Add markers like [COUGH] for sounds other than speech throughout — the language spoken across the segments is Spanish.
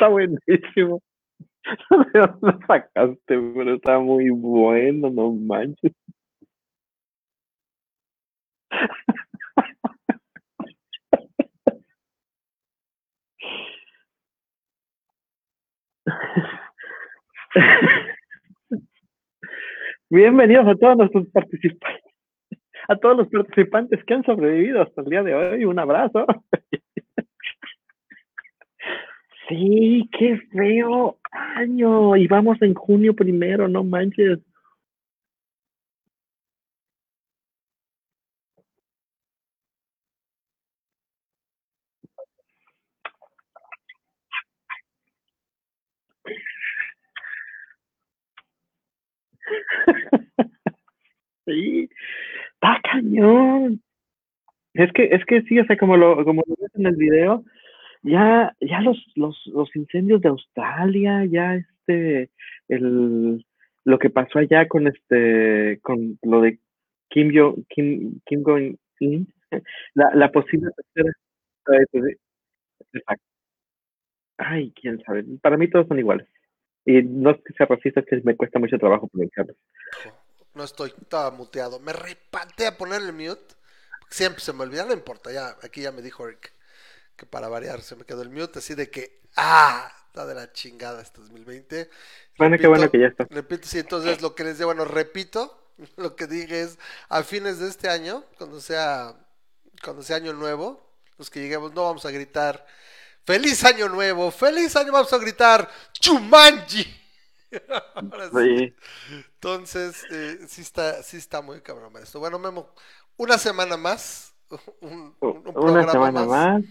está buenísimo. [LAUGHS] ¿De dónde sacaste? Pero está muy bueno, no manches. [LAUGHS] Bienvenidos a todos nuestros participantes, a todos los participantes que han sobrevivido hasta el día de hoy. Un abrazo. [LAUGHS] Sí, qué feo año. Y vamos en junio primero, no manches. [LAUGHS] sí, está cañón. Es que, es que sí, o sea, como lo, como lo ves en el video, ya, ya los, los, los incendios de Australia, ya este, el, lo que pasó allá con este, con lo de Kim Jong, Kim, Kim Jong Un, [LAUGHS] la, la posible tercera, exacto. Ay, quién sabe. Para mí todos son iguales. Y no es que sea racista, es que me cuesta mucho trabajo pronunciarlos. No estoy, estaba muteado. Me repaté a ponerle mute. Siempre se me olvida, no importa. Ya, aquí ya me dijo Rick que para variar se me quedó el mute, así de que, ah, está de la chingada este 2020. Bueno, qué bueno que ya está. Repito, sí, entonces lo que les digo, bueno, repito, [LAUGHS] lo que dije es, a fines de este año, cuando sea, cuando sea año nuevo, los que lleguemos no vamos a gritar, feliz año nuevo, feliz año, vamos a gritar, Chumanji. [LAUGHS] sí. Entonces, eh, sí, está, sí está muy cabrón esto. Bueno, Memo, una semana más. [LAUGHS] Un, un, una semana más.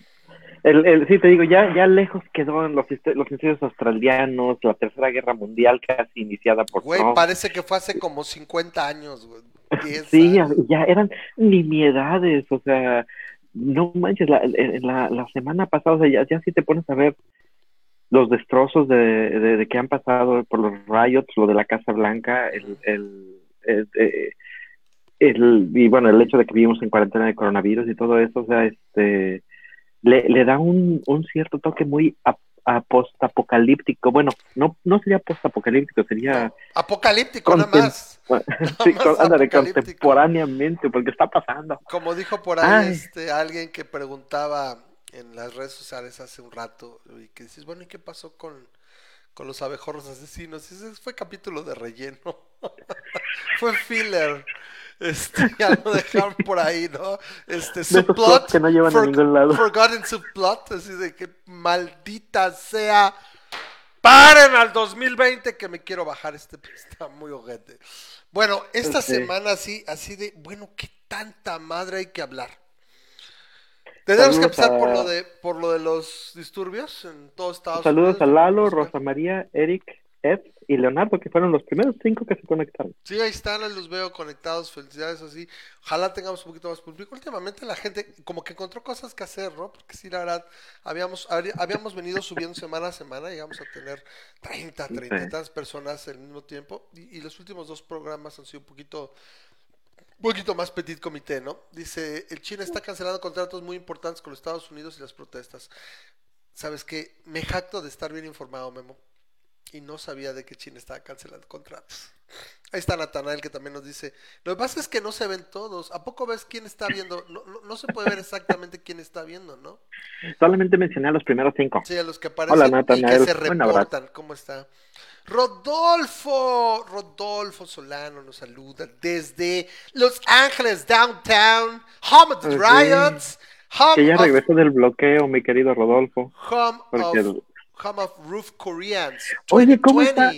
El, el, sí, te digo, ya, ya lejos quedó los, los incendios australianos, la Tercera Guerra Mundial casi iniciada por Güey, parece que fue hace como 50 años, güey. Sí, ya eran nimiedades, o sea, no manches, la, la, la semana pasada, o sea, ya, ya si te pones a ver los destrozos de, de, que han pasado por los riots, lo de la Casa Blanca, el, el, el, eh, el, y bueno, el hecho de que vivimos en cuarentena de coronavirus y todo eso, o sea, este le, le da un, un cierto toque muy post-apocalíptico. Bueno, no, no sería post-apocalíptico, sería... Apocalíptico, nada más. [LAUGHS] sí, contemporáneamente, porque está pasando. Como dijo por ahí este alguien que preguntaba en las redes sociales hace un rato, y que dices, bueno, ¿y qué pasó con, con los abejorros asesinos? Y ese fue capítulo de relleno. [LAUGHS] fue filler. Este, ya lo [LAUGHS] dejaron por ahí, ¿no? Este, subplot. Que no llevan a ningún lado. Forgotten subplot, así de que maldita sea. Paren al 2020 que me quiero bajar este. Está muy ojete. Bueno, esta semana así, así de, bueno, ¿qué tanta madre hay que hablar? Tenemos que empezar por lo de por lo de los disturbios en todos Estados Saludos a Lalo, Rosa María, Eric, Ed y Leonardo, que fueron los primeros cinco que se conectaron. Sí, ahí están, los veo conectados, felicidades así. Ojalá tengamos un poquito más público. Últimamente la gente como que encontró cosas que hacer, ¿no? Porque sí, la verdad, habíamos, habíamos venido subiendo semana a semana, llegamos a tener 30, 30 y tantas personas al mismo tiempo. Y, los últimos dos programas han sido un poquito un poquito más petit comité, ¿no? Dice, el China está cancelando contratos muy importantes con los Estados Unidos y las protestas. ¿Sabes qué? Me jacto de estar bien informado, Memo y no sabía de que China estaba cancelando contratos. Ahí está Natanael que también nos dice, lo que pasa es que no se ven todos. ¿A poco ves quién está viendo? No, no, se puede ver exactamente quién está viendo, ¿no? Solamente mencioné a los primeros cinco. Sí, a los que aparecen Hola, y que se reportan. ¿Cómo está? Rodolfo, Rodolfo Solano nos saluda desde Los Ángeles, downtown, home of the riots. que ya regresó del bloqueo, mi querido Rodolfo. Home of Home of Roof Koreans. Oye, ¿cómo está?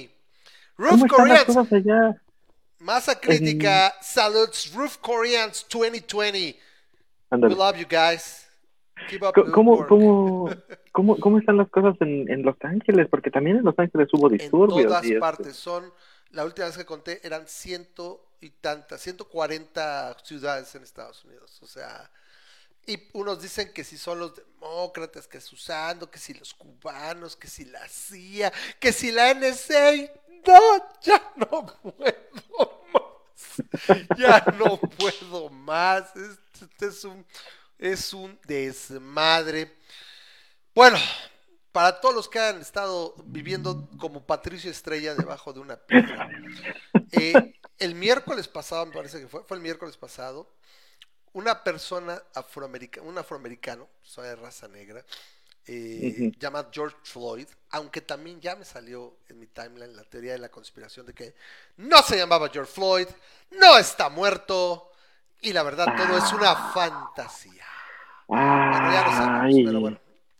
Roof Koreans. allá? Masa crítica. Salutes Roof Koreans 2020. We love you guys. Keep up ¿Cómo, cómo, [LAUGHS] cómo, cómo, están las cosas en, en, Los Ángeles? Porque también en Los Ángeles hubo disturbios. En todas partes. Son, la última vez que conté eran ciento y tantas, 140 ciudades en Estados Unidos. O sea, y unos dicen que si son los demócratas, que es usando, que si los cubanos, que si la CIA, que si la NSA. No, ya no puedo más. Ya no puedo más. Este, es un, es un desmadre. Bueno, para todos los que han estado viviendo como Patricio Estrella debajo de una piedra. Eh, el miércoles pasado, me parece que fue, fue el miércoles pasado, una persona afroamericana, un afroamericano, soy de raza negra, eh, llamado George Floyd, aunque también ya me salió en mi timeline la teoría de la conspiración de que no se llamaba George Floyd, no está muerto, y la verdad todo es una fantasía. bueno, ya lo sabemos, pero bueno.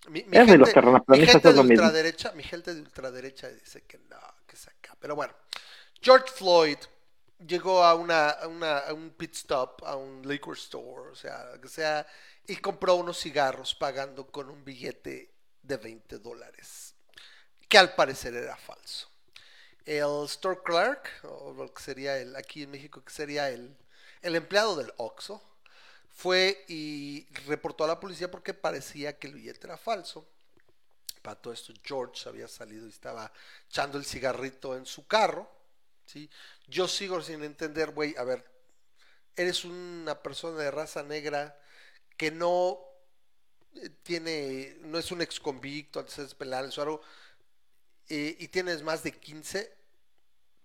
Mi, gente, de ultraderecha, mi gente de ultraderecha dice que no, que se acá. Pero bueno, George Floyd llegó a, una, un pit stop, a un liquor store, o sea, que sea, y compró unos cigarros pagando con un billete de 20 dólares, que al parecer era falso. El store clerk, o lo que sería el, aquí en México, que sería el, el empleado del Oxxo, fue y reportó a la policía porque parecía que el billete era falso. Para todo esto, George había salido y estaba echando el cigarrito en su carro. ¿Sí? Yo sigo sin entender, güey, a ver, eres una persona de raza negra que no eh, tiene, no es un ex convicto, antes penales o algo, eh, y tienes más de 15,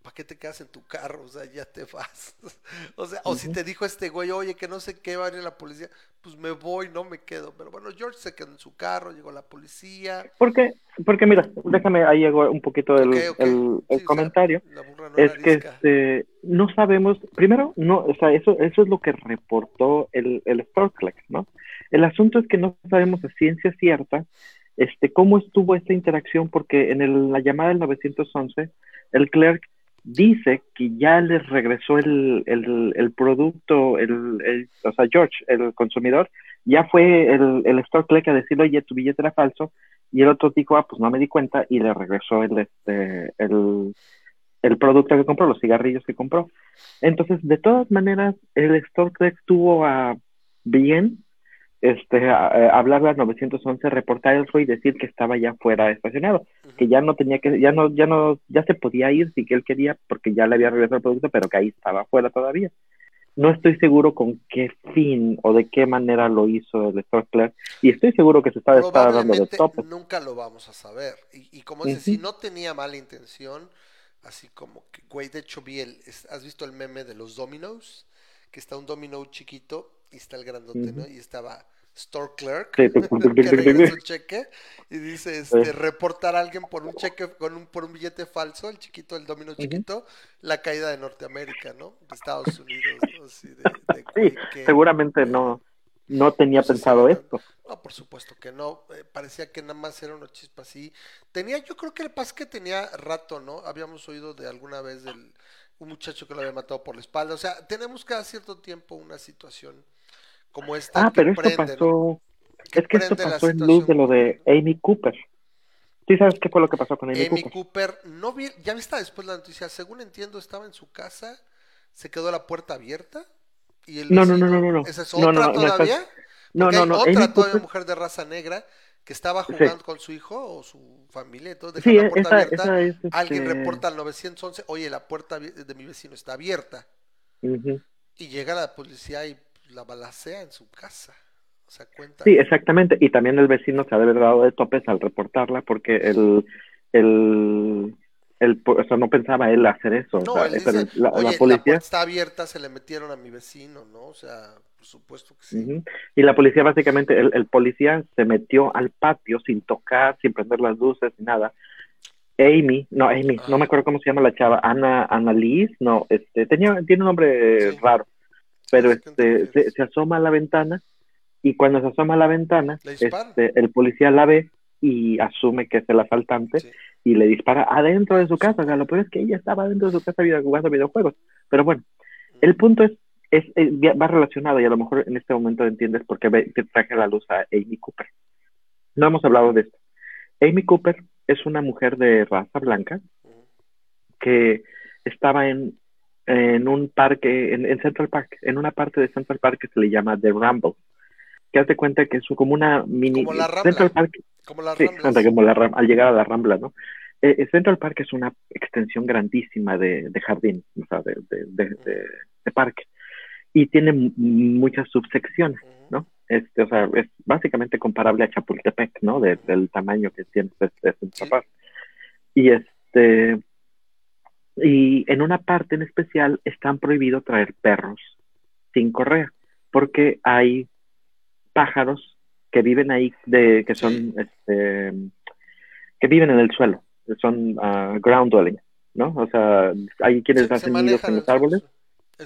¿para qué te quedas en tu carro? O sea, ya te vas. [LAUGHS] o sea, o si te dijo este güey, oye, que no sé qué va a ir la policía, pues me voy, no me quedo. Pero bueno, George se quedó en su carro, llegó la policía. Porque, porque mira, déjame, ahí llegó un poquito el, el, comentario. es que este, no sabemos, primero, no, o sea, eso, eso es lo que reportó el, el Storklex, ¿no? El asunto es que no sabemos a ciencia cierta este, cómo estuvo esta interacción, porque en la llamada del 911, el clerk dice que ya les regresó el, el, producto, el, o sea, George, el consumidor, ya fue el, el store clerk a decirle, oye, tu billete era falso, y el otro dijo, ah, pues no me di cuenta, y le regresó el, este, el, el producto que compró, los cigarrillos que compró. Entonces, de todas maneras, el store clerk tuvo a bien este, hablarle al 911, reportar el y decir que estaba ya fuera estacionado, que ya no tenía que, ya no, ya no, ya se podía ir si que él quería, porque ya le había regresado el producto, pero que ahí estaba fuera todavía. No estoy seguro con qué fin o de qué manera lo hizo el Store Clerk, y estoy seguro que se estaba, dando de top. Nunca lo vamos a saber. Y, como dices, si no tenía mala intención, así como que, güey, de hecho vi el, ¿has visto el meme de los dominos? Que está un domino chiquito y está el grandote, ¿no? Y estaba store clerk [LAUGHS] que regresa un cheque y dice este reportar a alguien por un cheque con un por un billete falso el chiquito el domino chiquito la caída de Norteamérica no de Estados [LAUGHS] Unidos de, sí, seguramente no no tenía pensado esto. no por supuesto que no eh, parecía que nada más era una chispa así. Tenía yo creo que el pas que tenía rato no habíamos oído de alguna vez del un muchacho que lo había matado por la espalda o sea tenemos cada cierto tiempo una situación como esta. Ah, pero esto pasó. Es que esto pasó en luz de lo de Amy Cooper. ¿Sí sabes qué fue lo que pasó con Amy, Amy Cooper? no vi, ya viste después la noticia, según entiendo estaba en su casa, se quedó la puerta abierta y el no, no, no, no, no, ¿Esa es otra no, todavía? No, no, no, otra todavía mujer de raza negra que estaba jugando con su hijo o su familia, entonces sí, la puerta abierta. es, Alguien este reporta al 911, oye, la puerta de mi vecino está abierta. Y llega la policía y la balacea en su casa. O sea, cuenta. Sí, exactamente. Y también el vecino se ha de haber dado de topes al reportarla porque el, el, el, o sea, no pensaba él hacer eso. No, él dice, la, Oye, la, policía está abierta, se le metieron a mi vecino, ¿no? O sea, por supuesto que sí. Y la policía básicamente, el, el, policía se metió al patio sin tocar, sin prender las luces, ni nada. Amy, no, Amy, no me acuerdo cómo se llama la chava, Ana, Ana Liz, no, este, tenía, tiene un nombre raro pero este, se, asoma a la ventana y cuando se asoma a la ventana, este, el policía la ve y asume que es el asaltante y le dispara adentro de su casa. O sea, lo peor es que ella estaba dentro de su casa jugando videojuegos. Pero bueno, el punto es, es, va relacionado y a lo mejor en este momento entiendes por qué te traje a la luz a Amy Cooper. No hemos hablado de esto. Amy Cooper es una mujer de raza blanca que estaba en en un parque, en, Central Park, en una parte de Central Park que se le llama The Ramble. Que hace cuenta que es como una mini... Como la Rambla. Central Park. Como la sí, como la, al llegar a la Rambla, ¿no? Eh, eh, Central Park es una extensión grandísima de, de jardín, o sea, de, de, de, parque. Y tiene muchas subsecciones, ¿no? este, o sea, es básicamente comparable a Chapultepec, ¿no? del tamaño que tiene este, este Y este, y en una parte en especial están prohibido traer perros sin correa, porque hay pájaros que viven ahí, de, que son, este, que viven en el suelo, son uh, ground dwelling, ¿no? O sea, hay quienes hacen nidos en los árboles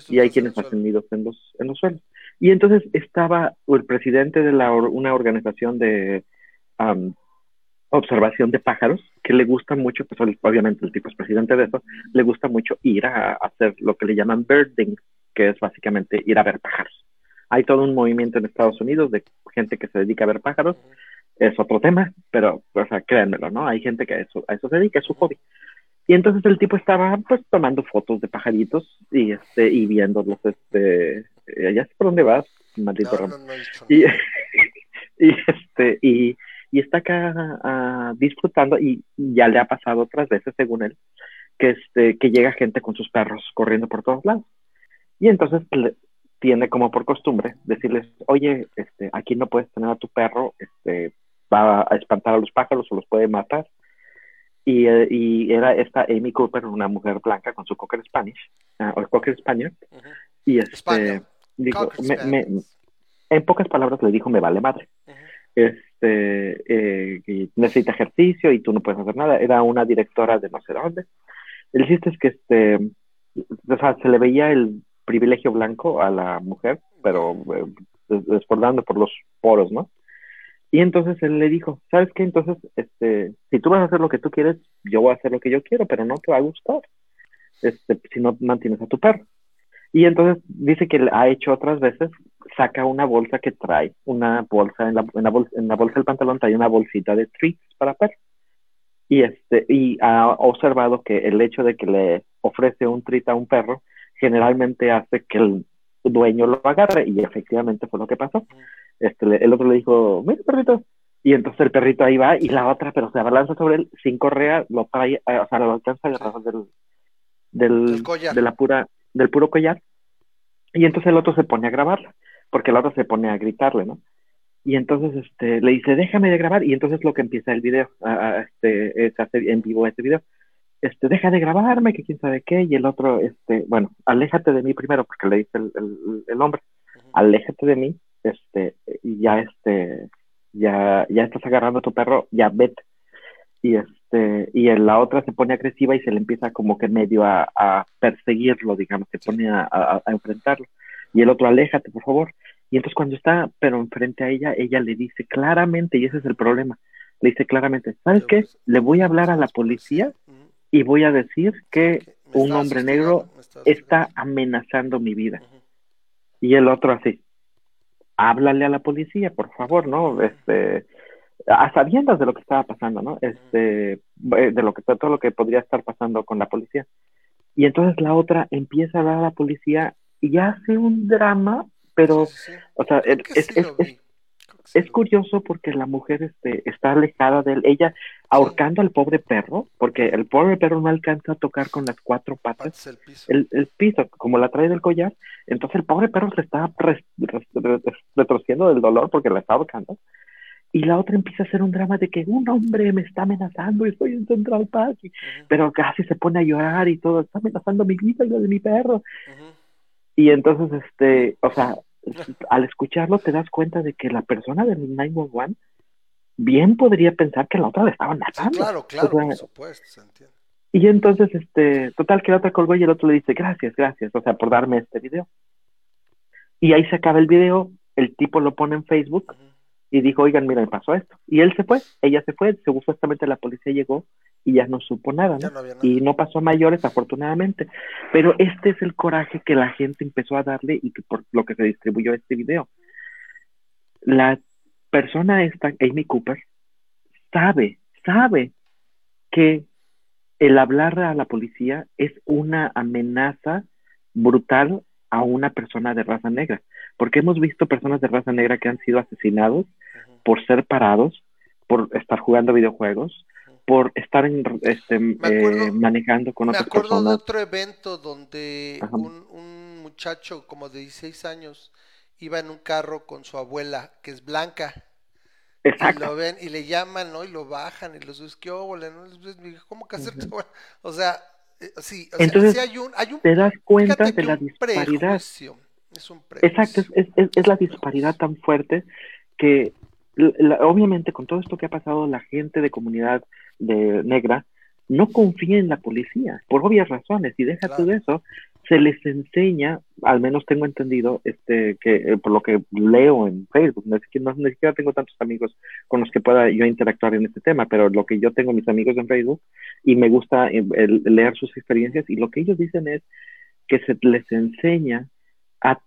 y hay quienes hacen nidos en los, en los suelos. Y entonces estaba el presidente de la, una organización de observación de pájaros que le gusta mucho, pues obviamente el tipo es presidente de eso, le gusta mucho ir a, hacer lo que le llaman birding, que es básicamente ir a ver pájaros. Hay todo un movimiento en Estados Unidos de gente que se dedica a ver pájaros, es otro tema, pero, o sea, créanmelo, ¿no? Hay gente que a eso, a eso se dedica, es su hobby. Y entonces el tipo estaba, pues, tomando fotos de pajaritos y, este, y viéndolos, este, ya sé por dónde vas, maldito y, [LAUGHS] y, este, y, y está acá uh, disfrutando y ya le ha pasado otras veces, según él, que, este, que llega gente con sus perros corriendo por todos lados. Y entonces tiene como por costumbre decirles, oye, este, aquí no puedes tener a tu perro, este, va a espantar a los pájaros o los puede matar. Y, eh, y era esta Amy Cooper, una mujer blanca con su Cocker Spanish, uh, o Cocker Spaniard, y este, dijo, me, en pocas palabras le dijo, me vale madre. Este, eh, necesita ejercicio y tú no puedes hacer nada. Era una directora de no sé dónde. El chiste es que este, o sea, se le veía el privilegio blanco a la mujer, pero eh, desbordando por los poros, ¿no? Y entonces él le dijo, ¿sabes qué? Entonces, este, si tú vas a hacer lo que tú quieres, yo voy a hacer lo que yo quiero, pero no te va a gustar este, si no mantienes a tu perro. Y entonces dice que ha hecho otras veces, saca una bolsa que trae, una bolsa, en la, en la, bolsa, en la bolsa del pantalón trae una bolsita de treats para perro. Y, este, y ha observado que el hecho de que le ofrece un treat a un perro generalmente hace que el dueño lo agarre y efectivamente fue lo que pasó. Este, el otro le dijo, mira perrito, y entonces el perrito ahí va y la otra, pero se abalanza sobre él sin correa, lo trae, eh, o sea, lo alcanza a agarrar del, del, de la pura, del puro collar. Y entonces el otro se pone a grabarla, porque el otro se pone a gritarle, ¿no? Y entonces este, le dice, déjame de grabar, y entonces lo que empieza el video, a, este, es hacer en vivo este video. Este, deja de grabarme, que quién sabe qué, y el otro, este, bueno, aléjate de mí primero, porque le dice el, el, hombre, aléjate de mí, este, y ya, este, ya, ya estás agarrando a tu perro, ya vete. Y este, y en la otra se pone agresiva y se le empieza como que medio a, perseguirlo, digamos, se pone a, enfrentarlo. Y el otro, aléjate, por favor. Y entonces cuando está, pero enfrente a ella, ella le dice claramente, y ese es el problema, le dice claramente, ¿sabes qué? Le voy a hablar a la policía y voy a decir que un hombre negro está amenazando mi vida. Y el otro así, háblale a la policía, por favor, ¿no? Este, a sabiendas de lo que estaba pasando, ¿no? Este, eh, de lo que todo lo que podría estar pasando con la policía. Y entonces la otra empieza a hablar a la policía y hace un drama, pero, o sea, es, es, curioso porque la mujer este, está alejada de él, ella ahorcando al pobre perro, porque el pobre perro no alcanza a tocar con las cuatro patas el piso, como la trae del collar, entonces el pobre perro se está retorciendo del dolor porque la está ahorcando y la otra empieza a hacer un drama de que un hombre me está amenazando y estoy en Central Park, pero casi se pone a llorar y todo, está amenazando mi vida y la de mi perro. Y entonces, este, o sea, al escucharlo te das cuenta de que la persona del 911 bien podría pensar que la otra le estaba matando. claro, claro, por supuesto, se entiende. Y entonces, este, total, que la otra colgó y el otro le dice, gracias, gracias, o sea, por darme este video. Y ahí se acaba el video, el tipo lo pone en Facebook y dijo, oigan, mira, me pasó esto. Y él se fue, ella se fue, supuestamente la policía llegó y ya no supo nada, ¿no? Y no pasó a mayores, afortunadamente. Pero este es el coraje que la gente empezó a darle y que por lo que se distribuyó este video. La persona esta, Amy Cooper, sabe, sabe que el hablar a la policía es una amenaza brutal a una persona de raza negra, porque hemos visto personas de raza negra que han sido asesinados por ser parados, por estar jugando videojuegos, por estar en, este, eh, manejando con otras personas. Me acuerdo de otro evento donde un, muchacho como de 16 años iba en un carro con su abuela, que es blanca. Exacto. Y lo ven y le llaman, ¿no? Y lo bajan y los ¿qué óvole, ¿no? ¿Cómo que hacer uh O sea, eh, sí, o Entonces, sea, sí hay un, hay un, te das cuenta de la un disparidad. Es un Exacto, es, es la disparidad tan fuerte que la- obviamente con todo esto que ha pasado, la gente de comunidad de negra no confía en la policía, por obvias razones, y deja Claro. de eso, se les enseña, al menos tengo entendido, este, que eh, por lo que leo en Facebook, no, es que no, ni siquiera tengo tantos amigos con los que pueda yo interactuar en este tema, pero lo que yo tengo mis amigos en Facebook y me gusta eh, el- leer sus experiencias y lo que ellos dicen es que se les enseña a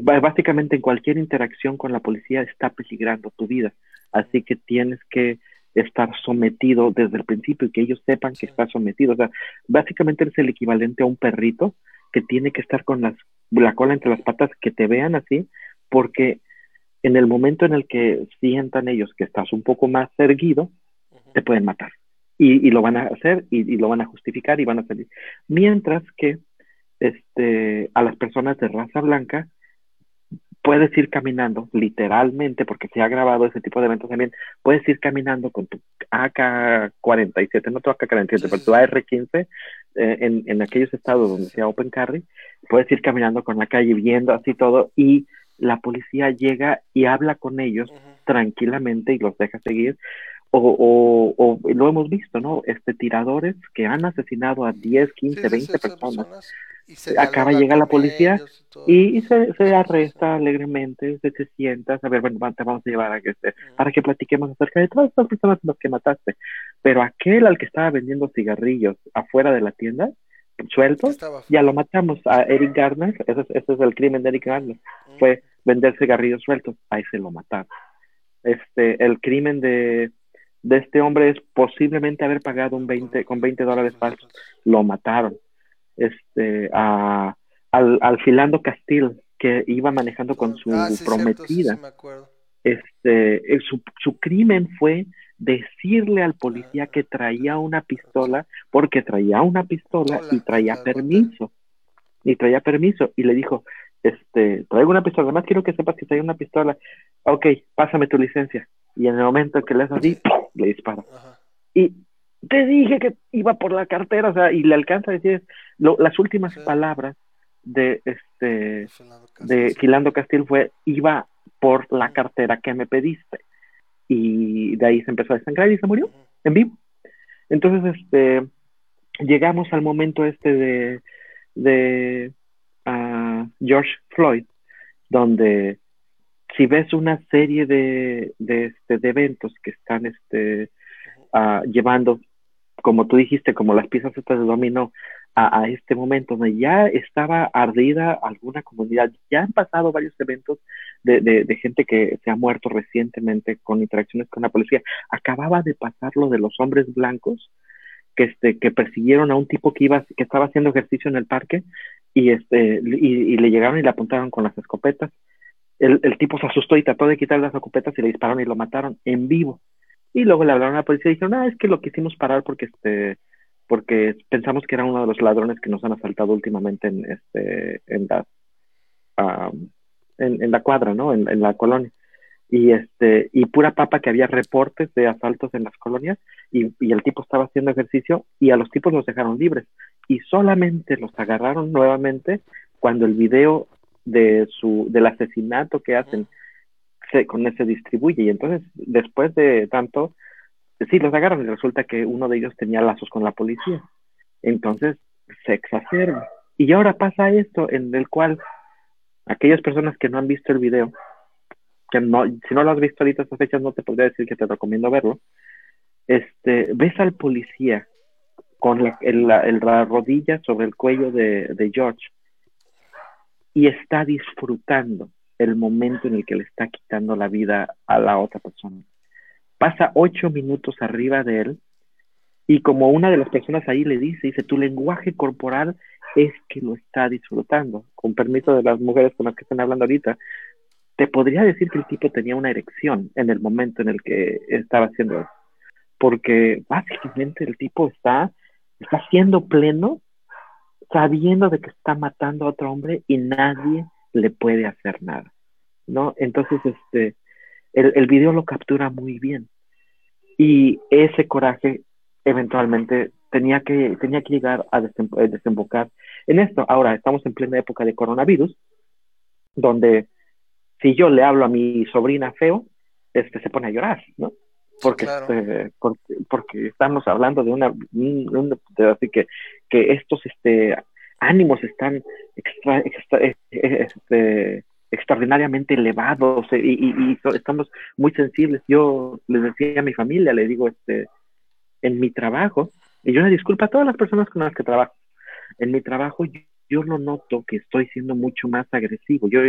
básicamente en cualquier interacción con la policía está peligrando tu vida, así que tienes que estar sometido desde el principio y que ellos sepan que Sí. estás sometido. O sea, básicamente eres el equivalente a un perrito que tiene que estar con las, la cola entre las patas, que te vean así, porque en el momento en el que sientan ellos que estás un poco más erguido, te pueden matar. Y, y lo van a hacer y, y lo van a justificar y van a salir. Mientras que este, a las personas de raza blanca puedes ir caminando, literalmente, porque se ha grabado ese tipo de eventos también, puedes ir caminando con tu AK-47, no tu AK-47, Sí, pero tu sí. AR-15 eh, en, en aquellos estados donde sea open carry, puedes ir caminando con la calle viendo así todo y la policía llega y habla con ellos tranquilamente y los deja seguir. O, o, o lo hemos visto, ¿no? Este, tiradores que han asesinado a 10, 15, Sí, sí, 20 sí, sí, personas. y se Acaba, llega la policía y se, se arresta alegremente, se, se sienta, a ver, bueno, te vamos a llevar a que este, para que platiquemos acerca de todas estas personas las que mataste. Pero aquel al que estaba vendiendo cigarrillos afuera de la tienda, suelto, ya lo matamos. A Eric Garner, ese es, ese es el crimen de Eric Garner, fue vender cigarrillos sueltos, ahí se lo mataron. Este, el crimen de, de este hombre es posiblemente haber pagado un 20, con 20 dólares falsos, lo mataron. Este, a, al, al Filando Castil, que iba manejando con su Ah, sí, cierto, sí, prometida, sí, me acuerdo. este, eh, su, su crimen fue decirle al policía que traía una pistola, porque traía una pistola y traía permiso. Y traía permiso. Y le dijo, este, traigo una pistola, además quiero que sepas que traía una pistola. Ok, pásame tu licencia. Y en el momento que le hace así, ¡pum! [LAUGHS] le dispara. Ajá. Y te dije que iba por la cartera, o sea, y le alcanza a decir lo- las últimas Sí. palabras de este de Casas. Filando Castil fue iba por la cartera que me pediste y de ahí se empezó a desangrar y se murió en vivo entonces este llegamos al momento este de de ah, George Floyd donde si ves una serie de, de, este, de eventos que están este, ah, llevando, como tú dijiste, como las piezas estas de dominó, a, a este momento donde ya estaba ardida alguna comunidad. Ya han pasado varios eventos de, de, de gente que se ha muerto recientemente con interacciones con la policía. Acababa de pasar lo de los hombres blancos que, este, que persiguieron a un tipo que, iba, que estaba haciendo ejercicio en el parque y, este, y, y le llegaron y le apuntaron con las escopetas. El, el tipo se asustó y trató de quitar las escopetas y le dispararon y lo mataron en vivo. Y luego le hablaron a la policía y dijeron, ah, es que lo quisimos parar porque este porque pensamos que era uno de los ladrones que nos han asaltado últimamente en este en la en, en, la cuadra, ¿no? En, en, la colonia. Y este y pura papa que había reportes de asaltos en las colonias y, y el tipo estaba haciendo ejercicio y a los tipos los dejaron libres y solamente los agarraron nuevamente cuando el video de su del asesinato que hacen se, con ese distribuye. Y entonces después de tanto sí los agarran y resulta que uno de ellos tenía lazos con la policía. Entonces se exacerba. Y ahora pasa esto en el cual aquellas personas que no han visto el video que no si no lo has visto ahorita a estas fechas no te podría decir que te recomiendo verlo. Este ves al policía con la, el, la, el, la rodilla sobre el cuello de, de George y está disfrutando el momento en el que le está quitando la vida a la otra persona. Pasa ocho minutos arriba de él y como una de las personas ahí le dice, dice, tu lenguaje corporal es que lo está disfrutando. Con permiso de las mujeres con las que están hablando ahorita, te podría decir que el tipo tenía una erección en el momento en el que estaba haciendo eso. Porque básicamente el tipo está, está siendo pleno sabiendo de que está matando a otro hombre y nadie le puede hacer nada, ¿no? Entonces, este, el, video lo captura muy bien. Y ese coraje eventualmente tenía que, tenía que llegar a eh, desembocar en esto. Ahora, estamos en plena época de coronavirus, donde si yo le hablo a mi sobrina feo, este, se pone a llorar, ¿no? Porque, este, porque, estamos hablando de una, así que, que estos este, ánimos están extra, eh, eh, este, extraordinariamente elevados y, y, estamos muy sensibles. Yo les decía a mi familia, le digo, este, en mi trabajo, y yo le disculpa a todas las personas con las que trabajo, en mi trabajo yo, lo noto que estoy siendo mucho más agresivo. Yo,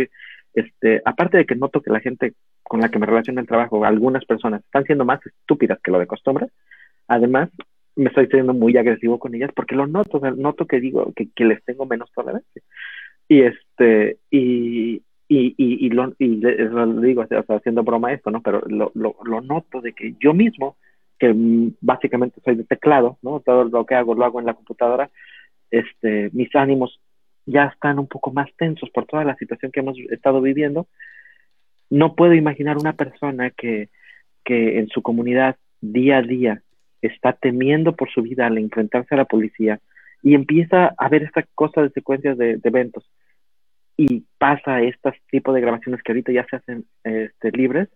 este, aparte de que noto que la gente con la que me relaciono en el trabajo, algunas personas están siendo más estúpidas que lo de costumbre, además me estoy siendo muy agresivo con ellas porque lo noto, noto que digo que, que les tengo menos tolerancia. Y este, y, y, y, y, lo, y lo digo haciendo broma esto, ¿no? Pero lo, lo, lo, noto de que yo mismo, que básicamente soy de teclado, ¿no? Todo lo que hago lo hago en la computadora, este, mis ánimos ya están un poco más tensos por toda la situación que hemos estado viviendo. No puedo imaginar una persona que, que en su comunidad día a día está temiendo por su vida al enfrentarse a la policía y empieza a ver esta cosa de secuencias de, eventos y pasa este tipo de grabaciones que ahorita ya se hacen este, libres,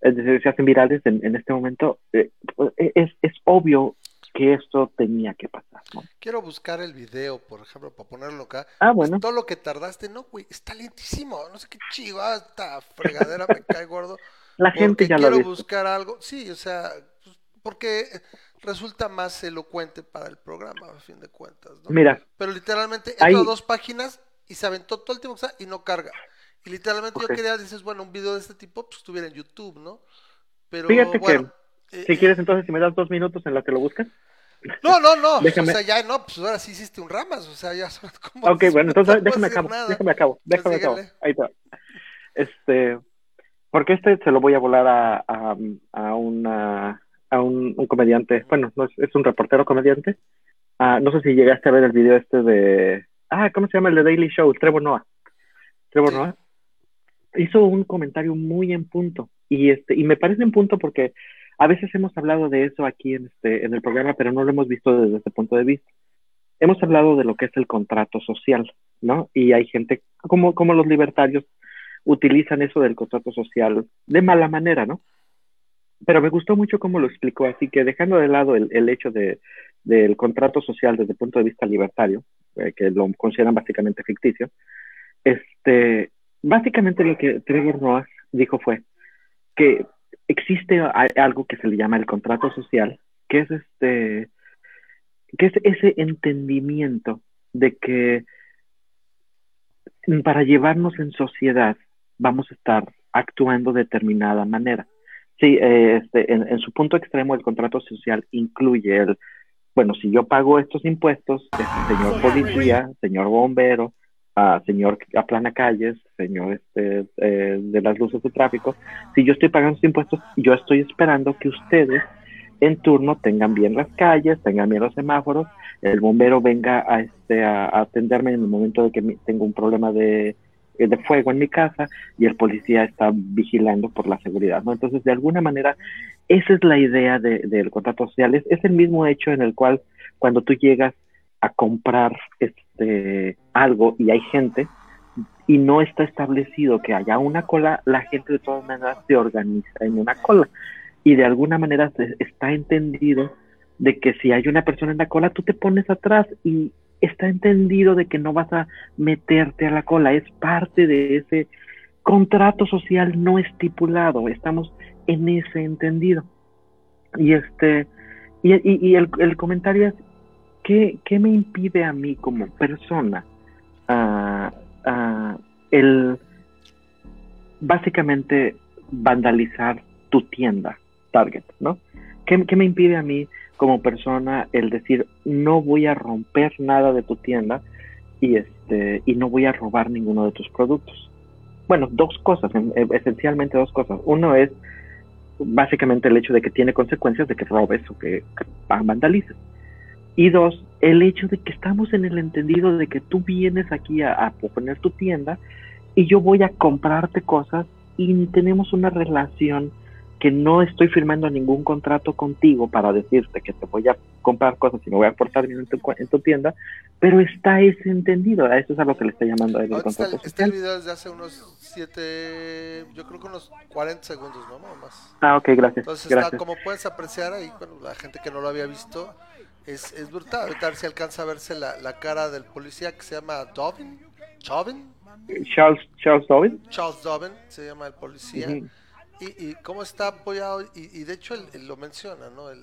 se hacen virales en, en este momento, eh, es, es, obvio que esto tenía que pasar. ¿no? Quiero buscar el video, por ejemplo, para ponerlo acá. Ah, bueno. todo lo que tardaste, no, güey, está lentísimo. No sé qué chivo, esta fregadera me cae gordo. [LAUGHS] La gente ya lo Quiero buscar algo, sí, o sea, pues, porque resulta más elocuente para el programa, a fin de cuentas. ¿no? Mira. Pero literalmente, entro a dos páginas y se aventó todo el tiempo y no carga. Y literalmente yo quería, dices, bueno, un video de este tipo, pues estuviera en YouTube, ¿no? Pero Fíjate bueno, que, si quieres entonces, si me das dos minutos en lo que lo buscas. No, no, no, [LAUGHS] déjame... o sea, ya no, pues ahora sí hiciste un ramas, o sea, ya como... Ok, bueno, entonces déjame acabo, déjame acabo, déjame acabo, ahí está. Este, porque este se lo voy a volar a, a, a una, a un, un, comediante, bueno, no es, es un reportero comediante, uh, no sé si llegaste a ver el video este de ah, ¿cómo se llama el de Daily Show? Trevor Noah. Trevor Noah hizo un comentario muy en punto y este y me parece en punto porque a veces hemos hablado de eso aquí en este en el programa, pero no lo hemos visto desde ese punto de vista. Hemos hablado de lo que es el contrato social, ¿no? Y hay gente como los libertarios utilizan eso del contrato social de mala manera, ¿no? Pero me gustó mucho cómo lo explicó, así que dejando de lado el, hecho de, del contrato social desde el punto de vista libertario, eh, que lo consideran básicamente ficticio, este, básicamente lo que Trevor Noah dijo fue que existe algo que se le llama el contrato social, que es este, que es ese entendimiento de que para llevarnos en sociedad vamos a estar actuando de determinada manera. Sí, eh, este, en, su punto extremo el contrato social incluye el bueno, si yo pago estos impuestos, este señor policía, señor bombero, uh, señor aplana calles, señor este, eh, de las luces de tráfico, si yo estoy pagando estos impuestos, yo estoy esperando que ustedes en turno tengan bien las calles, tengan bien los semáforos, el bombero venga a, este, a, a atenderme en el momento de que tengo un problema de, eh, de fuego en mi casa y el policía está vigilando por la seguridad, ¿no? Entonces, de alguna manera, esa es la idea de, del contrato social. Es, es, el mismo hecho en el cual cuando tú llegas a comprar este algo y hay gente y no está establecido que haya una cola, la gente de todas maneras se organiza en una cola. Y de alguna manera se, está entendido de que si hay una persona en la cola, tú te pones atrás y está entendido de que no vas a meterte a la cola, es parte de ese contrato social no estipulado, estamos en ese entendido. Y este, y el, el, comentario es, ¿qué, ¿qué, me impide a mí como persona uh, el básicamente vandalizar tu tienda, Target, ¿no? ¿Qué, ¿Qué, me impide a mí como persona el decir no voy a romper nada de tu tienda y este y no voy a robar ninguno de tus productos? Bueno, dos cosas, esencialmente dos cosas. Uno es básicamente el hecho de que tiene consecuencias de que robes o que, que vandalices. Y dos, el hecho de que estamos en el entendido de que tú vienes aquí a, a poner tu tienda y yo voy a comprarte cosas y tenemos una relación que no estoy firmando ningún contrato contigo para decirte que te voy a comprar cosas y me voy a portar bien en tu, en tu tienda, pero está ese entendido, a eso es a lo que le está llamando el contrato está, está, el video desde hace unos 7, yo creo que unos 40 segundos, ¿no? más. Ah, ok, gracias. Entonces, gracias. Está, como puedes apreciar ahí, bueno, la gente que no lo había visto, es, es brutal. Ahorita a ver si alcanza a verse la, la cara del policía que se llama Dobbin. ¿Chauvin? Charles, Charles Dobbin. Charles Dobbin se llama el policía. Uh -huh. y, y, cómo está apoyado, y, y de hecho él, él, lo menciona, ¿no? El,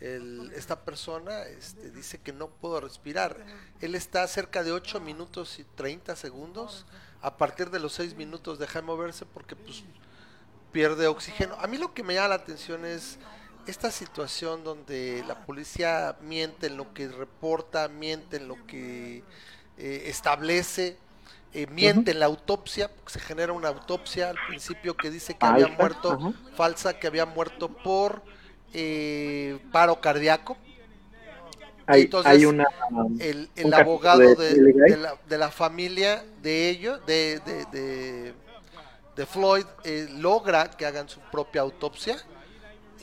el, esta persona este, dice que no puedo respirar. Él está cerca de 8 minutos y 30 segundos. A partir de los 6 minutos deja de moverse porque pues, pierde oxígeno. A mí lo que me llama la atención es esta situación donde la policía miente en lo que reporta, miente en lo que eh, establece, eh, miente uh -huh. en la autopsia, se genera una autopsia al principio que dice que había muerto, uh -huh. falsa, que había muerto por eh, paro cardíaco. Hay, Entonces, hay una, el, el abogado de, de, de, la, de, la, familia de ellos, de, de Floyd, eh, logra que hagan su propia autopsia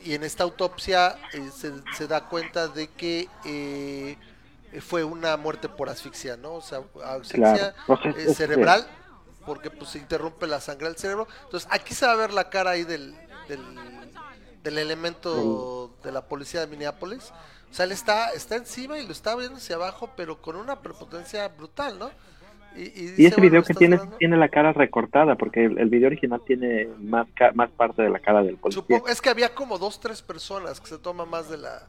y en esta autopsia eh, se, se, da cuenta de que eh, fue una muerte por asfixia, ¿no? O sea, asfixia claro. eh, cerebral, porque pues se interrumpe la sangre del cerebro. Entonces, aquí se va a ver la cara ahí del, del, del elemento de la policía de Minneapolis. O sea, él está, está encima y lo está viendo hacia abajo, pero con una prepotencia brutal, ¿no? Y, y, y ese video que tiene hablando? tiene la cara recortada, porque el, el video original tiene más, más parte de la cara del policía. Supongo, es que había como dos, tres personas que se toma más de la...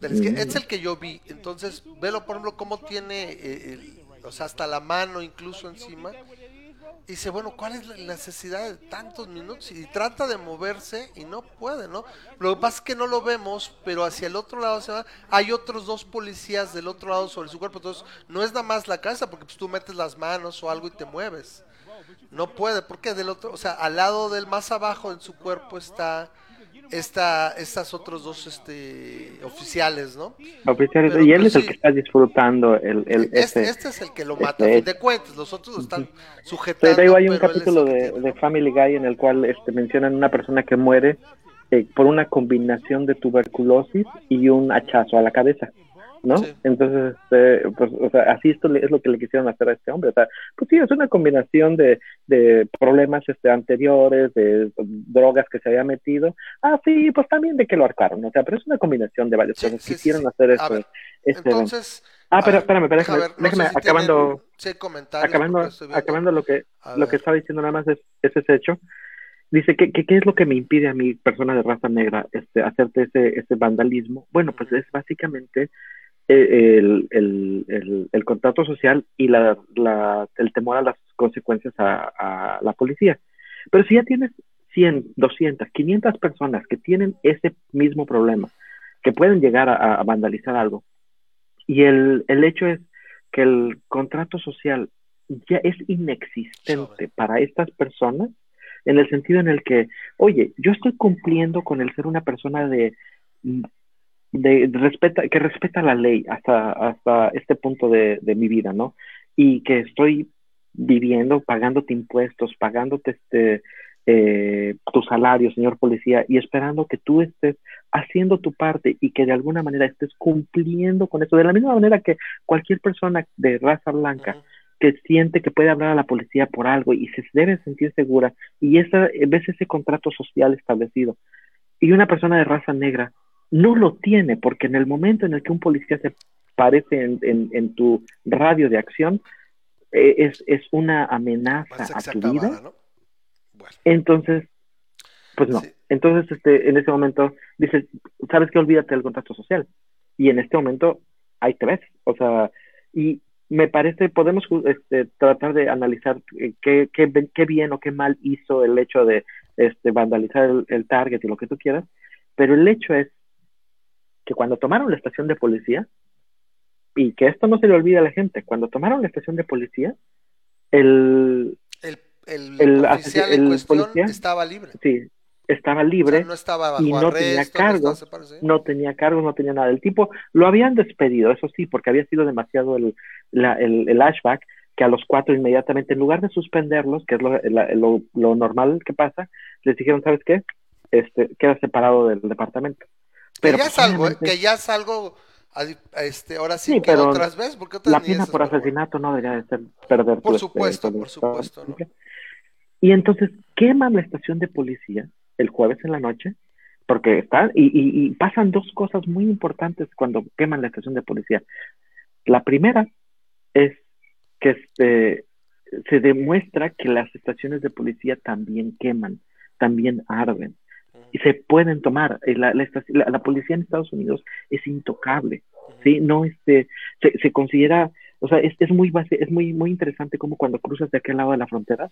Mm. Es el que yo vi, entonces, velo por ejemplo cómo tiene, eh, el, o sea, hasta la mano incluso encima. Y dice, bueno, ¿cuál es la necesidad de tantos minutos? Y trata de moverse y no puede, ¿no? Lo que pasa es que no lo vemos, pero hacia el otro lado se va. Hay otros dos policías del otro lado sobre su cuerpo. Entonces, no es nada más la cabeza, porque pues, tú metes las manos o algo y te mueves. No puede, porque del otro, o sea, al lado del más abajo en su cuerpo está esta, estas otros dos este, oficiales, ¿no? Oficiales, Pero, y él es el que está disfrutando el, el este, este, este, es el que lo mata, este, a fin de cuentas, los otros lo están sujetando. Pero hay un capítulo de, de, Family Guy en el cual este, mencionan una persona que muere eh, por una combinación de tuberculosis y un hachazo a la cabeza. ¿No? Sí. Entonces, este, pues, o sea, así esto es lo que le quisieron hacer a este hombre. O sea, pues sí, es una combinación de, de problemas este, anteriores, de drogas que se había metido. Ah, sí, pues también de que lo arcaron, o sea, pero es una combinación de varias sí, cosas. Sí, quisieron hacer esto. Este entonces, Ah, pero espérame, espérame, déjame, ver, no déjame sé si acabando, acabando, acabando lo que, lo que estaba diciendo nada más es, es ese hecho. Dice, ¿qué, ¿qué, qué, es lo que me impide a mi persona de raza negra este, hacerte ese, ese vandalismo? Bueno, pues es básicamente el, el, el, el contrato social y la, la, el temor a las consecuencias a, a, la policía. Pero si ya tienes 100, 200, 500 personas que tienen ese mismo problema, que pueden llegar a, a vandalizar algo, y el, el hecho es que el contrato social ya es inexistente para estas personas, en el sentido en el que, oye, yo estoy cumpliendo con el ser una persona de de, de respeta, que respeta la ley hasta, hasta este punto de, de, mi vida, ¿no? Y que estoy viviendo, pagándote impuestos, pagándote este, eh, tu salario, señor policía, y esperando que tú estés haciendo tu parte y que de alguna manera estés cumpliendo con eso, de la misma manera que cualquier persona de raza blanca uh -huh. que siente que puede hablar a la policía por algo y se debe sentir segura, y esa, ves ese contrato social establecido, y una persona de raza negra no lo tiene, porque en el momento en el que un policía se parece en, en, en tu radio de acción, eh, es, es, una amenaza a tu acabada, vida. ¿no? Bueno. Entonces, pues no. Sí. Entonces, este, en ese momento, dices, ¿sabes qué? Olvídate del contrato social. Y en este momento, ahí te ves. O sea, y me parece, podemos este, tratar de analizar qué, qué, qué, bien o qué mal hizo el hecho de este, vandalizar el, el target y lo que tú quieras, pero el hecho es que cuando tomaron la estación de policía, y que esto no se le olvida a la gente, cuando tomaron la estación de policía, el, el, el, el oficial el, en cuestión policía, estaba libre. Sí, estaba libre o sea, no estaba bajo y no arresto, tenía cargo, no, no tenía cargo, no tenía nada. El tipo lo habían despedido, eso sí, porque había sido demasiado el, la, el, el ashback, que a los cuatro inmediatamente, en lugar de suspenderlos, que es lo, lo, lo normal que pasa, les dijeron, ¿sabes qué? Este, queda separado del departamento. Pero que ya es algo, ¿eh? que ya es algo, este, ahora sí, que otras veces, porque otras la pena por asesinato no debería de ser perder. Por supuesto, por supuesto. ¿no? Y entonces queman la estación de policía el jueves en la noche, porque están, y, y, pasan dos cosas muy importantes cuando queman la estación de policía. La primera es que este, se demuestra que las estaciones de policía también queman, también arden y se pueden tomar. Eh, la, la, policía en Estados Unidos es intocable, ¿sí? No, este, se, se considera, o sea, es, es muy es muy, muy interesante como cuando cruzas de aquel lado de la frontera,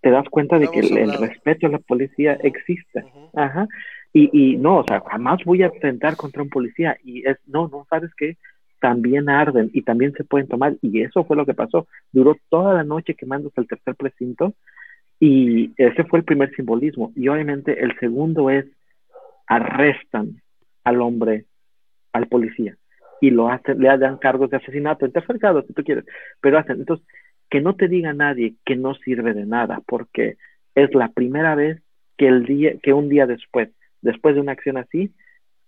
te das cuenta de que el, respeto a la policía existe. Ajá. Y, y no, o sea, jamás voy a atentar contra un policía. Y es, no, no, ¿sabes qué? También arden y también se pueden tomar. Y eso fue lo que pasó. Duró toda la noche quemándose el tercer precinto y ese fue el primer simbolismo. Y obviamente el segundo es arrestan al hombre, al policía, y lo hacen, le dan cargos de asesinato, en tercer grado, si tú quieres, pero hacen. Entonces, que no te diga nadie que no sirve de nada, porque es la primera vez que el día, que un día después, después de una acción así,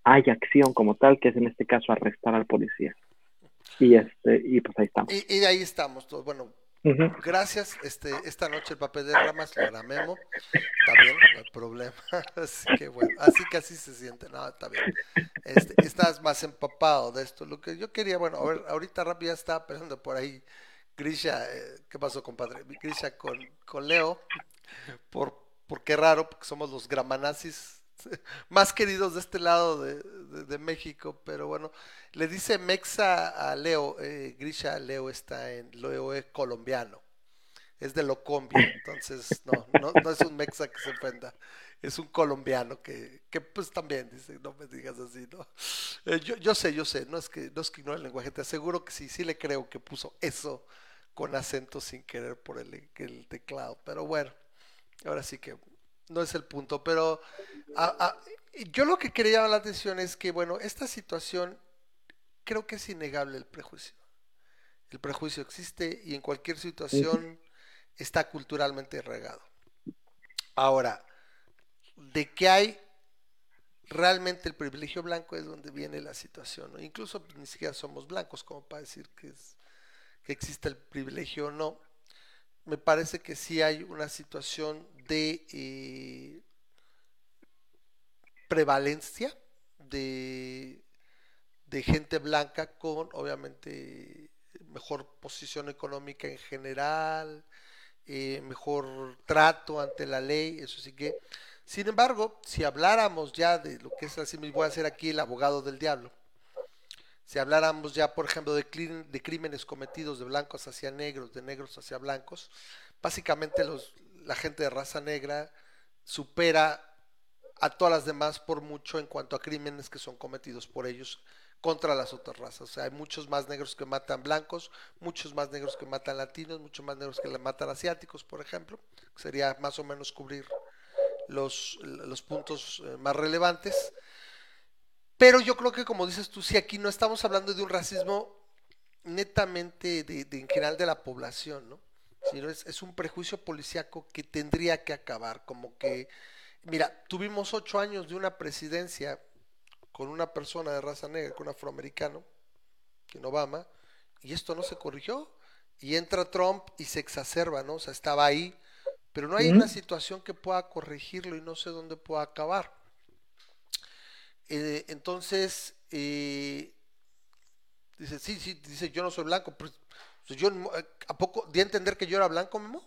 hay acción como tal, que es en este caso arrestar al policía. Y este, y pues ahí estamos. Y, ahí estamos Gracias. Este, esta noche el papel de ramas lo hará Memo. Está bien, no hay problema. [LAUGHS] Así que bueno, así que así se siente. No, está bien. Este, estás más empapado de esto. Lo que yo quería, bueno, a ver, ahorita rápido ya estaba pensando por ahí. Grisha, eh, ¿qué pasó, compadre? Grisha con, con Leo. Por, por qué raro, porque somos los gramanazis [LAUGHS] más queridos de este lado de, México, pero bueno, le dice Mexa a Leo, eh, Grisha Leo está en Leo es colombiano, es de Locombia, entonces no, no, no es un Mexa que se ofenda, es un colombiano que, que pues también dice, no me digas así, ¿no? Eh, yo, yo sé, yo sé, no es que no es que ignore el lenguaje, te aseguro que sí, sí le creo que puso eso con acento sin querer por el, el teclado, pero bueno, ahora sí que no es el punto, pero yo lo que quería llamar la atención es que, bueno, esta situación creo que es innegable el prejuicio. El prejuicio existe y en cualquier situación está culturalmente regado. Ahora, de que hay realmente el privilegio blanco es donde viene la situación. Incluso ni siquiera somos blancos como para decir que, es, que existe el privilegio o no. Me parece que sí hay una situación de eh, prevalencia de, de gente blanca con obviamente mejor posición económica en general, eh, mejor trato ante la ley, eso sí que. Sin embargo, si habláramos ya de lo que es así, voy a ser aquí el abogado del diablo. Si habláramos ya, por ejemplo, de, de crímenes cometidos de blancos hacia negros, de negros hacia blancos, básicamente los, la gente de raza negra supera a todas las demás por mucho en cuanto a crímenes que son cometidos por ellos contra las otras razas. O sea, hay muchos más negros que matan blancos, muchos más negros que matan latinos, muchos más negros que matan asiáticos, por ejemplo. Sería más o menos cubrir los, los puntos eh, más relevantes. Pero yo creo que, como dices tú, si aquí no estamos hablando de un racismo netamente de en general de la población, ¿no? Sino es, es un prejuicio policíaco que tendría que acabar, como que, mira, tuvimos ocho años de una presidencia con una persona de raza negra, con un afroamericano, en Obama, y esto no se corrigió, y entra Trump y se exacerba, ¿no? O sea, estaba ahí, pero no hay una situación que pueda corregirlo y no sé dónde pueda acabar. Eh, entonces, eh, dice, sí, sí, dice, yo no soy blanco, pues yo, eh, ¿a poco di a entender que yo era blanco, Memo?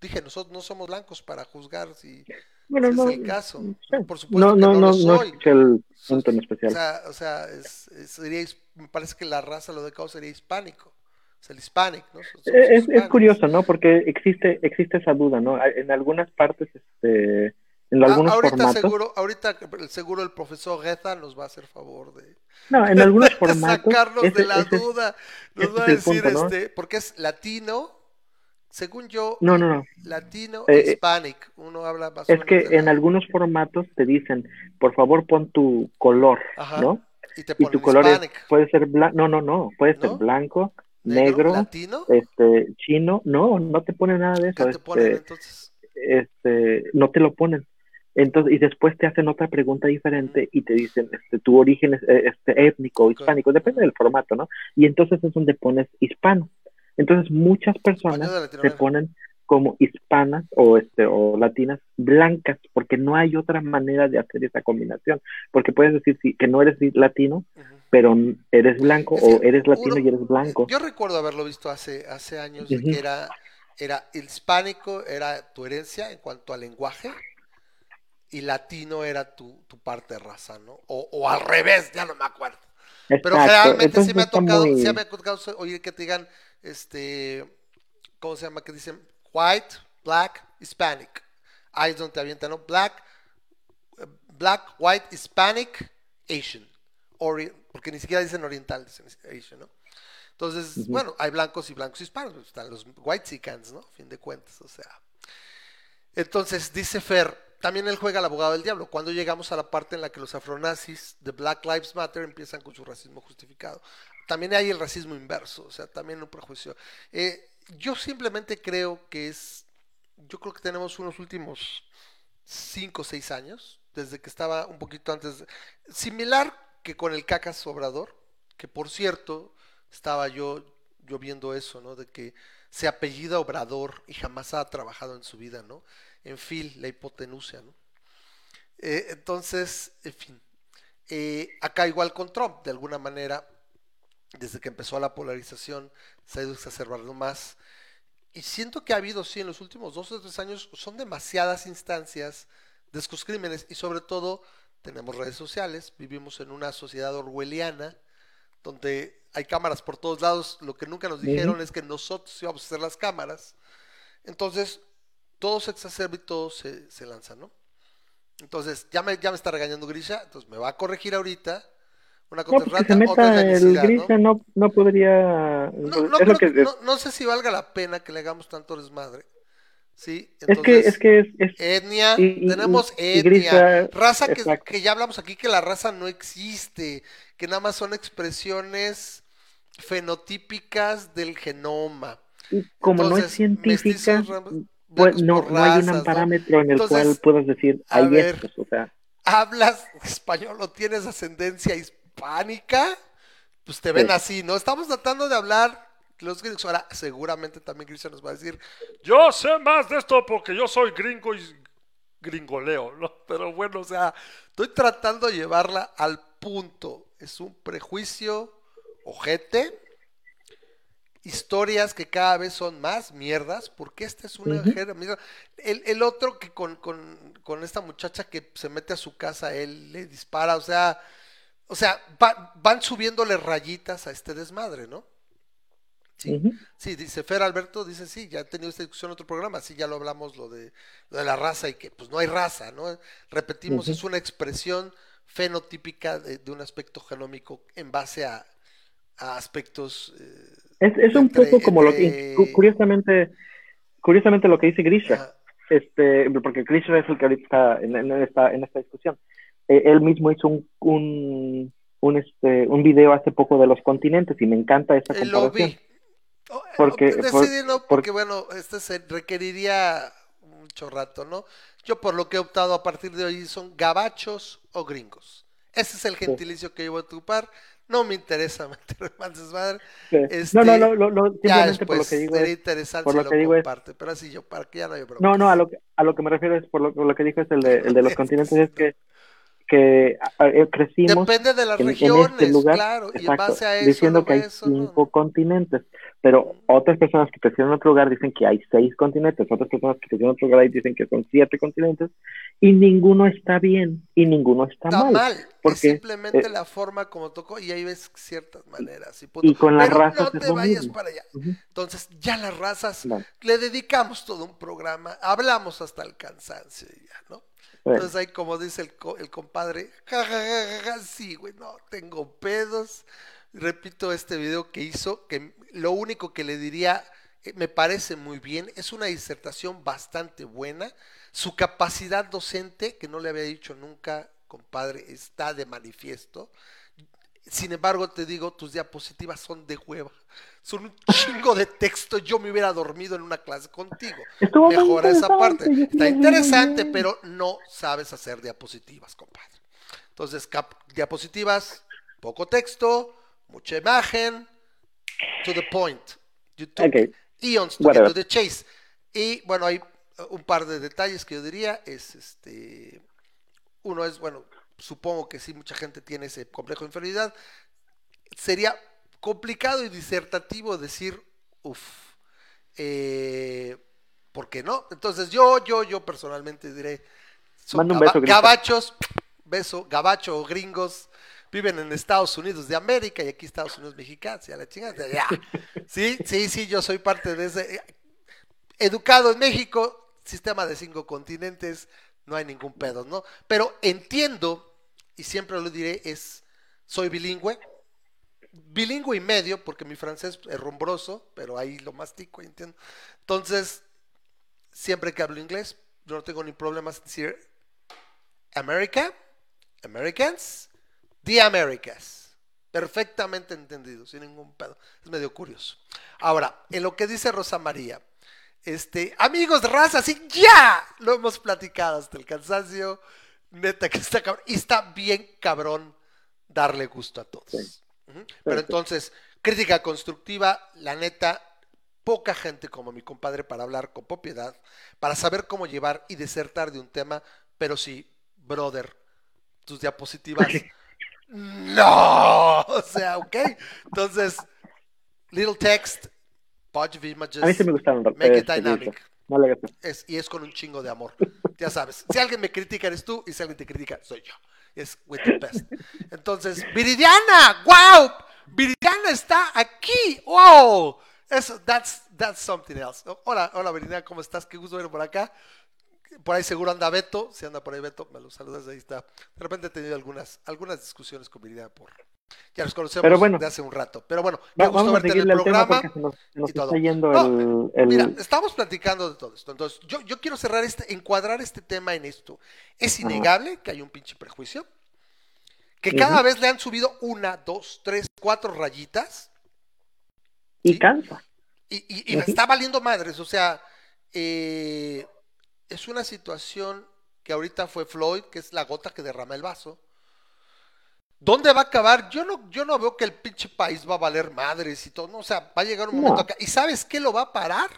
Dije, nosotros no somos blancos para juzgar si, bueno, es el caso. Por supuesto no, que no, no, lo soy. No el punto en especial. O sea, o sea es, sería, me parece que la raza, lo de cabo sería hispánico. Es el hispanic, ¿no? Es, es, curioso, ¿no? Porque existe, existe esa duda, ¿no? En algunas partes, este en ah, algunos ahorita formatos. Seguro, ahorita seguro el profesor Reza nos va a hacer favor de, no, en algunos [LAUGHS] formatos, sacarnos de la duda. Nos va a decir, este, porque es latino, según yo, no, no, no. latino, eh, hispanic. Uno habla más Es que en algunos formatos te dicen, por favor pon tu color, ¿no? Y, te y tu color puede ser blanco, no, no, no, puede ser blanco, negro, latino. este, chino, no, no te ponen nada de eso. ¿Qué te ponen este, entonces? este, no te lo ponen. Entonces, y después te hacen otra pregunta diferente y te dicen, este, tu origen es eh, este, étnico o hispánico, depende del formato, ¿no? Y entonces es donde pones hispano. Entonces muchas personas se ponen como hispanas o este o latinas blancas porque no hay otra manera de hacer esa combinación porque puedes decir sí, que no eres latino pero eres blanco o eres latino uno- y eres blanco Yo recuerdo haberlo visto hace, hace años, Ujú. que era, era hispánico, era tu herencia en cuanto al lenguaje, y latino era tu, tu parte de raza, ¿no? O, o al revés, ya no me acuerdo. Pero generalmente Entonces sí me ha tocado, muy- sí me ha tocado oír que te digan, este, ¿cómo se llama? Que dicen white, black, hispanic. Ahí es donde te avientan, ¿no? Black, black, white, hispanic, Asian. Ori- porque ni siquiera dicen oriental, dicen Asian, ¿no? Entonces, bueno, hay blancos y blancos hispanos, están los white sicans, ¿no? A fin de cuentas, o sea. Entonces, dice Fer, también él juega al abogado del diablo. Cuando llegamos a la parte en la que los afronazis de Black Lives Matter empiezan con su racismo justificado. También hay el racismo inverso, o sea, también un prejuicio. Eh, yo simplemente creo que es, yo creo que tenemos unos últimos cinco o seis años, desde que estaba un poquito antes, similar que con el Cacas Obrador, que por cierto, estaba yo, yo viendo eso, ¿no? De que se apellida Obrador y jamás ha trabajado en su vida, ¿no? En fin, la hipotenusia, ¿no? Eh, entonces, en fin, eh, acá igual con Trump, de alguna manera, desde que empezó la polarización, se ha ido exacerbando más. Y siento que ha habido, sí, en los últimos dos o tres años, son demasiadas instancias de estos crímenes y sobre todo tenemos redes sociales, vivimos en una sociedad orwelliana donde hay cámaras por todos lados, lo que nunca nos dijeron es que nosotros íbamos a hacer las cámaras, entonces todo se exacerba y todo se, se lanza, ¿no? Entonces, ya me, ya me está regañando Grisha, entonces me va a corregir ahorita, una no porque se rata, otra es meta el. Grisha no, no podría No, no, es creo lo que, que- no- no sé si valga la pena que le hagamos tanto desmadre. Sí, es que entonces, es que es, es- etnia, y- tenemos y- y etnia, raza que, que ya hablamos aquí que la raza no existe, que nada más son expresiones fenotípicas del genoma. y como no es Entonces, científica mestizos, pues blancos no, por no hay un ¿no? parámetro en el Entonces, cual puedas decir hay ver, estos o sea ¿Hablas español o tienes ascendencia hispánica? Pues te ven Sí. así, ¿no? Estamos tratando de hablar los gringos. Ahora, seguramente también Cristian nos va a decir, yo sé más de esto porque yo soy gringo y gringoleo, ¿no? [LAUGHS] Pero bueno, o sea, estoy tratando de llevarla al punto. Es un prejuicio ojete, historias que cada vez son más mierdas, porque esta es una Ujú. jera- mierda. El, el otro que con, con, con esta muchacha que se mete a su casa, él le dispara, o sea, o sea, va- van subiéndole rayitas a este desmadre, ¿no? Sí, sí, dice Fer Alberto, dice, sí, ya he tenido esta discusión en otro programa, sí, ya lo hablamos, lo de, lo de la raza y que pues no hay raza, ¿no? Repetimos, es una expresión fenotípica de, de un aspecto genómico en base a, a aspectos... eh, Es, es un entre- poco como lo que, curiosamente, curiosamente lo que dice Grisha, ajá, este, porque Grisha es el que ahorita está en, en esta, en esta discusión. Eh, él mismo hizo un, un, un, este, un video hace poco de los continentes y me encanta esa eh, lo comparación. vi. Oh, eh, Porque- decidí por- no, por- porque bueno, este se requeriría mucho rato, ¿no? Yo por lo que he optado a partir de hoy son gabachos o gringos. Ese es el gentilicio que yo voy a ocupar. No me interesa [LAUGHS] meter más desmadre. Sí. este, no, no, no, lo- lo- simplemente por lo que digo sería es, interesante por si lo lo, que digo es- comparte, pero así yo, para que ya no haya broncas. no, no, a lo que, a lo que me refiero es por lo, por lo que dijo es el de, el de los [LAUGHS] continentes, es que, que a- crecimos Depende de las en, en regiones, este lugar, claro, y en base a eso, diciendo no que hay eso, no, cinco continentes, pero otras personas que crecieron en otro lugar dicen que hay seis continentes, otras personas que crecieron en otro lugar dicen que son siete continentes, y ninguno está bien y ninguno está, está mal. mal. Es porque, simplemente eh, la forma como tocó y ahí ves ciertas maneras. Y, punto. y con las Pero razas no te vayas mismo. para allá. Entonces, ya las razas, Vale. le dedicamos todo un programa, hablamos hasta el cansancio ya, ¿no? Entonces ahí como dice el, el compadre, ja, ja, ja, ja, ja, sí, güey, no, tengo pedos. Repito este video que hizo, que lo único que le diría, eh, me parece muy bien, es una disertación bastante buena. Su capacidad docente, que no le había dicho nunca, compadre, está de manifiesto. Sin embargo, te digo, tus diapositivas son de hueva. Son un chingo de texto. Yo me hubiera dormido en una clase contigo. Estuvo Mejora esa parte. Está interesante, pero no sabes hacer diapositivas, compadre. Entonces, diapositivas, poco texto, mucha imagen, to the point. YouTube. Ok. Eons to to the chase. Y bueno, hay un par de detalles que yo diría. Es este. Uno es, bueno, supongo que sí, mucha gente tiene ese complejo de inferioridad. Sería complicado y disertativo decir, uff, eh, ¿por qué no? Entonces yo, yo, yo personalmente diré, son Manda un beso, gabachos, beso, gabacho o gringos, viven en Estados Unidos de América y aquí Estados Unidos mexicanos, ya la chingada, ya. Sí, sí, sí, yo soy parte de ese. eh, Educado en México, sistema de cinco continentes, no hay ningún pedo, ¿no? Pero entiendo, y siempre lo diré, es, soy bilingüe, bilingüe y medio, porque mi francés es rumbroso, pero ahí lo mastico, entiendo. Entonces, siempre que hablo inglés, yo no tengo ni problemas en decir America, Americans, the Americas. Perfectamente entendido, sin ningún pedo. Es medio curioso. Ahora, en lo que dice Rosa María, este, amigos de raza, sí, ya lo hemos platicado hasta el cansancio. Neta que está cabrón. Y está bien cabrón darle gusto a todos. Sí. Pero entonces, crítica constructiva, la neta, poca gente como mi compadre para hablar con propiedad, para saber cómo llevar y desertar de un tema, pero sí, brother, tus diapositivas. [LAUGHS] no, o sea, ok. Entonces, little text, of images, A mí sí me gustaron. make it dynamic. No. Es, y es con un chingo de amor. Ya sabes, si alguien me critica eres tú y si alguien te critica soy yo. Es with the best. Entonces, Viridiana, wow, Viridiana está aquí, wow. Eso, that's, that's something else. Hola, hola Viridiana, ¿cómo estás? Qué gusto ver por acá. Por ahí seguro anda Beto, si anda por ahí Beto, me lo saludas, ahí está. De repente he tenido algunas, algunas discusiones con Viridiana por... Ya nos conocemos Pero bueno. de hace un rato. Pero bueno, vamos a verte en el programa. porque se nos, se nos y todo. está yendo No, el, el- Mira, estamos platicando de todo esto. Entonces, yo, yo quiero cerrar este, encuadrar este tema en esto. Es innegable que hay un pinche prejuicio. Que cada vez le han subido una, dos, tres, cuatro rayitas. y sí. cansa. Y, y- y Ujú. está valiendo madres. O sea, eh, es una situación que ahorita fue Floyd, que es la gota que derrama el vaso. ¿Dónde va a acabar? Yo no, yo no veo que el pinche país va a valer madres y todo. ¿no? O sea, va a llegar un momento No. acá. ¿Y sabes qué lo va a parar?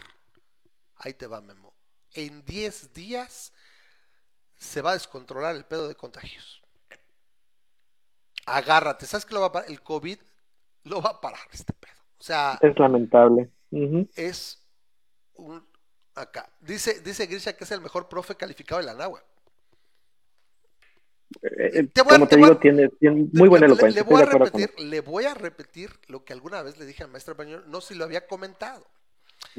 Ahí te va, Memo. En 10 días se va a descontrolar el pedo de contagios. Agárrate. ¿Sabes qué lo va a parar? El COVID lo va a parar este pedo. O sea, Es lamentable. Es un acá. Dice, dice Grisha que es el mejor profe calificado de la NAWA. Eh, Te voy a- como te te voy a- digo, tiene, tiene muy buena Le- le- elocuencia. Le, voy a con repetir, le voy a repetir lo que alguna vez le dije al maestro español, no si lo había comentado.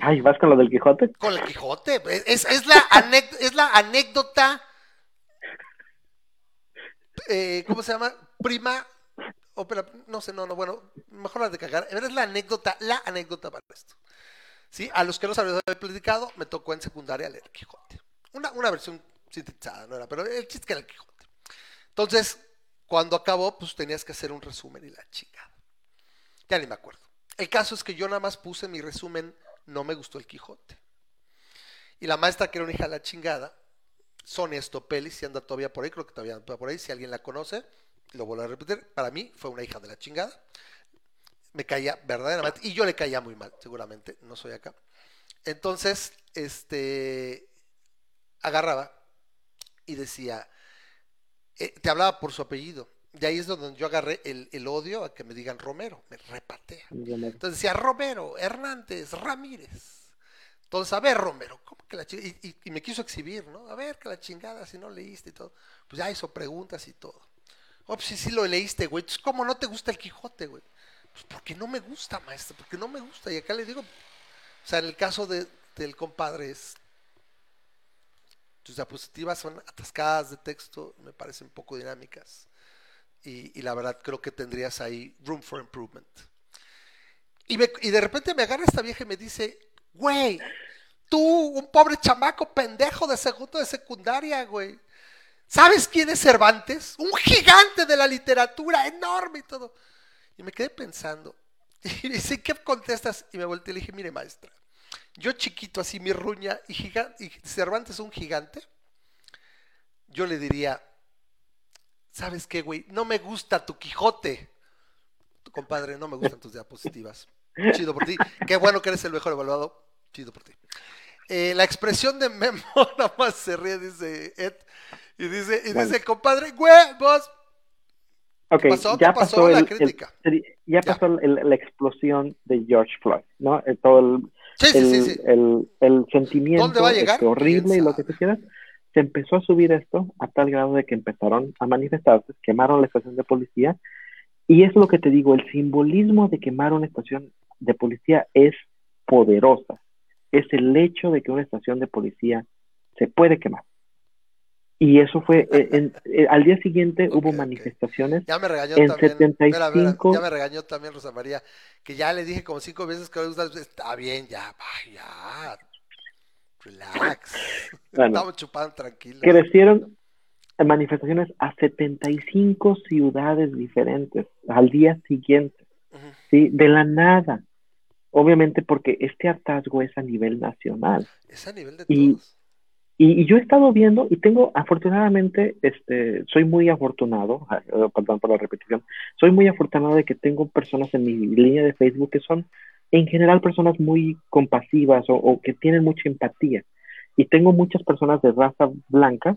Ay, ¿vas con lo del Quijote? Con el Quijote, es, es la, anec- es la anécdota, eh, ¿cómo se llama? Prima, ópera, no sé, no, no, bueno, mejor la de cagar. Es la anécdota, la anécdota para esto. ¿Sí? A los que no había platicado, me tocó en secundaria leer Quijote. Una, una versión sintetizada, no era, pero el chiste que era el Quijote. Entonces, cuando acabó, pues tenías que hacer un resumen y la chingada. Ya ni me acuerdo. El caso es que yo nada más puse mi resumen, no me gustó el Quijote. Y la maestra, que era una hija de la chingada, Sonia Stopelli, si anda todavía por ahí, creo que todavía anda por ahí, si alguien la conoce, lo vuelvo a repetir, para mí fue una hija de la chingada. Me caía verdaderamente, y yo le caía muy mal, seguramente, no soy acá. Entonces, este, agarraba y decía, eh, te hablaba por su apellido. De ahí es donde yo agarré el, el odio a que me digan Romero, me repatea. Entonces decía Romero, Hernández, Ramírez. Entonces, a ver, Romero, ¿cómo que la chingada? Y, y- y me quiso exhibir, ¿no? A ver, que la chingada, si no leíste y todo. Pues ya hizo preguntas y todo. Oh, pues sí, sí lo leíste, güey. Entonces, ¿cómo no te gusta el Quijote, güey? Pues porque no me gusta, maestro, porque no me gusta. Y acá le digo, o sea, en el caso de, del compadre es, tus diapositivas son atascadas de texto, me parecen poco dinámicas. Y, y la verdad creo que tendrías ahí room for improvement. Y, me- de repente me agarra esta vieja y me dice, güey, tú, un pobre chamaco pendejo de segundo de secundaria, güey. ¿Sabes quién es Cervantes? Un gigante de la literatura, enorme y todo. Y me quedé pensando. [LAUGHS] Y dice, ¿qué contestas? Y me volteé y dije, mire maestra, yo chiquito así, mi ruña, y, y Cervantes un gigante, yo le diría, ¿sabes qué, güey? No me gusta tu Quijote. Tu compadre, no me gustan tus diapositivas. Chido por ti. Qué bueno que eres el mejor evaluado. Chido por ti. Eh, la expresión de Memo [LAUGHS] nada más se ríe, dice Ed. Y dice, y dice compadre, güey, vos. Ya pasó, la crítica? ya pasó la explosión de George Floyd, ¿no? Eh, todo el, sí, sí, el, el, sentimiento este, horrible y lo que tú quieras. Se empezó a subir esto a tal grado de que empezaron a manifestarse, quemaron la estación de policía. Y es lo que te digo, el simbolismo de quemar una estación de policía es poderosa. Es el hecho de que una estación de policía se puede quemar. Y eso fue, eh, eh, al día siguiente hubo manifestaciones ya me regañó en también, 75. ya me regañó también Rosa María, que ya le dije como cinco veces que está bien, ya, ya, relax. [LAUGHS] Estamos chupando tranquilos. Crecieron manifestaciones a 75 ciudades diferentes al día siguiente, ¿sí? De la nada. Obviamente porque este hartazgo es a nivel nacional. Es a nivel de todos. Y, yo he estado viendo y tengo, afortunadamente, este, soy muy afortunado, [LAUGHS] eh, perdón por la repetición, soy muy afortunado de que tengo personas en mi línea de Facebook que son en general personas muy compasivas o, que tienen mucha empatía. Y tengo muchas personas de raza blanca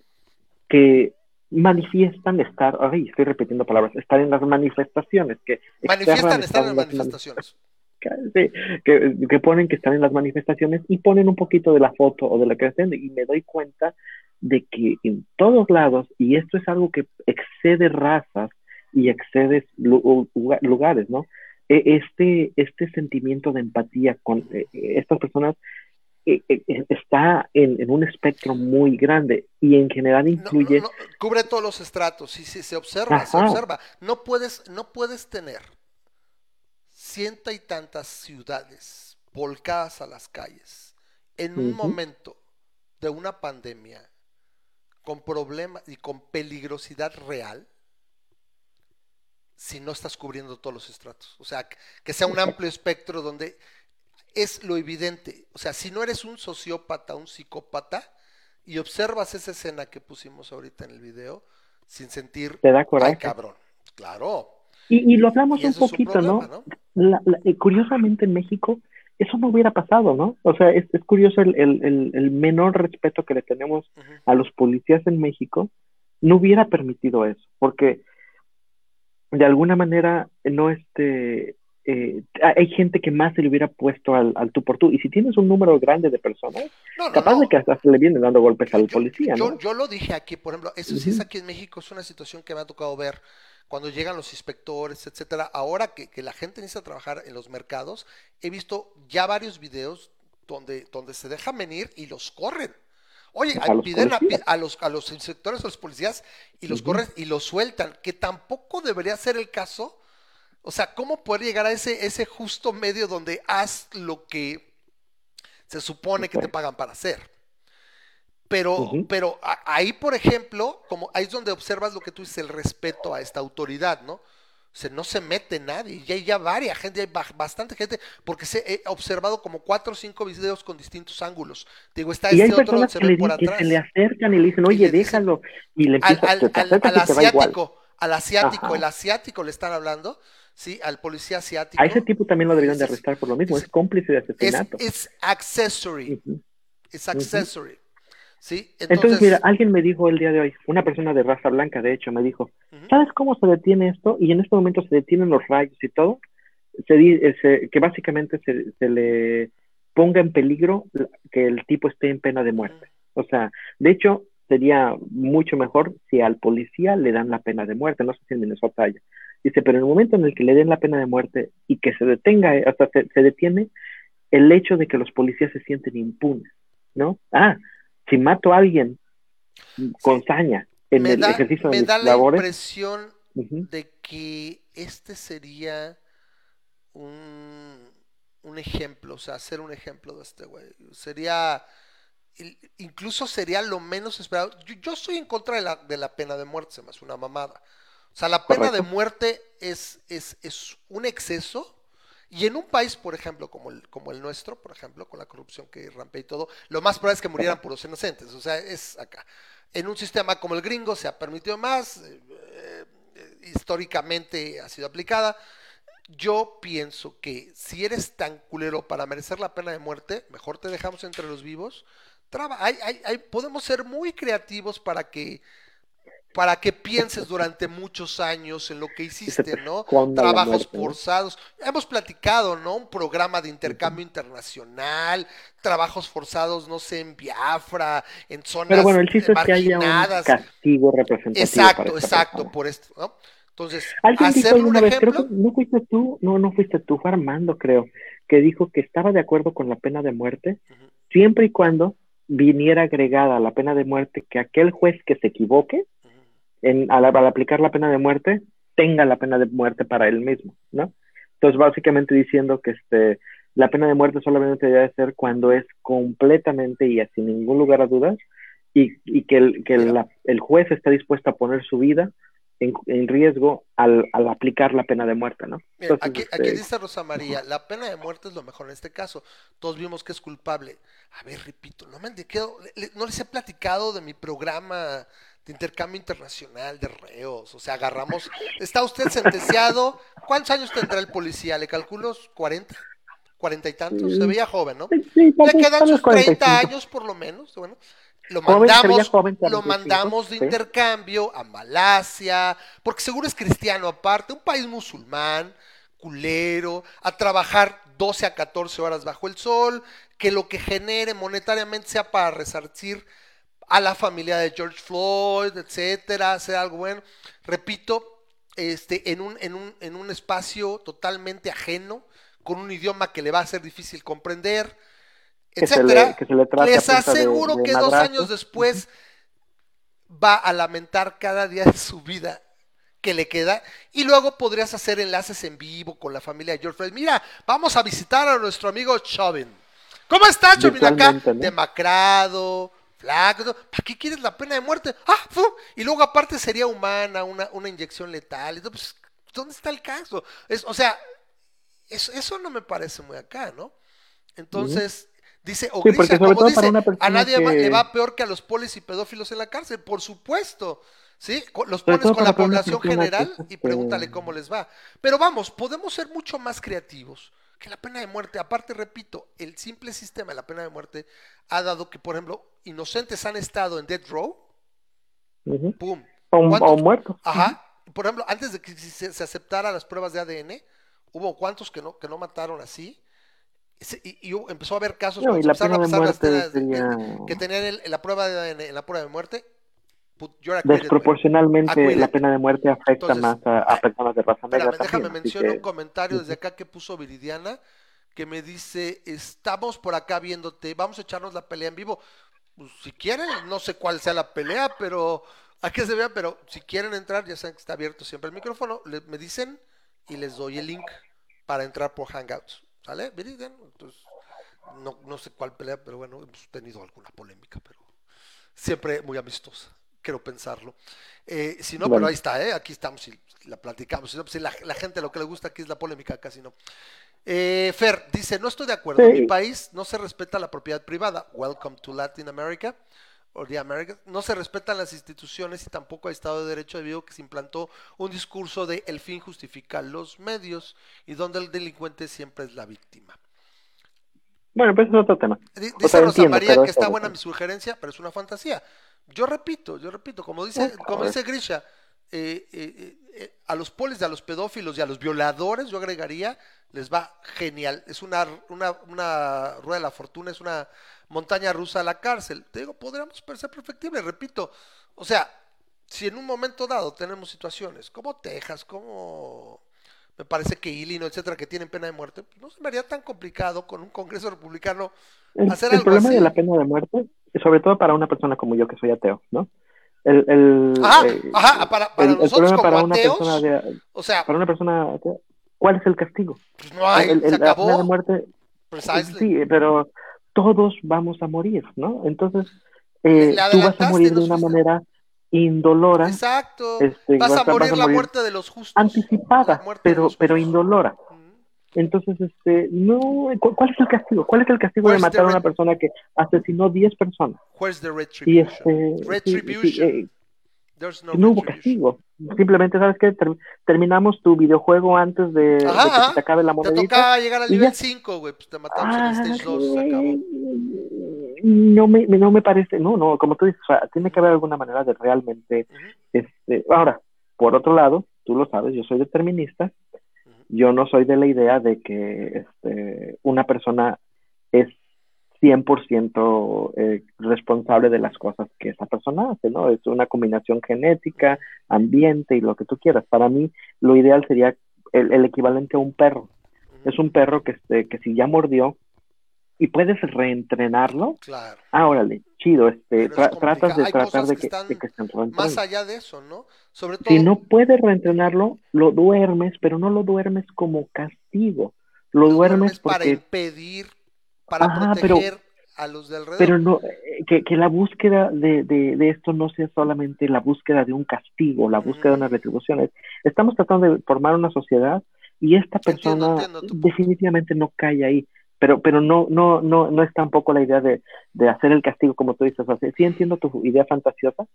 que manifiestan estar, ay, estoy repitiendo palabras, estar en las manifestaciones. que Manifiestan estar en las manifestaciones que, ponen que están en las manifestaciones y ponen un poquito de la foto o de la que estén y me doy cuenta de que en todos lados, y esto es algo que excede razas y excede lugares, ¿no? E, este, este sentimiento de empatía con eh, estas personas eh, eh, está en, un espectro muy grande y en general incluye... cubre todos los estratos, sí, sí, se observa, se observa. No puedes, no puedes tener cienta y tantas ciudades volcadas a las calles en un momento de una pandemia con problemas y con peligrosidad real si no estás cubriendo todos los estratos. O sea, que sea un amplio espectro donde es lo evidente. O sea, si no eres un sociópata, un psicópata, y observas esa escena que pusimos ahorita en el video, sin sentir, Te da coraje. cabrón. Claro. Y, lo hablamos un poquito, ¿no? Eh, curiosamente en México eso no hubiera pasado, ¿no? O sea, es, curioso el, el, el, menor respeto que le tenemos a los policías en México, no hubiera permitido eso, porque de alguna manera no este eh, hay gente que más se le hubiera puesto al, al, tú por tú. Y si tienes un número grande de personas, capaz de que hasta se le vienen dando golpes al policía. Yo, yo, lo dije aquí, por ejemplo, eso sí es aquí en México, es una situación que me ha tocado ver cuando llegan los inspectores, etcétera. Ahora que, la gente necesita trabajar en los mercados, he visto ya varios videos donde, donde se dejan venir y los corren. Oye, piden a, los, a los inspectores o los policías y los corren y los sueltan, que tampoco debería ser el caso. O sea, ¿cómo poder llegar a ese, ese justo medio donde haz lo que se supone que te pagan para hacer? Pero, pero ahí, por ejemplo, como ahí es donde observas lo que tú dices, el respeto a esta autoridad, ¿no? O sea, no se mete nadie, y hay ya varias gente, hay bastante gente, porque se, he observado como cuatro o cinco videos con distintos ángulos. Digo, está y este otro donde se ve por atrás. Que se le acercan y le dicen, oye, déjalo. Y le al, al, al, asiático, al asiático, el asiático le están hablando, ¿sí? Al policía asiático. A ese tipo también lo deberían de arrestar por lo mismo, es, cómplice de asesinato. Es, accessory, es accessory. Entonces... mira, alguien me dijo el día de hoy, una persona de raza blanca, de hecho, me dijo, ¿sabes cómo se detiene esto? Y en este momento se detienen los rayos y todo. Se dice que básicamente se, le ponga en peligro que el tipo esté en pena de muerte. O sea, de hecho, sería mucho mejor si al policía le dan la pena de muerte, no sé si en Minnesota haya. Dice, pero en el momento en el que le den la pena de muerte y que se detenga, hasta se, se detiene el hecho de que los policías se sienten impunes, ¿no? Ah, si mato a alguien con saña en el ejercicio de me da la impresión de que este sería un, un ejemplo, o sea, hacer un ejemplo de este güey. Sería, incluso sería lo menos esperado. Yo, estoy en contra de la, de la pena de muerte, se me hace una mamada. O sea, la pena de muerte es, es, es un exceso. Y en un país, por ejemplo, como el, como el nuestro, por ejemplo, con la corrupción que rampea y todo, lo más probable es que murieran puros inocentes. O sea, es acá. En un sistema como el gringo se ha permitido más, eh, eh, históricamente ha sido aplicada. Yo pienso que si eres tan culero para merecer la pena de muerte, mejor te dejamos entre los vivos. Traba, hay, hay, hay, podemos ser muy creativos para que para que pienses durante muchos años en lo que hiciste, ¿no? [LAUGHS] Trabajos forzados. Hemos platicado, ¿no? Un programa de intercambio internacional, trabajos forzados, no sé, en Biafra, en zonas Pero bueno, el chiste es que haya un castigo representativo. Exacto, exacto, por esto, ¿no? Entonces, ¿Alguien dijo una vez, creo que no fuiste tú, no, no fuiste tú, fue Armando, creo, que dijo que estaba de acuerdo con la pena de muerte, siempre y cuando viniera agregada la pena de muerte que aquel juez que se equivoque en, al, aplicar la pena de muerte tenga la pena de muerte para él mismo, ¿no? Entonces, básicamente diciendo que este, la pena de muerte solamente debe ser cuando es completamente y sin ningún lugar a dudas y, y que, el, que el, el juez está dispuesto a poner su vida en, riesgo al, al, aplicar la pena de muerte, ¿no? aquí, aquí, este, dice Rosa María, la pena de muerte es lo mejor en este caso. Todos vimos que es culpable. A ver, repito, no me quedo, no les he platicado de mi programa de intercambio internacional de reos. O sea, agarramos. ¿Está usted sentenciado? ¿Cuántos años tendrá el policía? ¿Le calculo 40? ¿40 y tantos? Se veía joven, ¿no? Le quedan sus 30 años por lo menos. Bueno, lo mandamos, lo mandamos de intercambio a Malasia, porque seguro es cristiano aparte, un país musulmán, culero, a trabajar 12 a 14 horas bajo el sol, que lo que genere monetariamente sea para resarcir a la familia de George Floyd, etcétera, sea algo bueno. Repito, este, en un, en un, en un espacio totalmente ajeno, con un idioma que le va a ser difícil comprender, etcétera, les aseguro que dos años después va a lamentar cada día de su vida que le queda y luego podrías hacer enlaces en vivo con la familia de George Floyd. Mira, vamos a visitar a nuestro amigo Chauvin. ¿Cómo está Chauvin acá? Demacrado, flaco. ¿Para qué quieres la pena de muerte? Ah, y luego aparte sería humana, una, una inyección letal. Pues, ¿Dónde está el caso? Es, o sea, eso, eso no me parece muy acá, ¿no? Entonces, Dice o dice, a nadie le va peor que a los polis y pedófilos en la cárcel, por supuesto. ¿Sí? Los pones con la población general y pregúntale cómo les va. Pero vamos, podemos ser mucho más creativos que la pena de muerte. Aparte, repito, el simple sistema de la pena de muerte ha dado que, por ejemplo, inocentes han estado en death row. ¡Pum! O, muertos. Ajá. Por ejemplo, antes de que se, se aceptara las pruebas de ADN, hubo cuantos que no, que no mataron así y, empezó a haber casos no, empezaron a pasar que tenían la prueba de, la prueba de muerte desproporcionalmente la pena de muerte afecta más a, personas de raza negra déjame mencionar un comentario desde acá que puso Viridiana que me dice estamos por acá viéndote vamos a echarnos la pelea en vivo pues, si quieren no sé cuál sea la pelea pero a que se vea pero si quieren entrar ya saben que está abierto siempre el micrófono me dicen y les doy el link para entrar por Hangouts ¿Sale? Entonces, no, no sé cuál pelea, pero bueno, hemos tenido alguna polémica, pero siempre muy amistosa, quiero pensarlo. Eh, si no, pero ahí está, ¿eh? aquí estamos y la platicamos. Si no, pues la, la, gente lo que le gusta aquí es la polémica, casi no. Eh, Fer dice, no estoy de acuerdo, en mi país no se respeta la propiedad privada. Welcome to Latin America. O the America. No se respetan las instituciones y tampoco hay Estado de Derecho debido a que se implantó un discurso de el fin justifica los medios y donde el delincuente siempre es la víctima. Bueno, pues es otro tema. Dice Rosa María que está buena mi sugerencia, pero es una fantasía. Yo repito, yo repito, como dice, como dice Grisha, eh, eh, eh, a los polis, a los pedófilos y a los violadores, yo agregaría, les va genial. Es una, una, una rueda de la fortuna, es una montaña rusa a la cárcel. Te digo, podríamos ser perfectibles, repito. O sea, si en un momento dado tenemos situaciones como Texas, como me parece que Illinois, etcétera, que tienen pena de muerte, pues no se me haría tan complicado con un Congreso republicano hacer el, algo problema de la pena de muerte, sobre todo para una persona como yo que soy ateo, ¿no? El, el, ajá, eh, ajá, para, para nosotros como para ateos, una persona o sea, para una persona atea, ¿cuál es el castigo? Pues no hay, el, se acabó. La de muerte, sí, pero todos vamos a morir, ¿no? Entonces, eh, tú vas a morir de una manera indolora. Exacto. Este, vas, a vas a- morir vas a la morir muerte de los justos. Anticipada, La de pero, pero indolora. Entonces, este, no, ¿cu- ¿cuál es el castigo? ¿Cuál es el castigo de Where's matar a una persona que asesinó 10 personas? Where's the Y retribution? este, sí, sí, Retribution. eh, no, no hubo retribution. castigo. Simplemente, ¿sabes qué? Ter- terminamos tu videojuego antes de, de Ajá, que se te acabe la Te monedita. tocaba llegar al y nivel ya. 5, güey. Pues te matamos en Ah, el stage 2, se acabó. no me, no me parece, no, no, como tú dices, o sea, tiene que haber alguna manera de realmente, Ujú, este, ahora, por otro lado, tú lo sabes, yo soy determinista. Yo no soy de la idea de que este, una persona es 100% eh, responsable de las cosas que esa persona hace, ¿no? Es una combinación genética, ambiente y lo que tú quieras. Para mí, lo ideal sería el, el equivalente a un perro. Es un perro que, este, que si ya mordió y puedes reentrenarlo, Claro. ah, órale, chido, este, es tratas de Hay tratar de que que, están de que se Más allá de eso, ¿no? Sobre todo. Si no puedes reentrenarlo, lo duermes, pero no lo duermes como castigo. Lo lo duermes para porque impedir, para Ajá, pero- proteger a los de alrededor. pero no eh, que, que la búsqueda de, de, de esto no sea solamente la búsqueda de un castigo, la búsqueda de Ujú. una retribución. Es- Estamos tratando de formar una sociedad y esta persona entiendo definitivamente no cae ahí. Pero, pero no, no, no, no es tampoco la idea de, de hacer el castigo como tú dices. O sea, sí entiendo tu idea fantasiosa,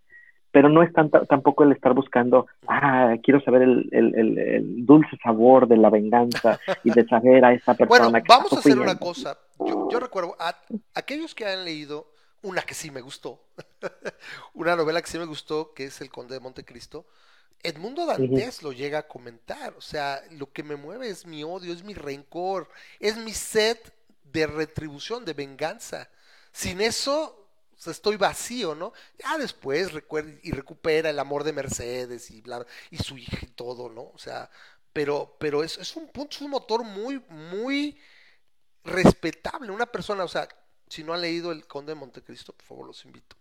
pero no es tanta- tampoco el estar buscando, ah, quiero saber el, el, el, el dulce sabor de la venganza y de saber a esa persona Bueno, que vamos a hacer una cosa. Yo, yo recuerdo a aquellos que han leído una que sí me gustó, [LAUGHS] una novela que sí me gustó, que es El Conde de Montecristo. Edmundo Dantes lo llega a comentar, o sea, lo que me mueve es mi odio, es mi rencor, es mi sed de retribución, de venganza. Sin eso, o sea, estoy vacío, ¿no? Ya después recuerda y recupera el amor de Mercedes y bla, y su hija y todo, ¿no? O sea, pero, pero es, es un punto, es un motor muy, muy respetable. Una persona, o sea, si no han leído El Conde de Montecristo, por favor, los invito.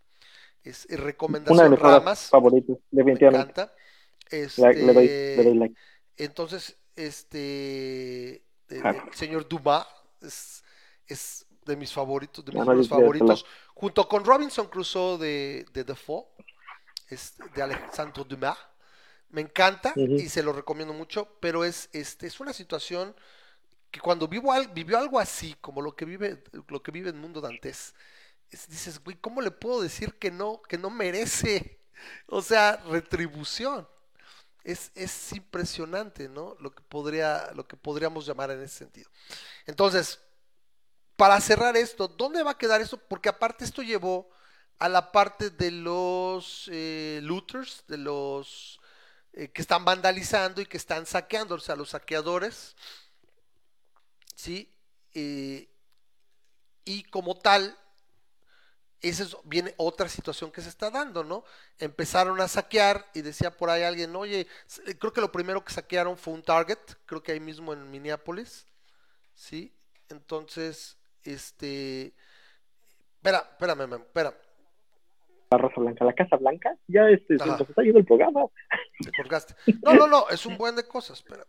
Es, es Una de recomendación mis favoritas, me encanta. La- le, doy, le doy Este, like. entonces, este, el señor Dumas es, es de mis favoritos, de mis no, favoritos, junto con Robinson Crusoe de, de Defoe, es de Alejandro Dumas. Me encanta y se lo recomiendo mucho, pero es, este, es una situación que cuando vivo al- vivió algo así, como lo que vive, lo que vive el mundo dantes, es- dices, güey, ¿cómo le puedo decir que no, que no merece? O sea, retribución. Es, es impresionante, ¿no? Lo que podría, lo que podríamos llamar en ese sentido. Entonces, para cerrar esto, ¿dónde va a quedar esto? Porque aparte esto llevó a la parte de los eh, looters, de los eh, que están vandalizando y que están saqueando, o sea, los saqueadores, ¿sí? Eh, y como tal, esa es, viene otra situación que se está dando, ¿no? Empezaron a saquear y decía por ahí alguien, oye, creo que lo primero que saquearon fue un Target, creo que ahí mismo en Minneapolis, ¿sí? Entonces, este... Espera, espérame, espérame, La Rosa Blanca, la Casa Blanca, ya este, se nos está yendo el programa. te colgaste. No, no, no, es un buen de cosas, espérame.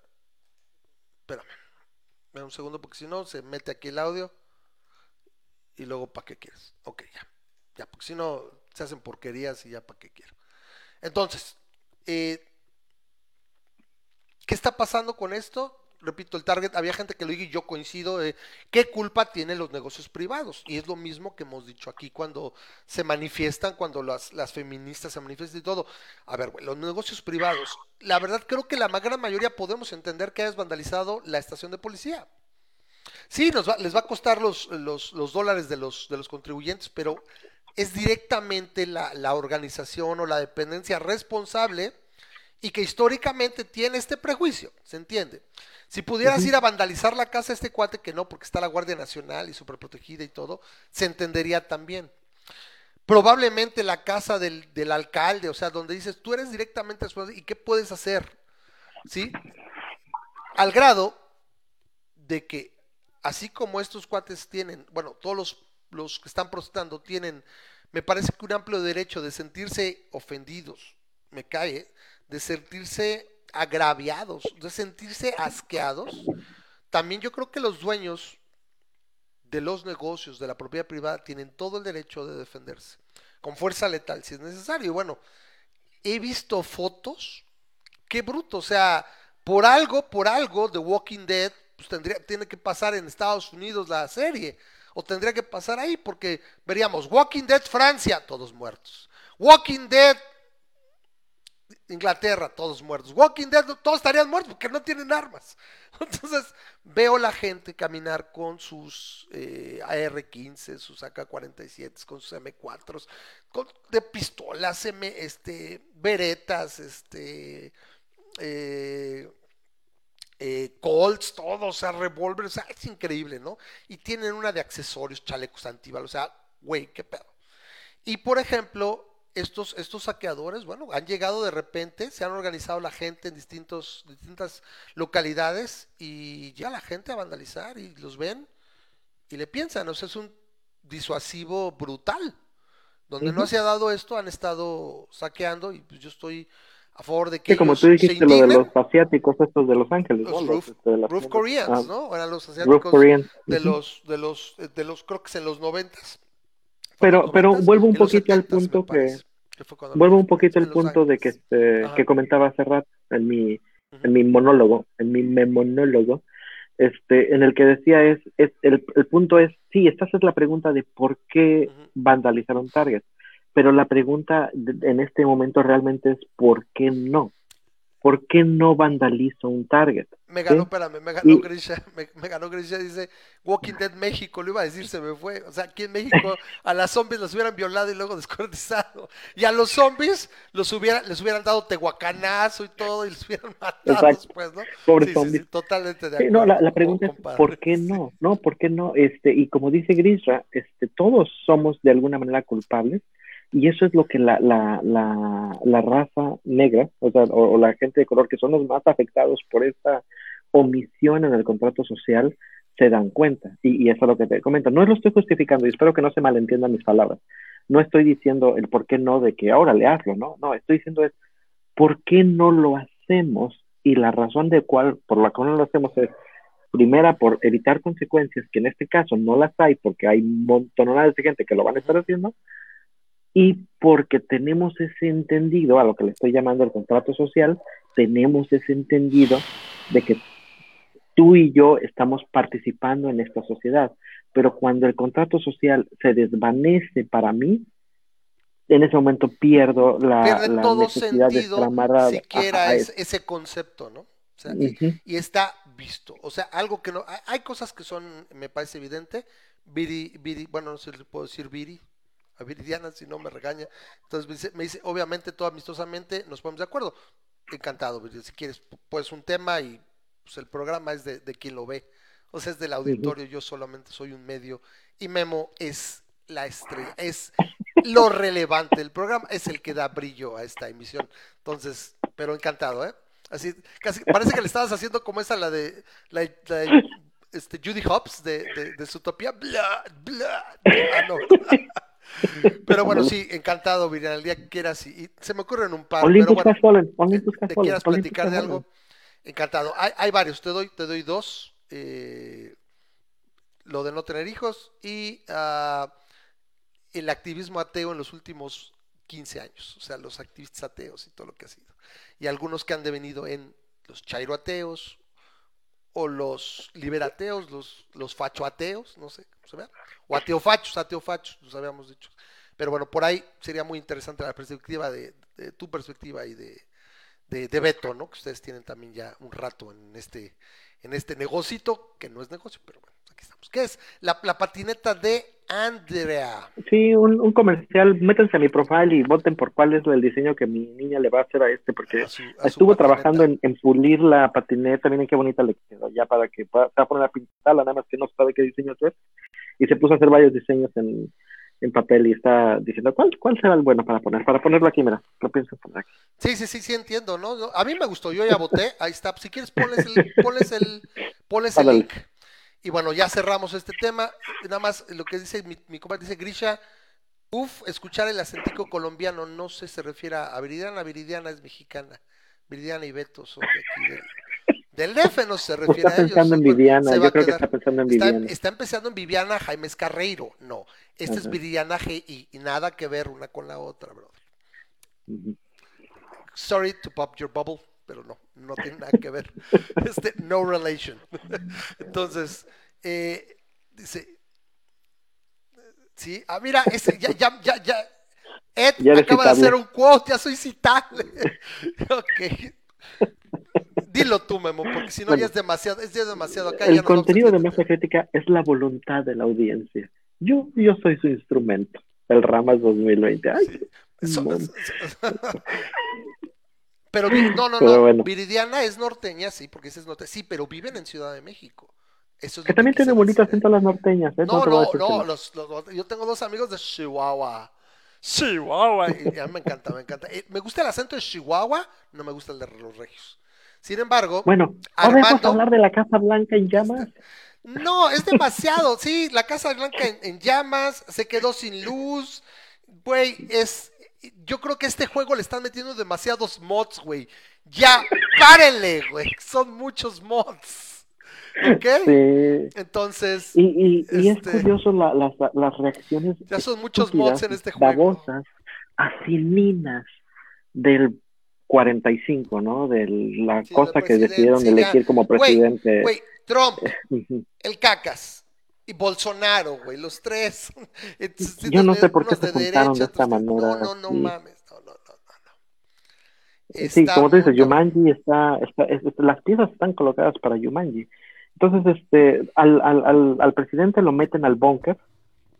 Espérame. Espera un segundo porque si no se mete aquí el audio y luego ¿para qué quieres? Ok, ya. Ya, porque si no se hacen porquerías y ya ¿para qué quiero? Entonces, eh, ¿qué está pasando con esto? Repito, el target, había gente que lo dijo y yo coincido, ¿qué culpa tienen los negocios privados? Y es lo mismo que hemos dicho aquí cuando se manifiestan, cuando las, las feministas se manifiestan y todo. A ver, los negocios privados, la verdad creo que la gran mayoría podemos entender que hayas vandalizado la estación de policía. Sí, nos va- les va a costar los, los, los dólares de los, de los contribuyentes, pero es directamente la, la organización o la dependencia responsable y que históricamente tiene este prejuicio, ¿se entiende? Si pudieras ir a vandalizar la casa de este cuate, que no, porque está la Guardia Nacional y súper protegida y todo, se entendería también. Probablemente la casa del, del alcalde, o sea, donde dices, tú eres directamente responsable, ¿y qué puedes hacer? ¿Sí? Al grado de que, así como estos cuates tienen, bueno, todos los, los que están protestando tienen, me parece que un amplio derecho de sentirse ofendidos, me cae, ¿eh? de sentirse agraviados, de sentirse asqueados, también yo creo que los dueños de los negocios, de la propiedad privada, tienen todo el derecho de defenderse, con fuerza letal si es necesario. Bueno, he visto fotos, qué bruto, o sea, por algo, por algo, The Walking Dead, pues tendría, tiene que pasar en Estados Unidos la serie, o tendría que pasar ahí, porque veríamos, Walking Dead Francia, todos muertos. Walking Dead Inglaterra, todos muertos. Walking Dead, todos estarían muertos porque no tienen armas. [LAUGHS] Entonces veo la gente caminar con sus eh, AR-15, sus AK-47, con sus M4, con, de pistolas, M, este, beretas, este, eh, eh, Colts, todos, o sea, revólveres, es increíble, ¿no? Y tienen una de accesorios, chalecos antibalas, o sea, güey, qué pedo. Y por ejemplo, estos, estos saqueadores, bueno, han llegado de repente, se han organizado la gente en distintos, distintas localidades y ya la gente a vandalizar y los ven y le piensan, o sea, es un disuasivo brutal. Donde no se ha dado esto, han estado saqueando y pues yo estoy a favor de que. Sí, como tú dijiste, lo de los asiáticos, estos de Los Ángeles, los ¿no? Roof, este, de roof Koreans, ah, ¿no? Eran los asiáticos de los, de los, de los, creo que es en los noventas. Pero, pero vuelvo un poquito al 70s, me punto que, vuelvo un poquito al punto de que, este, Ajá. que comentaba hace rato en mi, en mi monólogo, en mi me- monólogo, este, en el que decía es, es el, el punto es, sí, esta es la pregunta de por qué vandalizaron Target, pero la pregunta de- en este momento realmente es por qué no, por qué no vandalizo un Target. Me ganó, ¿sí? espérame, me ganó Y- Grisha, [LAUGHS] me, me ganó Grisha, dice Walking Dead México, lo iba a decir, se me fue. O sea, aquí en México a las zombies los hubieran violado y luego [LAUGHS] descuartizado. Y a los zombies los hubiera, les hubieran dado tehuacanazo y todo y los hubieran [LAUGHS] matado Exacto. después, ¿no? Pobres Sí, zombies. sí, totalmente de acuerdo. no, la, pregunta es ¿por qué no? No, ¿por qué no? Este, y como dice Grisra, este, todos somos de alguna manera culpables y eso es lo que la, la, la, la raza negra, o sea, o, o la gente de color que son los más afectados por esta omisión en el contrato social, se dan cuenta. Y, y eso es lo que te comento. No lo estoy justificando y espero que no se malentiendan mis palabras. No estoy diciendo el por qué no de que ahora le hazlo, no, no, estoy diciendo es por qué no lo hacemos y la razón de cual, por la cual no lo hacemos es primera por evitar consecuencias que en este caso no las hay porque hay montonadas de gente que lo van a estar haciendo y porque tenemos ese entendido a lo que le estoy llamando el contrato social, tenemos ese entendido de que tú y yo estamos participando en esta sociedad, pero cuando el contrato social se desvanece para mí, en ese momento pierdo la, Pierde la todo necesidad de sentido tramar a- siquiera a- a ese, ese concepto, ¿no? O sea, y- Ujú. y está visto. O sea, algo que no. Hay, hay cosas que son, me parece evidente. Viri, Viri, bueno, no sé si le puedo decir Viri, a Viridiana, si no me regaña. Entonces me dice, me dice, obviamente, todo amistosamente nos ponemos de acuerdo. Encantado, Viri, si quieres, pues un tema y pues el programa es de, de quien lo ve. O sea, es del auditorio, yo solamente soy un medio. Y Memo es la estrella, es lo relevante del programa, es el que da brillo a esta emisión. Entonces, pero encantado, ¿eh? Así, casi, parece que le estabas haciendo como esa, la de, la, la de, este, Judy Hobbs de, de, de Zootopia. Bla, bla, ah, no. [LAUGHS] Pero bueno, sí, encantado, Viriana, el día que quieras. Y, y se me ocurren un par, Olympus pero bueno, fallen, Olympus has te quieras platicar de algo, encantado. Hay, hay varios, te doy, te doy dos. eh, lo de no tener hijos y ah, el activismo ateo en los últimos 15 años, o sea, los activistas ateos y todo lo que ha sido. Y algunos que han devenido en los chairo ateos o los liberateos, los, los facho ateos, no sé cómo se vea, o ateofachos, ateofachos, nos habíamos dicho. Pero bueno, por ahí sería muy interesante la perspectiva de, tu perspectiva y de, de, de Beto, ¿no? Que ustedes tienen también ya un rato en este, en este negocito, que no es negocio, pero bueno, aquí estamos. ¿Qué es? La patineta de Andrea. Sí, un, un comercial, métanse a mi profile y voten por cuál es el diseño que mi niña le va a hacer a este, porque A su- a su estuvo trabajando en, en pulir la patineta, miren qué bonita le quedó, ya para que pueda, se va a poner a pintarla, nada más que no sabe qué diseño es, y se puso a hacer varios diseños en, en papel y está diciendo, ¿cuál, ¿cuál será el bueno para poner? Para ponerlo aquí, mira, lo pienso poner aquí. Sí, sí, sí, sí entiendo, ¿no? A mí me gustó, yo ya voté, ahí está. Si quieres, ponles el, ponles el, ponles el link. Y bueno, ya cerramos este tema. Nada más lo que dice mi, mi compadre, dice Grisha, uf, escuchar el acentico colombiano, no sé, se refiere a Viridiana, Viridiana es mexicana. Viridiana y Beto son de aquí del, del DF, no se refiere está a ellos. pensando en Viviana, yo creo que está pensando en Está, Viviana. está empezando en Viviana Jaime Carreiro, no. Esta es. Viridiana G y, nada que ver una con la otra, brother. Sorry to pop your bubble, pero no, no tiene nada que ver. [LAUGHS] Este, no relation. [LAUGHS] Entonces, eh, dice, sí, ah, mira, ese, ya, ya, ya, ya, Ed Ya acaba de hacer un quote, ya soy citable. [LAUGHS] ok. Dilo tú, Memo, porque si no Bueno. ya es demasiado, es ya demasiado acá. El contenido de masa crítica es la voluntad de la audiencia. Yo, yo soy su instrumento. El Ramas 2020. Ay, Sí. Eso- pero no, no, Pero no. bueno. Viridiana es norteña, sí, porque ese es norte. Sí, pero viven en Ciudad de México. Eso es que también quise tiene bonito decir. acento las norteñas. ¿eh? No, no, que no. Los, los- yo tengo dos amigos de Chihuahua. Chihuahua. Y a mí me encanta, me encanta. Eh, me gusta el acento de Chihuahua, no me gusta el de los regios. Sin embargo, Bueno, ¿podemos Armando- hablar de la Casa Blanca en llamas? No, es demasiado. Sí, la Casa Blanca en, en llamas, se quedó sin luz. Güey, es. Yo creo que este juego le están metiendo demasiados mods, güey. Ya, párenle, güey. Son muchos mods. ¿Ok? Sí. Entonces, Y, y, y Este- es curioso la- las, las reacciones ya son muchos mods en este juego. babosas, asininas del 45, ¿no? De la Sí, cosa que decidieron elegir como presidente. Güey, Trump, [LAUGHS] el cacas. Y Bolsonaro, güey, los tres. [LAUGHS] Es- Yo no sé por qué se juntaron de esta otros manera, No, no, no sí. mames. No, no, no, no, no. Sí, Está como tú dices. Yumanji está, está- es- es- las piezas están colocadas para Yumanji. Entonces, este, al, al, al, al presidente lo meten al búnker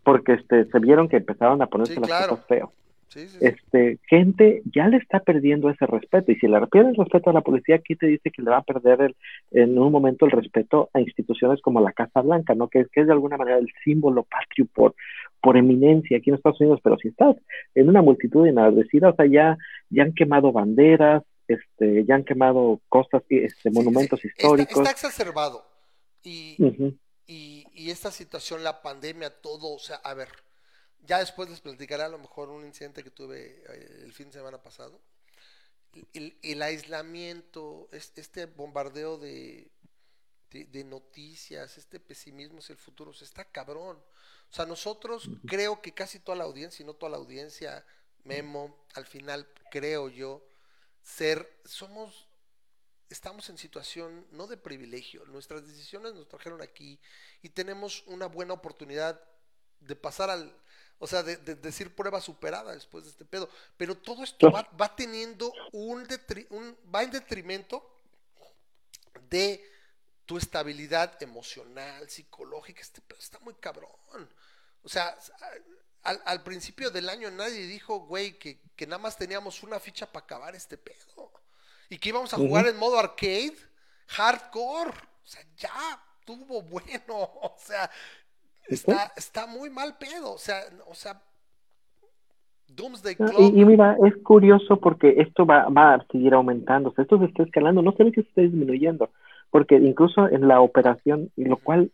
porque este, se vieron que empezaron a ponerse Sí, las claro. cosas feo. Sí, sí, sí. Este, gente ya le está perdiendo ese respeto y si le pierde el respeto a la policía, aquí te dice que le va a perder el- en un momento el respeto a instituciones como la Casa Blanca, ¿no? Que, que es de alguna manera el símbolo patrio por, por eminencia aquí en Estados Unidos, pero si estás en una multitud enardecida, o sea, ya, ya han quemado banderas, este, ya han quemado cosas, este, monumentos está- históricos. Está, exacerbado. Y, y esta situación, la pandemia, todo, o sea, a ver, ya después les platicaré a lo mejor un incidente que tuve eh, el fin de semana pasado. El, el aislamiento, es- este bombardeo de, de, de noticias, este pesimismo hacia el futuro, o sea, está cabrón. O sea, nosotros creo que casi toda la audiencia, y no toda la audiencia, Memo, al final creo yo, ser, somos estamos en situación no de privilegio, nuestras decisiones nos trajeron aquí y tenemos una buena oportunidad de pasar al, o sea, de, de decir prueba superada después de este pedo, pero todo esto va, va teniendo un, detri- un va en detrimento de tu estabilidad emocional, psicológica, este pedo está muy cabrón. O sea, al, al principio del año nadie dijo, güey, que, que nada más teníamos una ficha para acabar este pedo. Y que íbamos a jugar en modo arcade, hardcore. O sea, ya tuvo bueno. [LAUGHS] O sea, está, está muy mal pedo. O sea, o sea, Doomsday Clock. Y, y mira, es curioso porque esto va, va a seguir aumentando, o sea, esto se está escalando, no se ve que se está disminuyendo, porque incluso en la operación, y lo cual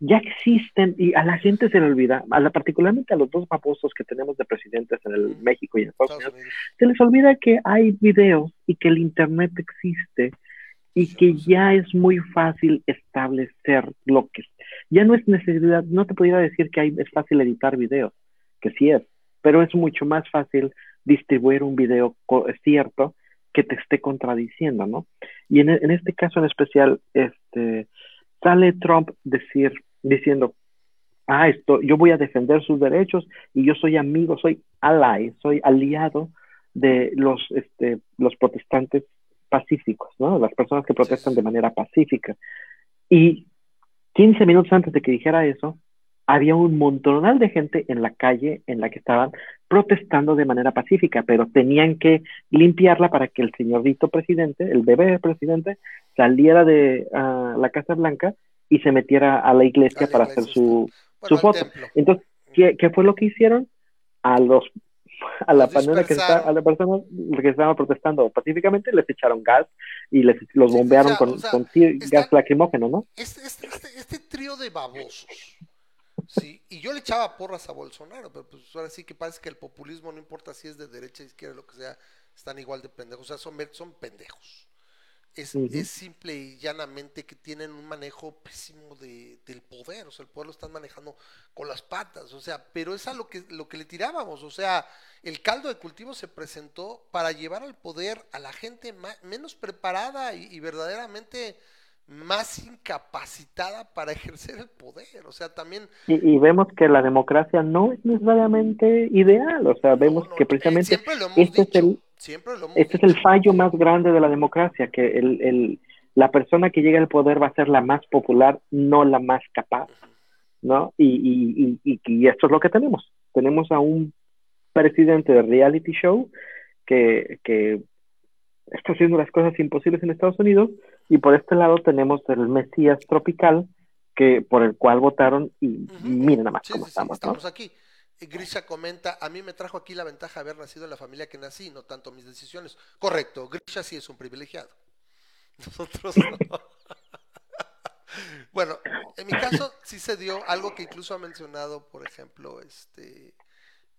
ya existen, y a la gente se le olvida, a la, particularmente a los dos babosos que tenemos de presidentes en el. México y en Estados Unidos, se les olvida que hay videos y que el Internet existe y que ya es muy fácil establecer bloques. Ya no es necesidad, no te pudiera decir que hay, es fácil editar videos, que sí es, pero es mucho más fácil distribuir un video cierto que te esté contradiciendo, ¿no? Y en, en este caso en especial, este, sale Trump decir, diciendo, ah, esto, yo voy a defender sus derechos y yo soy amigo, soy ally, soy aliado de los, este, los protestantes pacíficos, ¿no? Las personas que protestan de manera pacífica. Y 15 minutos antes de que dijera eso, había un montonal de gente en la calle en la que estaban protestando de manera pacífica, pero tenían que limpiarla para que el señorito presidente, el bebé presidente, saliera de ah, la Casa Blanca y se metiera a la iglesia A la para hacer su, Bueno, su foto. Entonces, ¿qué, qué fue lo que hicieron? A los a la pandemia que está, a la persona que estaban protestando pacíficamente les echaron gas y les los Sí, bombearon o sea, con, o sea, con está- gas lacrimógeno, ¿no? Este, este, este, este trío de babosos. Sí, y yo le echaba porras a Bolsonaro, pero pues ahora sí que parece que el populismo, no importa si es de derecha, izquierda, lo que sea, están igual de pendejos. O sea, son, son pendejos. Es, es, simple y llanamente que tienen un manejo pésimo de, del poder, o sea, el poder lo están manejando con las patas, o sea, pero es a lo que, lo que le tirábamos, o sea, el caldo de cultivo se presentó para llevar al poder a la gente más, menos preparada y, y verdaderamente más incapacitada para [LAUGHS] ejercer el poder, o sea, también... Y, y, vemos que la democracia no es necesariamente ideal, o sea, vemos no, no, que precisamente este, es el, este es el fallo más grande de la democracia, que el, el, la persona que llega al poder va a ser la más popular, no la más capaz, ¿no? Y, y, y, y esto es lo que tenemos. Tenemos a un presidente de reality show que, que está haciendo las cosas imposibles en Estados Unidos, y por este lado tenemos el Mesías tropical que por el cual votaron y uh -huh. miren nada más sí, cómo sí, estamos. estamos ¿no? aquí. Grisha comenta, a mí me trajo aquí la ventaja de haber nacido en la familia que nací, no tanto mis decisiones. Correcto, Grisha sí es un privilegiado. [LAUGHS] Nosotros no. [LAUGHS] bueno, en mi caso sí se dio algo que incluso ha mencionado, por ejemplo, este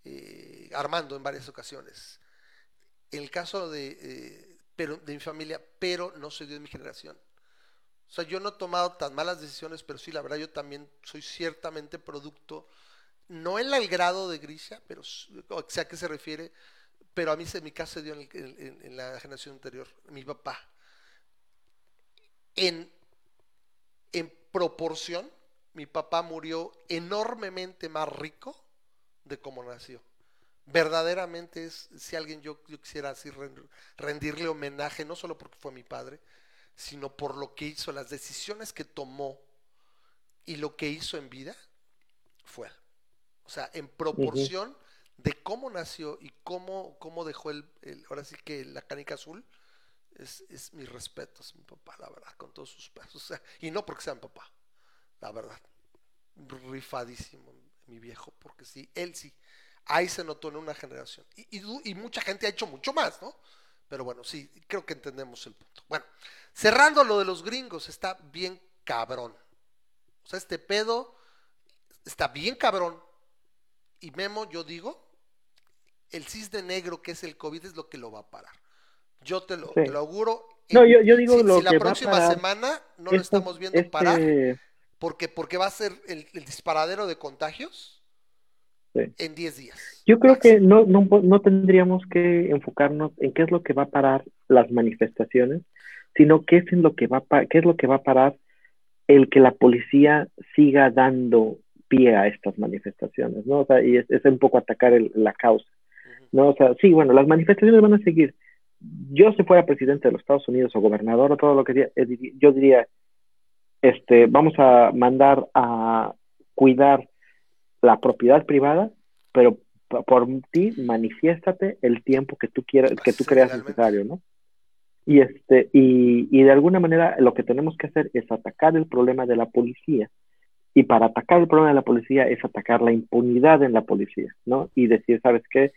eh, Armando en varias ocasiones. El caso de eh, pero de mi familia, pero no se dio en mi generación. O sea, yo no he tomado tan malas decisiones, pero sí, la verdad, yo también soy ciertamente producto, no en el grado de Grisha, pero o sea a qué se refiere, pero a mí en mi caso se dio en, la generación anterior, mi papá. En, en proporción, mi papá murió enormemente más rico de cómo nació verdaderamente es, si alguien yo, yo quisiera así rendirle homenaje, no solo porque fue mi padre, sino por lo que hizo, las decisiones que tomó y lo que hizo en vida, fue él. O sea, en proporción uh -huh. de cómo nació y cómo, cómo dejó el, el, ahora sí que la canica azul, es, es mi respeto, es mi papá, la verdad, con todos sus pasos. O sea, y no porque sea mi papá, la verdad. Rifadísimo, mi viejo, porque sí, él sí ahí se notó en una generación. Y, y, y, mucha gente ha hecho mucho más, ¿no? Pero bueno, sí, creo que entendemos el punto. Bueno, cerrando lo de los gringos, está bien cabrón. O sea, este pedo está bien cabrón. Y Memo, yo digo, el cisne negro que es el COVID es lo que lo va a parar. Yo te lo, sí. te lo auguro. No, yo, yo digo si, lo si la que próxima va a parar, semana no lo estamos viendo este... parar, porque, porque va a ser el, el disparadero de contagios Sí. en 10 días. Yo creo que no, no, no, tendríamos que enfocarnos en qué es lo que va a parar las manifestaciones, sino qué es, en lo que va a, qué es lo que va a parar el que la policía siga dando pie a estas manifestaciones, ¿no? O sea, y es, es un poco atacar el, la causa, ¿no? O sea, sí, bueno, las manifestaciones van a seguir. Yo si fuera presidente de los Estados Unidos o gobernador o todo lo que diría, yo diría, este, vamos a mandar a cuidar la propiedad privada, pero por ti manifiéstate el tiempo que tú quieras, que tú creas necesario, ¿no? Y este, y, y de alguna manera lo que tenemos que hacer es atacar el problema de la policía. Y para atacar el problema de la policía es atacar la impunidad en la policía, ¿no? Y decir, ¿sabes qué?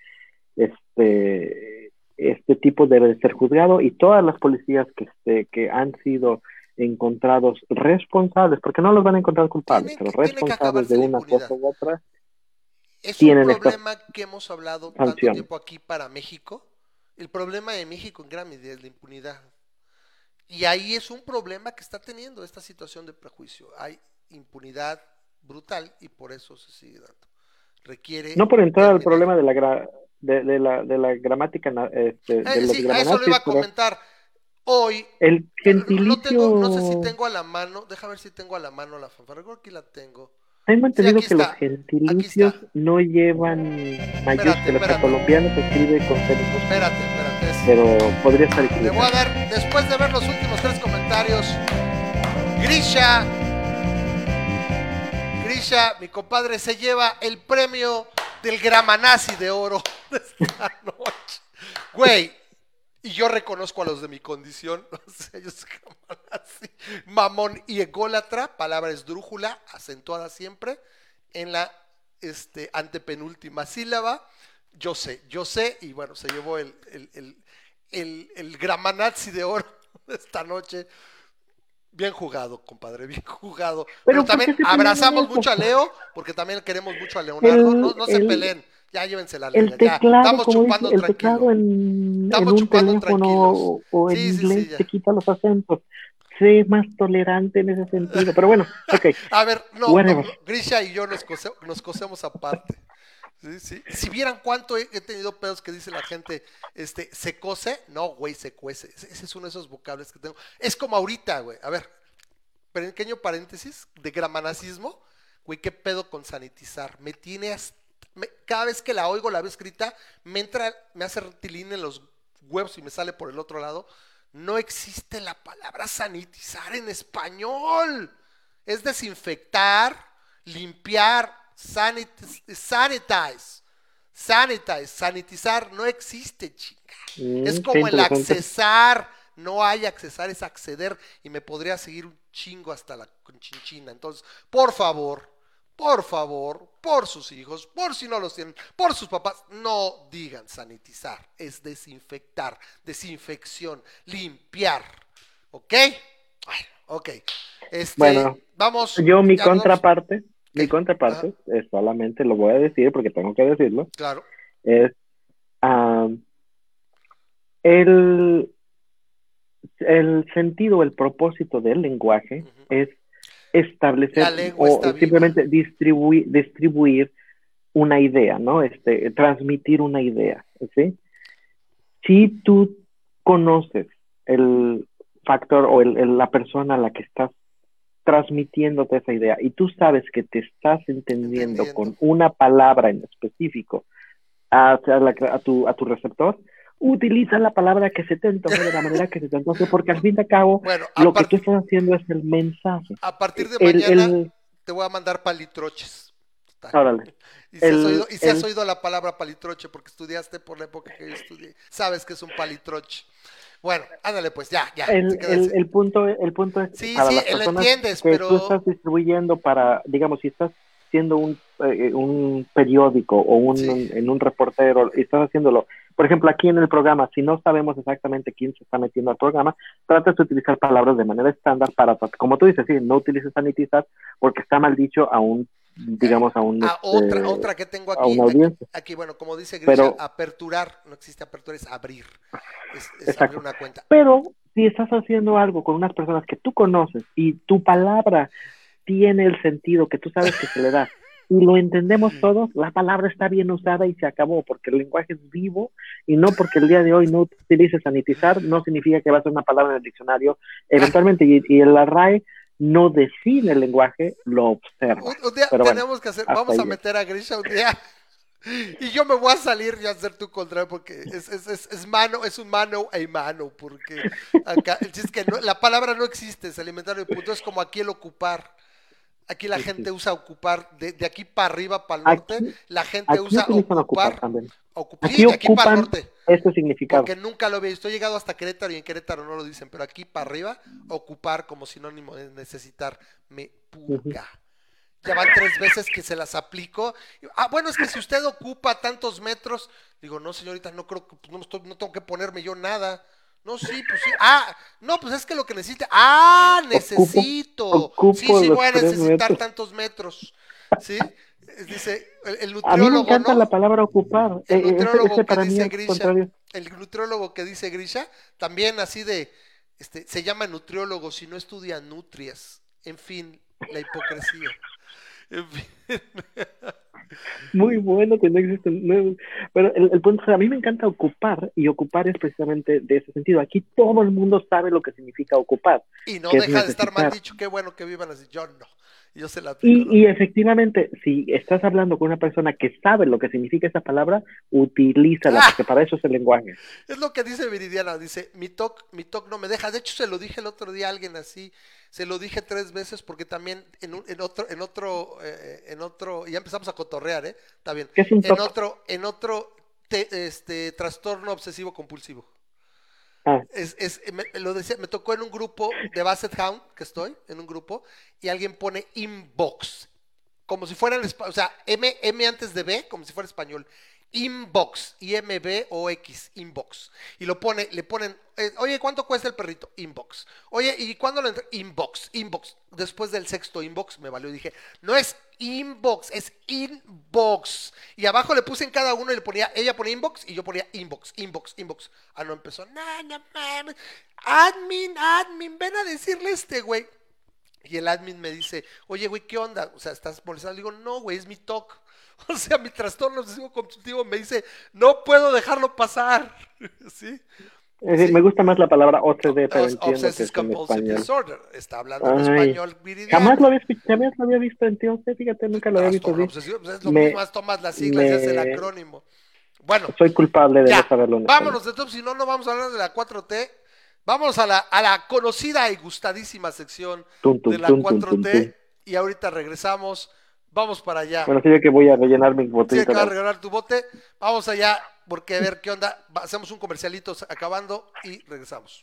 Este, este tipo debe de ser juzgado y todas las policías que, este, que han sido encontrados responsables, porque no los van a encontrar culpables, pero responsables de una cosa u otra. Es tienen un problema que hemos hablado tanto tiempo aquí para México. El problema de México en gran medida es la impunidad. Y ahí es un problema que está teniendo esta situación de prejuicio. Hay impunidad brutal y por eso se sigue dando. Requiere. No por entrar al problema de la, gra de, de, la, de la gramática. Este, eh, de sí, a eso lo iba a comentar. Hoy. El gentilicio. No, tengo, no, sé si tengo a la mano, déjame ver si tengo a la mano la fanfarra. Creo que aquí la tengo. Tengo entendido sí, que está. los gentilicios no llevan mayúsculas. Los colombianos se escribe con términos. Espérate, espérate. Es... Pero podría estar equivocado. Voy a dar, después de ver los últimos tres comentarios, Grisha. Grisha, mi compadre, se lleva el premio del Gramanasi de oro [LAUGHS] de esta noche. Güey, y yo reconozco a los de mi condición, [LAUGHS] sea, ellos así, mamón y ególatra, palabra esdrújula, acentuada siempre, en la este, antepenúltima sílaba. Yo sé, yo sé, y bueno, se llevó el, el, el, el, de oro [LAUGHS] esta noche. Bien jugado, compadre, bien jugado. Pero, Pero también abrazamos mucho a Leo, porque también queremos mucho a Leonardo. no, no se peleen, Ya llévense la El lengua. Ya, estamos chupando dice, el teclado en, en Estamos un chupando teléfono tranquilos. o, o en Sí, sí, sí, inglés ya. te quita los acentos. Sé más tolerante en ese sentido. Pero bueno, ok. [LAUGHS] A ver, no, no, Grisha y yo nos, cose- nos cosemos aparte. Sí, sí. Si vieran cuánto he, tenido pedos que dice la gente, este, ¿se cose? No, güey, se cuece. Ese, es uno de esos vocables que tengo. Es como ahorita, güey. A ver, pequeño paréntesis de gramanacismo. Güey, ¿qué pedo con sanitizar? Me tiene cada vez que la oigo, la veo escrita, me entra, me hace retilín en los huevos y me sale por el otro lado. No existe la palabra sanitizar en español. Es desinfectar, limpiar, sanitiz- sanitize. Sanitize, sanitizar no existe, chinga. Mm, es como el accesar. No hay accesar, es acceder. Y me podría seguir un chingo hasta la conchinchina. Entonces, por favor, por favor, por sus hijos, por si no los tienen, por sus papás, no digan sanitizar. Es desinfectar, desinfección, limpiar. ¿Ok? Ay, ok. Este, Bueno, vamos. Yo mi nos- contraparte, mi contraparte, es solamente lo voy a decir porque tengo que decirlo, Claro. es am, el, el sentido, el propósito del lenguaje es establecer o simplemente distribuir, distribuir una idea, ¿no? Este, transmitir una idea, ¿sí? Si tú conoces el factor o el- el- la persona a la que estás transmitiéndote esa idea y tú sabes que te estás entendiendo, Entendiendo. con una palabra en específico hacia la- a, tu, a tu receptor, utiliza la palabra que se te antoje de la manera que se te antoje, porque al fin y al cabo [LAUGHS] Bueno, a, lo que tú estás haciendo es el mensaje. a partir de El- mañana el- te voy a mandar palitroches. órale. [LAUGHS] Y si, has, oído, y si has oído la palabra palitroche porque estudiaste por la época que yo estudié, sabes que es un palitroche. Bueno, ándale pues, ya, ya. El, el- el punto, el punto es Sí, para sí, las personas entiendes, que pero- tú estás distribuyendo para, digamos, si estás siendo un, eh, un periódico o un, Sí. en un reportero y estás haciéndolo, por ejemplo, aquí en el programa, si no sabemos exactamente quién se está metiendo al programa, tratas de utilizar palabras de manera estándar para, como tú dices, sí, no utilices sanitizar porque está mal dicho a un, digamos, a un... Ah, este, otra, otra que tengo a aquí, una aquí, audiencia. aquí, bueno, como dice Grisha, Pero- aperturar, no existe apertura, es abrir. Es, abrir una cuenta. Pero si estás haciendo algo con unas personas que tú conoces y tu palabra tiene el sentido que tú sabes que se le da y lo entendemos todos, la palabra está bien usada y se acabó, porque el lenguaje es vivo y no porque el día de hoy no utilices sanitizar, no significa que va a ser una palabra en el diccionario eventualmente y, y el array no define el lenguaje, lo observa. Un, un día Pero bueno, tenemos que hacer, vamos a meter a Grisha un día. [LAUGHS] Y yo me voy a salir y a hacer tu contra porque es, es, es, es mano, es un mano a mano, porque acá, el chiste que no- la palabra no existe, es alimentario de punto, es como aquí el ocupar. Aquí la gente usa ocupar, de, de aquí para arriba, para el Aquí- norte, la gente usa ocupar ocupar, Aquí sí, aquí para el ocupan norte. este significado. Porque nunca lo había visto. He llegado hasta Querétaro y en Querétaro no lo dicen, pero aquí para arriba, ocupar como sinónimo de necesitar. Me puga. Ya van tres veces que se las aplico. Ah, bueno, es que si usted ocupa tantos metros, digo, no, señorita, no creo que pues, no, estoy- no tengo que ponerme yo nada. No, sí, pues sí. Ah, no, pues es que lo que necesita. Ah, necesito. ocupo sí, sí, voy a necesitar metros. tantos metros. ¿Sí? Dice el, el A mí me nutriólogo, encanta ¿no? la palabra ocupar. El Eh, eh, nutriólogo ese, ese que para mí dice es Grisha. el nutriólogo que dice Grisha, también así de, este, se llama nutriólogo si no estudia nutrias. En fin, la hipocresía. [LAUGHS] En fin. Muy bueno que no existen. no- pero el, el punto es, a mí me encanta ocupar y ocupar es precisamente de ese sentido. Aquí todo el mundo sabe lo que significa ocupar. Y no deja de estar mal dicho, qué bueno que vivan así. Yo no. [LAUGHS] Yo se la aplico, Y, y efectivamente, si estás hablando con una persona que sabe lo que significa esa palabra, utilízala, Ah. porque para eso es el lenguaje. Es lo que dice Viridiana, dice, mi TOC, mi TOC no me deja. De hecho, se lo dije el otro día a alguien así, se lo dije tres veces porque también en, un- en otro, en otro, eh, en otro, ya empezamos a cotorrear, ¿eh? Está bien. ¿Qué es un En otro, en otro te- este, trastorno obsesivo compulsivo. Es, es, me, lo decía, me tocó en un grupo de Basset Hound, que estoy, en un grupo, y alguien pone inbox, como si fuera, espa- o sea, M, M antes de B, como si fuera español. Inbox, I-M-B-O-X, inbox. Y lo pone, le ponen, eh, oye, ¿cuánto cuesta el perrito? Inbox. Oye, ¿y cuándo lo entré? Inbox, inbox. Después del sexto inbox me valió y dije, no es inbox, es inbox. Y abajo le puse en cada uno y le ponía, ella ponía inbox y yo ponía inbox, inbox, inbox. Ah, no empezó, no, no. Admin, admin, ven a decirle este güey. Y el admin me dice, oye, güey, ¿qué onda? O sea, ¿estás molestando? Le digo, no, güey, es mi talk. [LAUGHS] O sea, mi trastorno obsesivo compulsivo me dice, no puedo dejarlo pasar. [LAUGHS] ¿Sí? Es decir, me gusta más la palabra OCD, pero Os- entiendo que es en español. Disorder. Está hablando en Ay, español viridiano. Jamás lo había, jamás lo había visto en tío, fíjate, nunca lo había visto así. obsesivo, pues es lo Me- mismo, tomas las siglas y es el me- acrónimo. Bueno, Soy culpable de ya, no saberlo en vámonos de top, si no, no vamos a hablar de la 4T. Vamos a la, a la conocida y gustadísima sección Tum, tum, de la tum, tum, tum, 4T tum. y ahorita regresamos. Vamos para allá. Bueno, sí, yo que voy a rellenar mi Sí, botellita. acaba de regalar tu bote. Vamos allá, porque a ver qué onda. Hacemos un comercialito acabando y regresamos.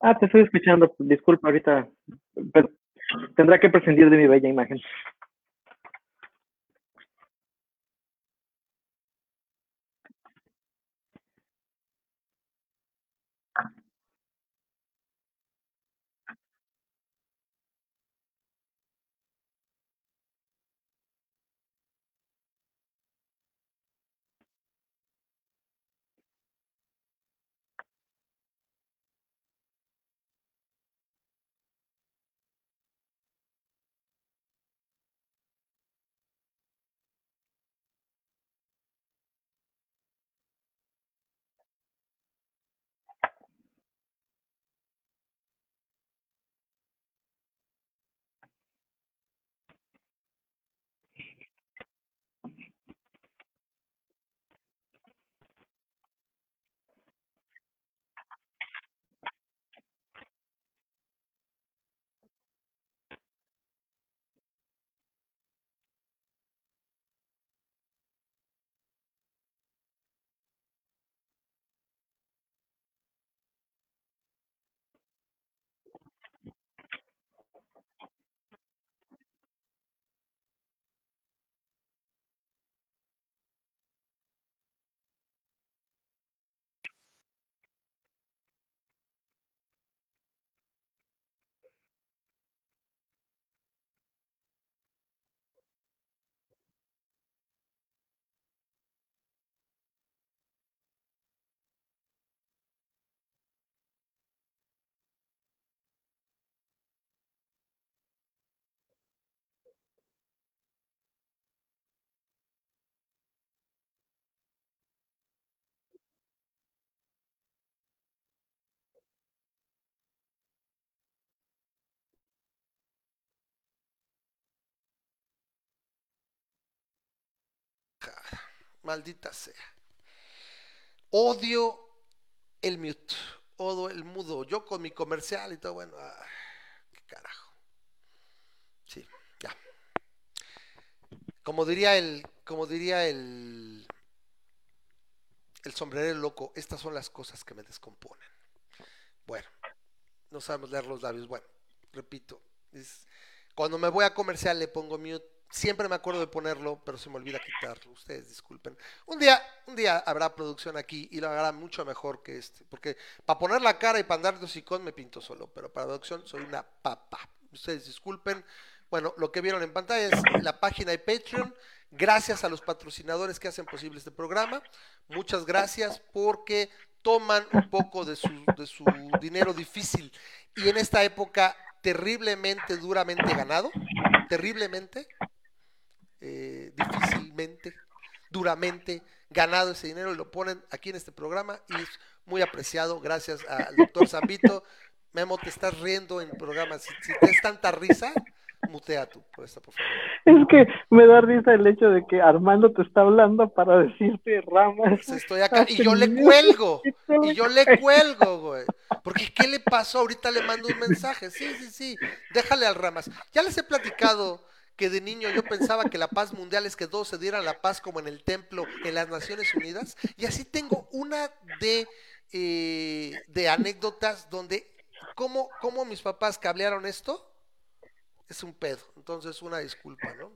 Ah, te estoy escuchando. Disculpa, ahorita. tendrá que prescindir de mi bella imagen. Maldita sea. Odio el mute. Odio el mudo. Yo con mi comercial y todo, bueno. ah, qué carajo. Sí, ya. Como diría el, como diría el, el sombrerero loco, estas son las cosas que me descomponen. Bueno, no sabemos leer los labios. Bueno, repito, cuando me voy a comercial le pongo mute. Siempre me acuerdo de ponerlo, pero se me olvida quitarlo. Ustedes disculpen. Un día, un día habrá producción aquí y lo hará mucho mejor que este. Porque para poner la cara y para andar de hocicón me pinto solo, pero para producción soy una papa. Ustedes disculpen. Bueno, lo que vieron en pantalla es la página de Patreon. Gracias a los patrocinadores que hacen posible este programa. Muchas gracias porque toman un poco de su, de su dinero difícil y en esta época terriblemente, duramente ganado, terriblemente, eh, difícilmente, duramente ganado ese dinero y lo ponen aquí en este programa y es muy apreciado gracias al doctor Zambito. Memo, te estás riendo en el programa. Si, si tienes tanta risa, mutea tú, por, esta, por favor. Es que me da risa el hecho de que Armando te está hablando para decirte ramas. Pues estoy acá y yo le cuelgo. Y yo le cuelgo, güey. Porque ¿qué le pasó? Ahorita le mando un mensaje. Sí, sí, sí. Déjale al ramas. Ya les he platicado que de niño yo pensaba que la paz mundial es que todos se dieran la paz como en el templo en las Naciones Unidas. Y así tengo una de, eh, de anécdotas donde cómo, cómo mis papás cablearon esto es un pedo. Entonces, una disculpa, ¿no?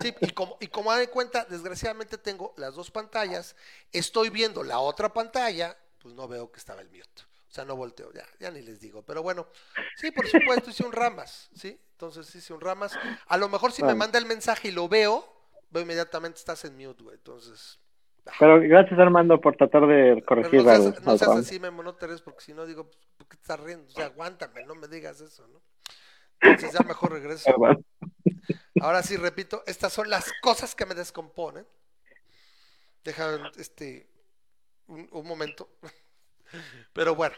Sí, y como, y como de cuenta, desgraciadamente tengo las dos pantallas, estoy viendo la otra pantalla, pues no veo que estaba el mute. O sea, no volteo, ya, ya ni les digo. Pero bueno, sí, por supuesto, hice un ramas, ¿sí? Entonces hice un ramas. A lo mejor si me manda el mensaje y lo veo, veo inmediatamente estás en mute, güey. Entonces. Pero gracias Armando por tratar de corregir no seas, al, no seas así, Memo, no te ríes, porque si no digo, ¿por qué te estás riendo? O sea, aguántame, no me digas eso, ¿no? Entonces ya mejor regreso. [LAUGHS] Ahora sí, repito, estas son las cosas que me descomponen. Déjame este un, un momento. [LAUGHS] Pero bueno.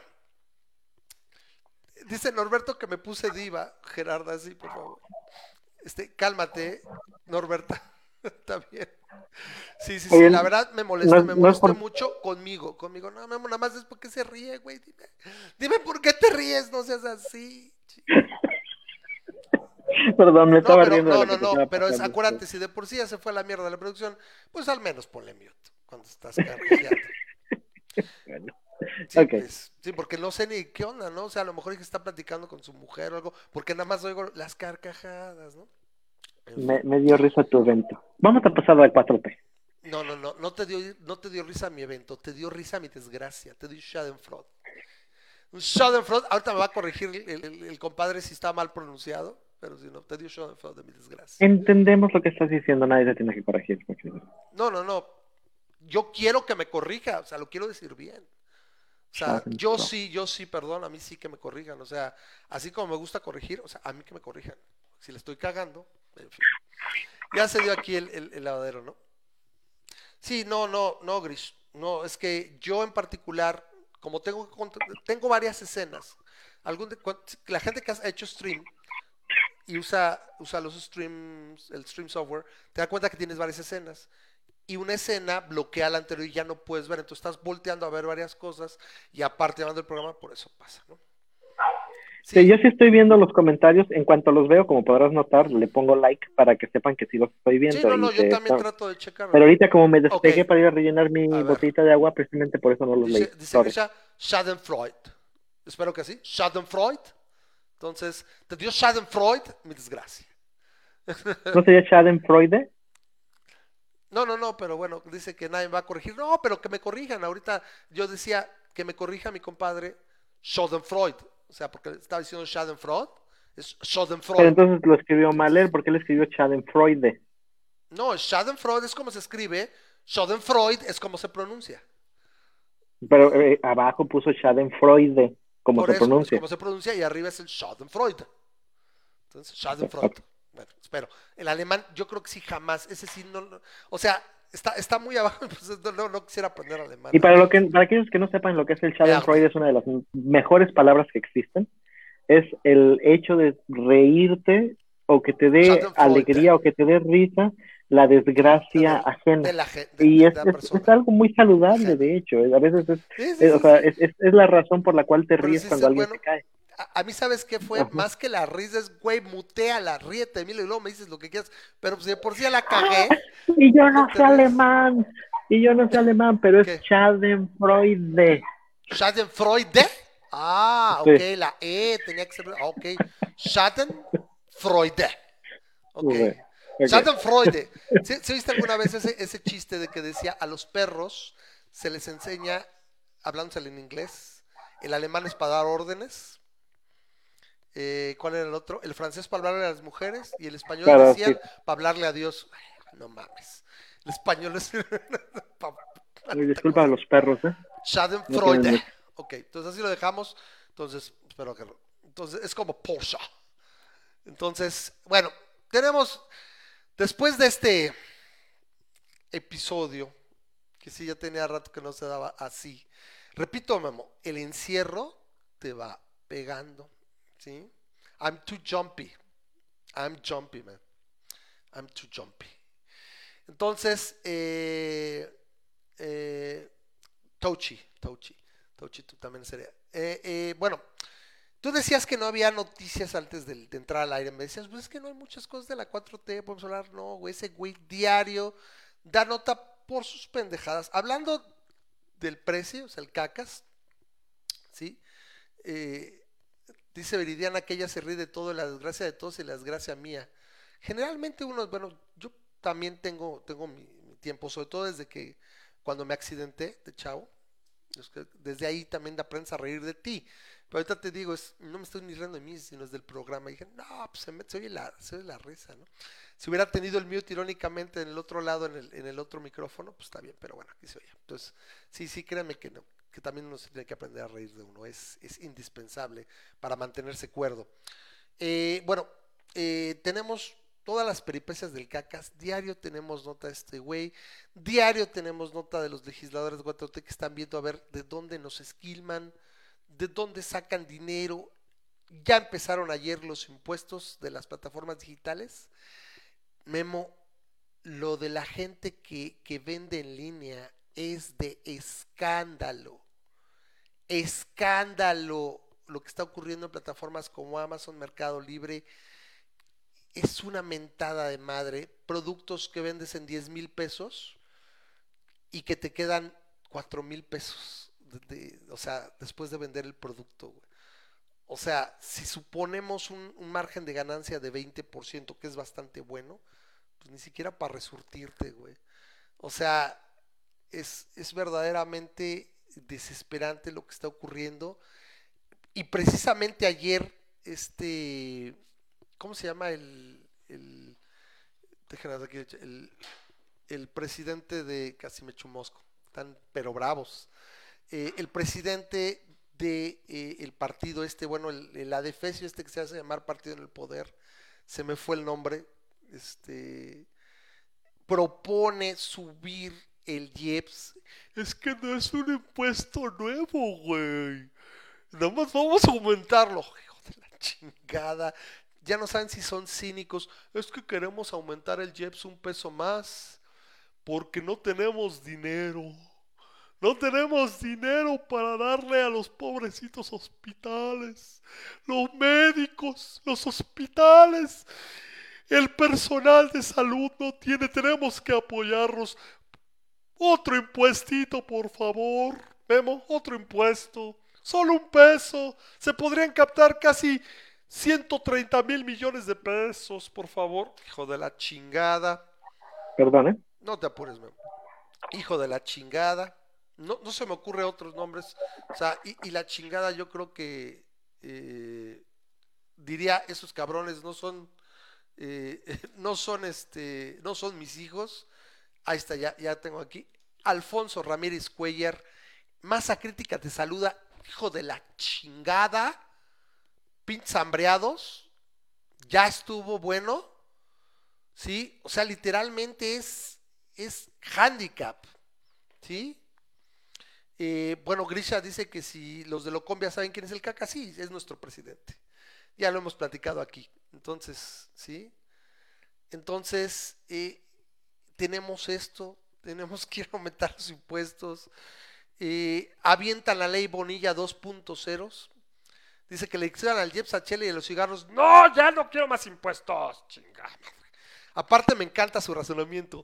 Dice Norberto que me puse diva, Gerarda, así, por favor. Este, cálmate, Norberta. [LAUGHS] Está bien. Sí, sí, sí, Oye, la verdad me molesta, no- me no es molesta por- mucho conmigo, conmigo. No, Memo, nada más es porque se ríe, güey. Dime, dime por qué te ríes, no seas así. Perdón, me No, estaba pero, riendo no, no, no, pero es, acuérdate, si de por sí ya se fue a la mierda la producción, pues al menos ponle mute cuando estás carcajeando. [LAUGHS] Bueno, [LAUGHS] Sí, pues, sí, porque no sé ni qué onda, ¿no? O sea, a lo mejor que está platicando con su mujer o algo, porque nada más oigo las carcajadas, ¿no? Me, me dio risa tu evento. Vamos a pasar al 4P. No, no, no, no te dio, no te dio risa mi evento, te dio risa mi desgracia, te dio Schadenfreude. Un Schadenfreude, ahorita me va a corregir el, el- el compadre si está mal pronunciado, pero si no, te dio Schadenfreude de mi desgracia. Entendemos lo que estás diciendo, nadie te tiene que corregir. No, no, no. Yo quiero que me corrija, o sea, lo quiero decir bien. O sea, yo sí, yo sí, perdón, a mí sí que me corrijan. O sea, así como me gusta corregir, o sea, a mí que me corrijan. Si le estoy cagando, en fin. Ya se dio aquí el, el, el lavadero, ¿no? Sí, no, no, no, Gris. No, es que yo en particular, como tengo, tengo varias escenas, algún de- la gente que ha hecho stream y usa, usa los streams, el stream software, te da cuenta que tienes varias escenas. Y una escena bloquea la anterior y ya no puedes ver. Entonces estás volteando a ver varias cosas y aparte llevando el programa, por eso pasa, ¿no? Sí, yo sí estoy viendo los comentarios. En cuanto los veo, como podrás notar, le pongo like para que sepan que sí los estoy viendo. Sí, no, no, yo que también trato de checar. Pero ahorita como me despegué para ir a rellenar mi A botellita de agua, precisamente por eso no los leí. Dice, dice Sorry. Grisha, Schadenfreude. Espero que así. Schadenfreude. Entonces, te dio Schadenfreude, mi desgracia. ¿No sería Schadenfreude? No, no, no, pero bueno, dice que nadie va a corregir. No, pero que me corrijan. Ahorita yo decía que me corrija mi compadre Schadenfreude. O sea, porque estaba diciendo Schadenfreude. Es Pero Schadenfreude. entonces lo escribió mal él, porque él escribió Schadenfreude. No, Schadenfreude es como se escribe. Schadenfreude es como se pronuncia. Pero eh, abajo puso Schadenfreude, como Por se eso, es pronuncia. como se pronuncia y arriba es el Schadenfreude. Entonces, Schadenfreude. Bueno, espero. El alemán, yo creo que sí jamás, ese sí no, no- o sea, está, está muy abajo, [LAUGHS] entonces no, no, no quisiera aprender alemán. Y para, lo que, para aquellos que no sepan lo que es el Schadenfreude, es una de las mejores palabras que existen. Es el hecho de reírte o que te dé alegría o que te dé risa la desgracia De- ajena. de la, gen- de- Y es, es- algo muy saludable, de hecho. A veces es, Sí, sí, es- sí, o sea, es, es- es la razón por la cual te ríes cuando alguien bueno, te cae. A, a mí, ¿sabes qué fue? Ajá. Más que la risa es, güey, muteala, ríete, mira, y luego me dices lo que quieras. Pero pues de por sí ya la cagué. [LAUGHS] Y yo no ¿Te sé alemán, y yo no sé alemán, pero es. Schadenfreude. Schadenfreude. Ah, Sí. ok, la E tenía que ser. Ok, Schadenfreude. Ok. Uy, ok. Schadenfreude. ¿Sí, sí viste alguna vez ese, ese chiste de que decía a los perros se les enseña, hablándosele en inglés, el alemán es para dar órdenes? Eh, ¿Cuál era el otro? El francés para hablarle a las mujeres y el español Claro, decían sí. para hablarle a Dios. Ay, no mames. El español es. [LAUGHS] disculpa a los perros, ¿eh? Schadenfreude. Ok, entonces así lo dejamos. Entonces, espero que... Entonces, es como Porsche. Entonces, bueno, tenemos, después de este episodio, que sí ya tenía rato que no se daba así, repito, Memo, el encierro te va pegando, ¿sí? I'm too jumpy. I'm jumpy, man. I'm too jumpy. Entonces, eh, eh, Touchy, Touchy, Touchy, tú también sería. Eh, eh, bueno, tú decías que no había noticias antes de, entrar al aire. Me decías, pues es que no hay muchas cosas de la 4T, podemos hablar. No, güey, ese güey diario da nota por sus pendejadas. Hablando del precio, o sea, el cacas, ¿sí? Eh, dice Veridiana que ella se ríe de todo, la desgracia de todos y la desgracia mía. Generalmente uno, bueno, yo también tengo, tengo mi, tiempo, sobre todo desde que cuando me accidenté de chavo, desde ahí también aprendes a reír de ti. Pero ahorita te digo, no me estoy ni riendo de mí, sino es del programa. Y dije, no, pues se, oye la, se la risa, ¿no? Si hubiera tenido el mute irónicamente en el otro lado, en el, en el otro micrófono, pues está bien, pero bueno, aquí se oye. Entonces, sí, sí, créanme que no, que también uno se tiene que aprender a reír de uno, es, es indispensable para mantenerse cuerdo. Eh, bueno, eh, tenemos todas las peripecias del cacas, diario tenemos nota de este güey, diario tenemos nota de los legisladores de que están viendo a ver de dónde nos esquilman, de dónde sacan dinero. Ya empezaron ayer los impuestos de las plataformas digitales. Memo, lo de la gente que, que vende en línea es de escándalo. Escándalo lo que está ocurriendo en plataformas como Amazon, Mercado Libre. Es una mentada de madre. Productos que vendes en 10 mil pesos y que te quedan 4 mil pesos. O sea, después de vender el producto. Güey. O sea, si suponemos un, un, margen de ganancia de 20%, que es bastante bueno, pues ni siquiera para resurtirte, güey. O sea, es, es verdaderamente desesperante lo que está ocurriendo. Y precisamente ayer, este, ¿cómo se llama el, el, el, el presidente de, casi me chumosco, están pero bravos, eh, el presidente de eh, el partido este, bueno, el, el adefesio este que se hace llamar Partido en el Poder, se me fue el nombre, este, propone subir el IEPS. Es que no es un impuesto nuevo, güey. Nada más vamos a aumentarlo. Hijo de la chingada. Ya no saben si son cínicos. Es que queremos aumentar el IEPS un peso más. Porque no tenemos dinero. No tenemos dinero para darle a los pobrecitos hospitales. Los médicos, los hospitales. El personal de salud no tiene. Tenemos que apoyarlos. Otro impuestito, por favor. Vemos, otro impuesto. Solo un peso. Se podrían captar casi 130 mil millones de pesos, por favor. Hijo de la chingada. Perdón, ¿eh? No te apures, Memo. Hijo de la chingada. No, no se me ocurre otros nombres. O sea, y, y la chingada yo creo que eh, diría, esos cabrones no son, eh, [LAUGHS] no son este, no son mis hijos. Ahí está, ya, tengo aquí. Alfonso Ramírez Cuellar, masa crítica te saluda, hijo de la chingada. Pinches. Ya estuvo bueno. ¿Sí? O sea, literalmente es, es handicap. ¿Sí? Eh, bueno, Grisha dice que si los de Locombia saben quién es el caca, sí, es nuestro presidente. Ya lo hemos platicado aquí. Entonces, ¿sí? Entonces, eh, tenemos esto, [LAUGHS] tenemos que aumentar los impuestos. Eh, avientan la ley Bonilla 2.0. Dice que le exigan al Jeps, a Chele y a los cigarros. No, ya no quiero más impuestos. Chingada. Aparte me encanta su razonamiento.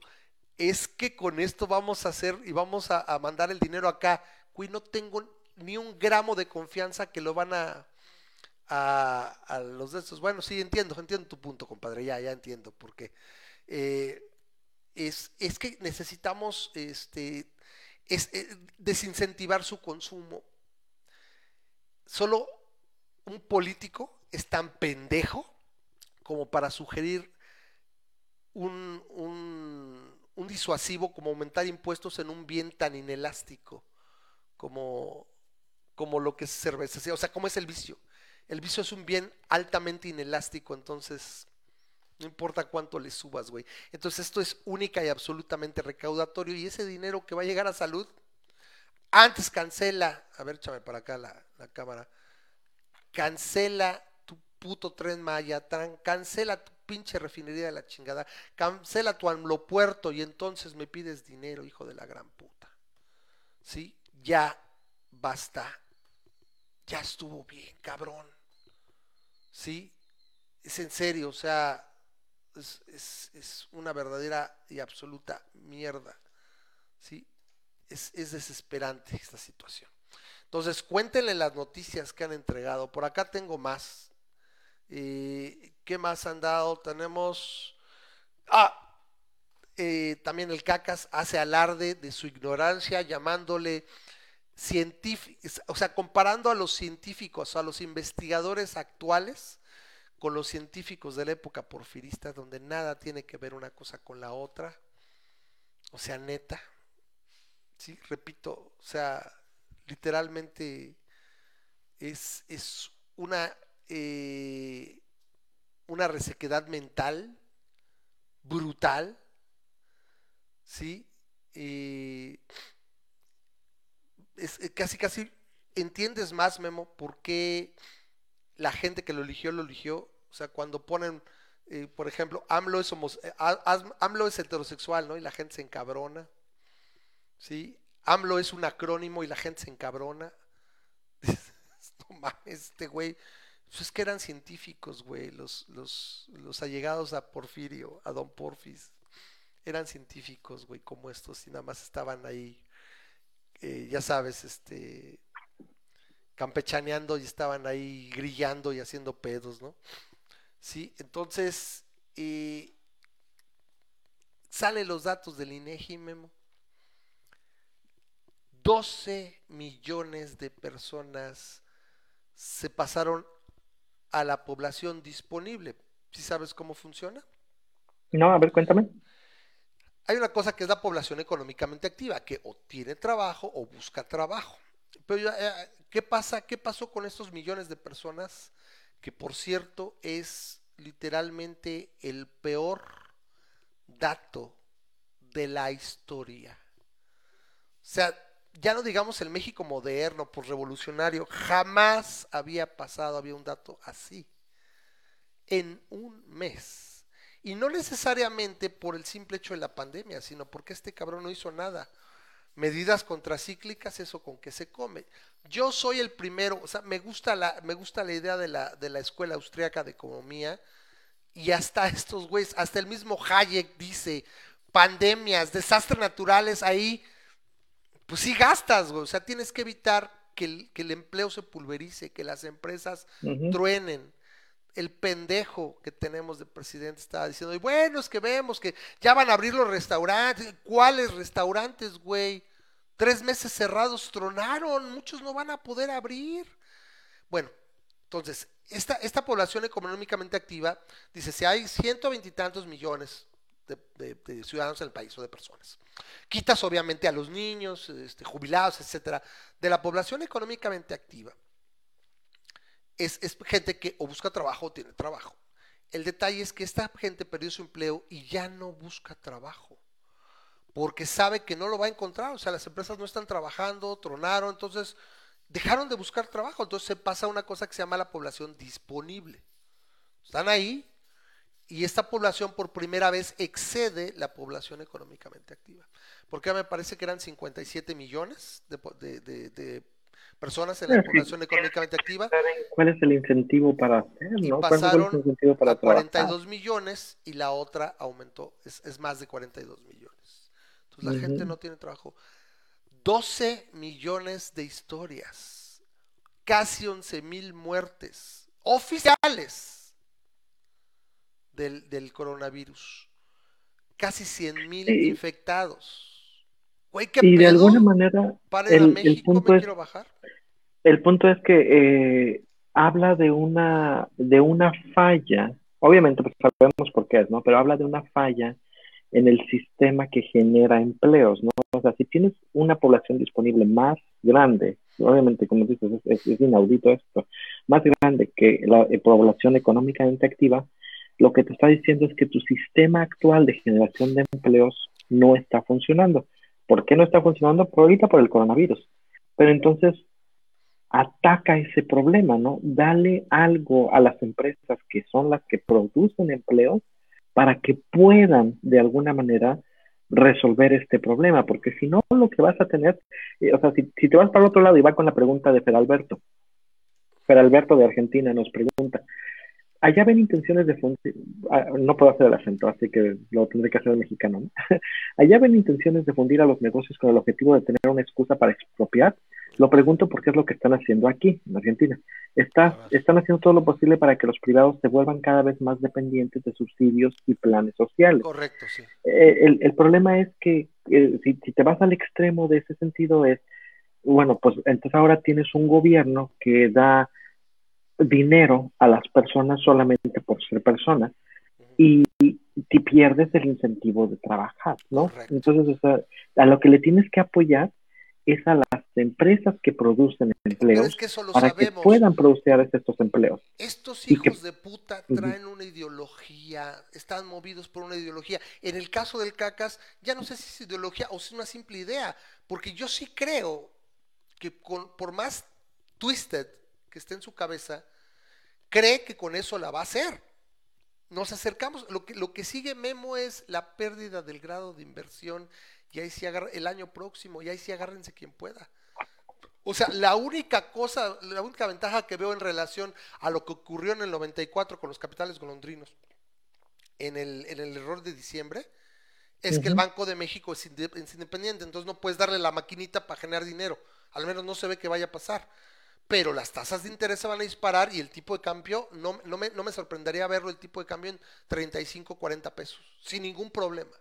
Es que con esto vamos a hacer y vamos a, mandar el dinero acá. Cuy, no tengo ni un gramo de confianza que lo van a, a, a, los de estos. Bueno, sí, entiendo, entiendo tu punto, compadre, ya, ya entiendo por qué. Eh, es, es, que necesitamos este, es, es, desincentivar su consumo. Solo un político es tan pendejo como para sugerir un, un, un disuasivo como aumentar impuestos en un bien tan inelástico como, como lo que es cerveza, o sea, como es el vicio. El vicio es un bien altamente inelástico, entonces no importa cuánto le subas, güey. Entonces esto es única y absolutamente recaudatorio y ese dinero que va a llegar a salud, antes cancela, a ver, échame para acá la, la cámara, cancela tu puto tren Maya, cancela tu pinche refinería de la chingada, cancela tu puerto y entonces me pides dinero, hijo de la gran puta. ¿Sí? Ya basta. Ya estuvo bien, cabrón. ¿Sí? Es en serio, o sea, es, es, una verdadera y absoluta mierda. ¿Sí? Es, es desesperante esta situación. Entonces, cuéntenle las noticias que han entregado. Por acá tengo más. Eh, ¿Qué más han dado? Tenemos... Ah, eh, también el CACAS hace alarde de su ignorancia llamándole científicos, o sea, comparando a los científicos, a los investigadores actuales con los científicos de la época porfirista, donde nada tiene que ver una cosa con la otra. O sea, neta. Sí, repito, o sea, literalmente es, es una, eh, una resequedad mental brutal, ¿sí? Eh, es, eh, casi, casi entiendes más, Memo, por qué la gente que lo eligió, lo eligió. O sea, cuando ponen, por ejemplo, AMLO es, AMLO es heterosexual, ¿no? Y la gente se encabrona, ¿sí? AMLO es un acrónimo y la gente se encabrona. [LAUGHS] no mames, este güey. Pues es que eran científicos, güey, los, los, los allegados a Porfirio, a Don Porfis. Eran científicos, güey, como estos, y nada más estaban ahí, eh, ya sabes, este, campechaneando y estaban ahí grillando y haciendo pedos, ¿no? Sí, entonces, eh, salen los datos del INEGI, Memo. 12 millones de personas se pasaron a la población disponible. ¿Sí sabes cómo funciona? No, a ver, cuéntame. Hay una cosa que es la población económicamente activa, que o tiene trabajo o busca trabajo. Pero eh, ¿qué pasa? ¿Qué pasó con estos millones de personas? Que por cierto es literalmente el peor dato de la historia. O sea, ya no digamos el México moderno, por revolucionario, jamás había pasado, había un dato así, en un mes. Y no necesariamente por el simple hecho de la pandemia, sino porque este cabrón no hizo nada. Medidas contracíclicas, eso con que se come. Yo soy el primero, o sea, me gusta la, me gusta la idea de la, de la escuela austríaca de economía, y hasta estos güeyes, hasta el mismo Hayek dice, pandemias, desastres naturales, ahí pues sí gastas, güey. O sea, tienes que evitar que el, que el empleo se pulverice, que las empresas truenen. El pendejo que tenemos de presidente estaba diciendo, y bueno, es que vemos que ya van a abrir los restaurantes. ¿Cuáles restaurantes, güey? Tres meses cerrados tronaron, muchos no van a poder abrir. Bueno, entonces, esta, esta población económicamente activa, dice, si hay ciento veintitantos millones de, ciudadanos en el país o de personas. Quitas obviamente a los niños, este, jubilados, etcétera, de la población económicamente activa. Es, es, gente que o busca trabajo o tiene trabajo. El detalle es que esta gente perdió su empleo y ya no busca trabajo, porque sabe que no lo va a encontrar, o sea, las empresas no están trabajando, tronaron, entonces dejaron de buscar trabajo, entonces se pasa una cosa que se llama la población disponible. Están ahí, y esta población por primera vez excede la población económicamente activa. Porque me parece que eran 57 millones de, personas en la población económicamente activa. ¿Cuál es el incentivo para hacer? Y pasaron a 42 millones y la otra aumentó, es, más de 42 millones. Entonces la gente no tiene trabajo. 12 millones de historias, casi 11 mil muertes oficiales del, del coronavirus. Casi 100 mil infectados. Güey, ¿qué y de alguna manera, el, punto es, bajar. El punto es que eh, habla de una, de una falla, obviamente pues sabemos por qué es, ¿no? Pero habla de una falla en el sistema que genera empleos, ¿no? O sea, si tienes una población disponible más grande, obviamente, como dices, es, inaudito esto, más grande que la eh, población económicamente activa, lo que te está diciendo es que tu sistema actual de generación de empleos no está funcionando. ¿Por qué no está funcionando? Por ahorita por el coronavirus. Pero entonces, ataca ese problema, ¿no? Dale algo a las empresas que son las que producen empleos para que puedan de alguna manera resolver este problema, porque si no, lo que vas a tener, eh, o sea, si, si, te vas para otro lado y va con la pregunta de Feralberto, Feralberto de Argentina nos pregunta, allá ven intenciones de fundir, ah, no puedo hacer el acento, así que lo tendré que hacer en mexicano, ¿no? [LAUGHS] allá ven intenciones de fundir a los negocios con el objetivo de tener una excusa para expropiar lo pregunto porque es lo que están haciendo aquí, en Argentina. están haciendo todo lo posible para que los privados se vuelvan cada vez más dependientes de subsidios y planes sociales. Correcto, sí. Eh, el, problema es que eh, si, te vas al extremo de ese sentido es, bueno, pues entonces ahora tienes un gobierno que da dinero a las personas solamente por ser personas y, te pierdes el incentivo de trabajar, ¿no? Entonces, a lo que le tienes que apoyar es a las empresas que producen empleos para que puedan producir estos empleos. Estos hijos de puta traen una ideología, están movidos por una ideología. En el caso del cacas, ya no sé si es ideología o si es una simple idea, porque yo sí creo que con, por más twisted que esté en su cabeza, cree que con eso la va a hacer. Nos acercamos, lo que, lo que sigue Memo es la pérdida del grado de inversión y ahí sí agarra, el año próximo, y ahí sí agárrense quien pueda. O sea, la única cosa, la única ventaja que veo en relación a lo que ocurrió en el 94 con los capitales golondrinos, en el, en el error de diciembre, es que el Banco de México es, independiente, entonces no puedes darle la maquinita para generar dinero, al menos no se ve que vaya a pasar. Pero las tasas de interés se van a disparar y el tipo de cambio, no, no, me, no me sorprendería verlo el tipo de cambio en 35, 40 pesos, sin ningún problema.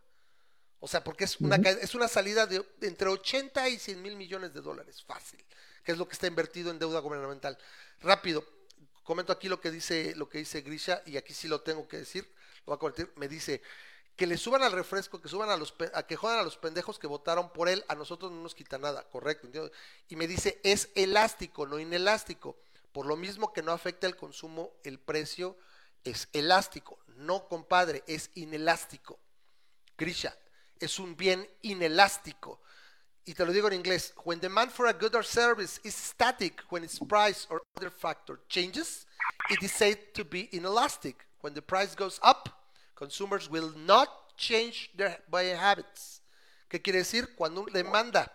O sea, porque es una, es una salida de entre 80 y 100 mil millones de dólares, fácil, que es lo que está invertido en deuda gubernamental. Rápido, comento aquí lo que dice, lo que dice Grisha, y aquí sí lo tengo que decir, lo voy a convertir, me dice que le suban al refresco, que suban a los a que jodan a los pendejos que votaron por él, a nosotros no nos quita nada, correcto, Y me dice, es elástico, no inelástico. Por lo mismo que no afecta el consumo, el precio es elástico. No, compadre, es inelástico. Grisha, es un bien inelástico. Y te lo digo en inglés. When demand for a good or service is static when its price or other factor changes, it is said to be inelastic. When the price goes up, consumers will not change their buying habits. ¿Qué quiere decir? Cuando demanda,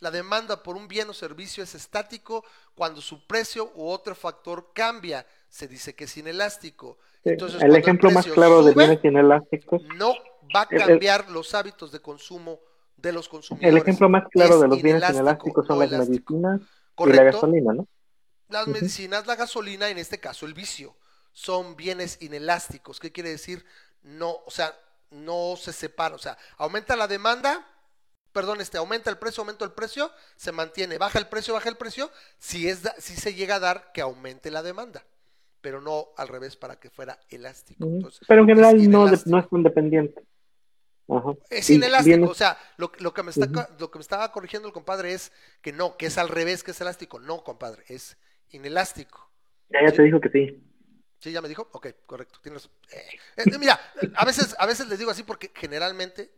la demanda por un bien o servicio es estático, cuando su precio u otro factor cambia, se dice que es inelástico. Entonces, el ejemplo más claro de bienes inelásticos. No va a cambiar los hábitos de consumo de los consumidores. El ejemplo más claro de los bienes inelásticos son las medicinas y la gasolina, ¿no? Las medicinas, la gasolina, en este caso el vicio, son bienes inelásticos. ¿Qué quiere decir? No, o sea, no se separa. O sea, aumenta la demanda, perdón, este, aumenta el precio, aumenta el precio, se mantiene, baja el precio, baja el precio, si, es, si se llega a dar que aumente la demanda pero no al revés para que fuera elástico. pero en general no, no es independiente. Es inelástico, o sea, lo, que me está, lo que me estaba corrigiendo el compadre es que no, que es al revés, que es elástico. No, compadre, es inelástico. Ya, ya te dijo que sí. Sí, ya me dijo. Ok, correcto. Tienes... Eh, eh, mira, a veces, a veces les digo así porque generalmente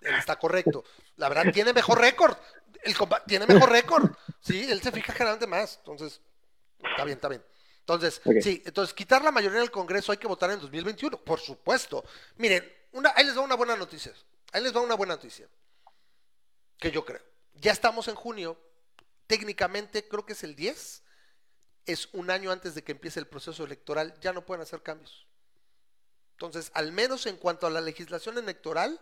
él está correcto. La verdad, tiene mejor récord. El tiene mejor récord. Sí, él se fija generalmente más. Entonces, está bien, está bien. Entonces, sí, entonces quitar la mayoría del Congreso hay que votar en 2021, por supuesto. Miren, una, ahí les va una buena noticia. Ahí les va una buena noticia. Que yo creo. Ya estamos en junio. Técnicamente creo que es el 10. Es un año antes de que empiece el proceso electoral. Ya no pueden hacer cambios. Entonces, al menos en cuanto a la legislación electoral,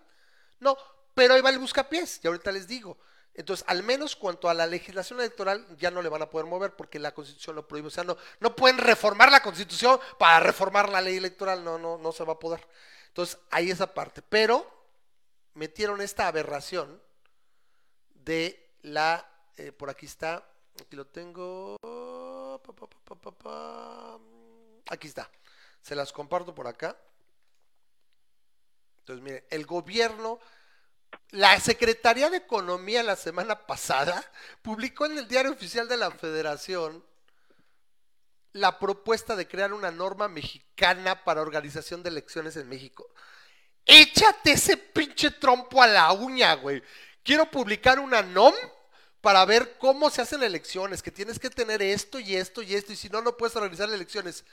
no. Pero ahí va el buscapiés. Y ahorita les digo. Entonces, al menos cuanto a la legislación electoral, ya no le van a poder mover porque la constitución lo prohíbe. O sea, no, no pueden reformar la constitución para reformar la ley electoral, no, no, no se va a poder. Entonces, hay esa parte. Pero metieron esta aberración de la, eh, por aquí está, aquí lo tengo, aquí está, se las comparto por acá. Entonces, mire, el gobierno, la Secretaría de Economía la semana pasada publicó en el Diario Oficial de la Federación la propuesta de crear una norma mexicana para organización de elecciones en México. Échate ese pinche trompo a la uña, güey. Quiero publicar una NOM para ver cómo se hacen elecciones, que tienes que tener esto y esto y esto, y si no, no puedes organizar elecciones.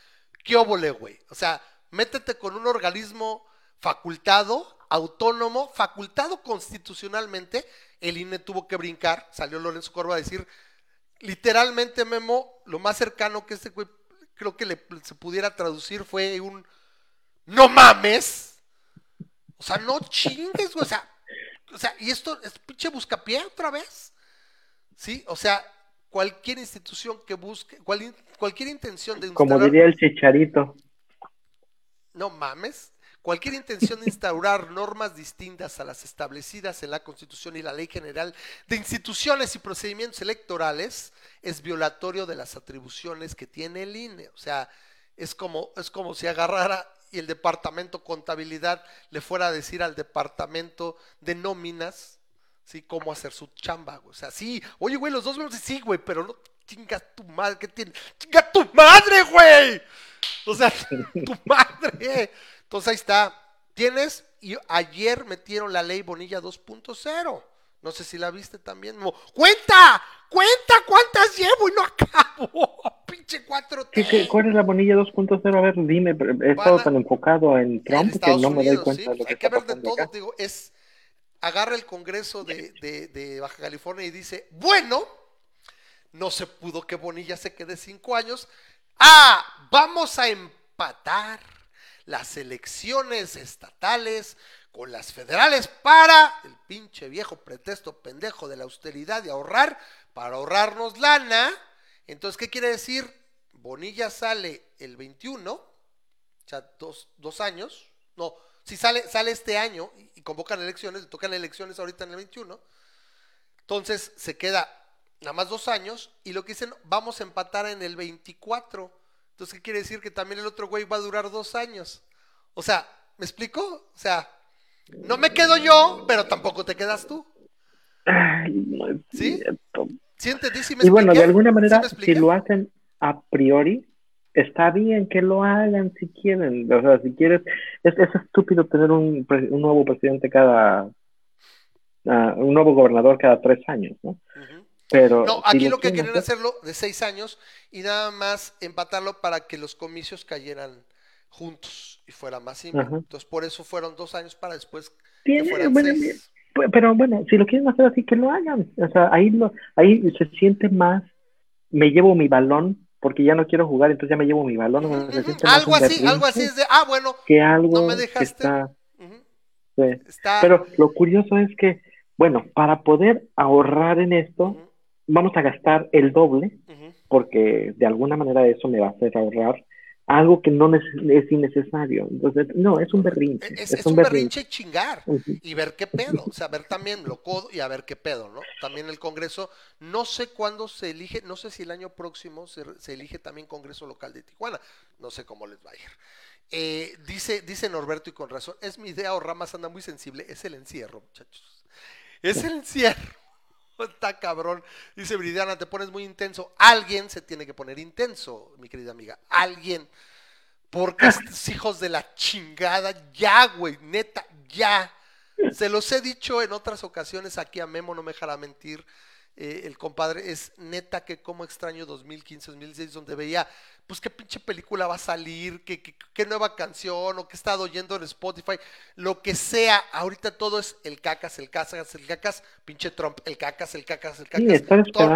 ¿Qué óvole, güey? O sea, métete con un organismo facultado, autónomo, facultado constitucionalmente. El INE tuvo que brincar, salió Lorenzo Corva a decir, literalmente, Memo, lo más cercano que este güey creo que le, se pudiera traducir fue un no mames. O sea, no chingues, güey. O sea, o sea, y esto es pinche buscapié otra vez. ¿Sí? O sea, cualquier institución que busque, cualquier intención de Como diría el chicharito. No mames. Cualquier intención de instaurar [LAUGHS] normas distintas a las establecidas en la Constitución y la Ley General de Instituciones y Procedimientos Electorales es violatorio de las atribuciones que tiene el INE. O sea, es como, es como si agarrara y el departamento contabilidad le fuera a decir al departamento de nóminas, ¿sí? Cómo hacer su chamba, O sea, sí, oye, güey, los dos vemos, sí, güey, pero no chingas tu madre, ¿qué tiene? ¡Chinga tu madre, güey! O sea, [LAUGHS] tu madre. Entonces ahí está. Tienes, y ayer metieron la ley Bonilla 2.0. No sé si la viste también. ¡Cuenta! ¡Cuenta cuántas llevo y no acabo! [LAUGHS] ¡Pinche 4 ¿Qué, cuál es la Bonilla 2.0? A ver, dime. He estado tan enfocado en Trump que no me doy cuenta de lo que Hay que ver de todo. Digo, es. Agarra el Congreso de, de, de Baja California y dice: Bueno, no se pudo que Bonilla se quede cinco años. Ah, vamos a empatar las elecciones estatales con las federales para el pinche viejo pretexto pendejo de la austeridad y ahorrar, para ahorrarnos lana. Entonces, ¿qué quiere decir? Bonilla sale el 21, o sea, dos, dos años, no, si sale, sale este año y convocan elecciones, tocan elecciones ahorita en el 21, entonces se queda nada más dos años y lo que dicen, vamos a empatar en el 24. Entonces, ¿qué quiere decir? Que también el otro güey va a durar dos años. O sea, ¿me explico? O sea, no me quedo yo, pero tampoco te quedas tú. ¿Sí? ¿Sí entendí? ¿Sí me y bueno, de alguna manera, si lo hacen a priori, está bien que lo hagan si quieren. O sea, si quieres, es, es estúpido tener un, un nuevo presidente cada, uh, un nuevo gobernador cada tres años, ¿no? Pero no, aquí lo, que quieren hacerlo de seis años y nada más empatarlo para que los comicios cayeran juntos y fuera más simple. Entonces, por eso fueron dos años para después que fueran seis. Pero bueno, si lo quieren hacer así, que lo hagan. O sea, ahí, lo, ahí se siente más, me llevo mi balón porque ya no quiero jugar, entonces ya me llevo mi balón. algo así, algo así es de, ah, bueno, que algo no me dejaste. Está... Pero lo curioso es que, bueno, para poder ahorrar en esto, vamos a gastar el doble, porque de alguna manera eso me va a hacer ahorrar algo que no es innecesario. Entonces, no, es un berrinche. Es, un, berrinche, chingar y ver qué pedo, o sea, ver también lo codo y a ver qué pedo, ¿no? También el Congreso, no sé cuándo se elige, no sé si el año próximo se, elige también Congreso local de Tijuana, no sé cómo les va a ir. Eh, dice, dice Norberto y con razón, es mi idea o ramas anda muy sensible, es el encierro, muchachos. Es el encierro. [LAUGHS] Está cabrón. Dice Bridiana, te pones muy intenso. Alguien se tiene que poner intenso, mi querida amiga. Alguien. Porque estos hijos de la chingada, ya, güey, neta, ya. Se los he dicho en otras ocasiones aquí a Memo, no me dejará mentir. Eh, el compadre, es neta que como extraño 2015, 2016, donde veía, pues qué pinche película va a salir, qué, qué, nueva canción, o qué he estado oyendo en Spotify, lo que sea, ahorita todo es el cacas, el cacas, el cacas, pinche Trump, el cacas, el cacas, el cacas,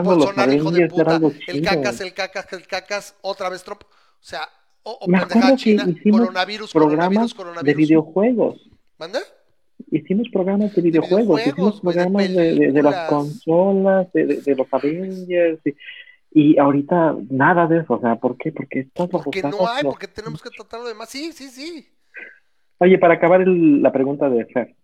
Bolsonaro, hijo de puta, el cacas, el cacas, el cacas, otra vez Trump, o sea, o, o pendejada China, coronavirus, coronavirus, coronavirus. De videojuegos. ¿Manda? hicimos programas de videojuegos, hicimos programas de, de, las consolas, de, los Avengers, y, ahorita nada de eso, o sea, ¿por qué? Porque estás Porque no hay, porque tenemos que tratarlo de más, sí, sí, sí. Oye, para acabar la pregunta de Fer,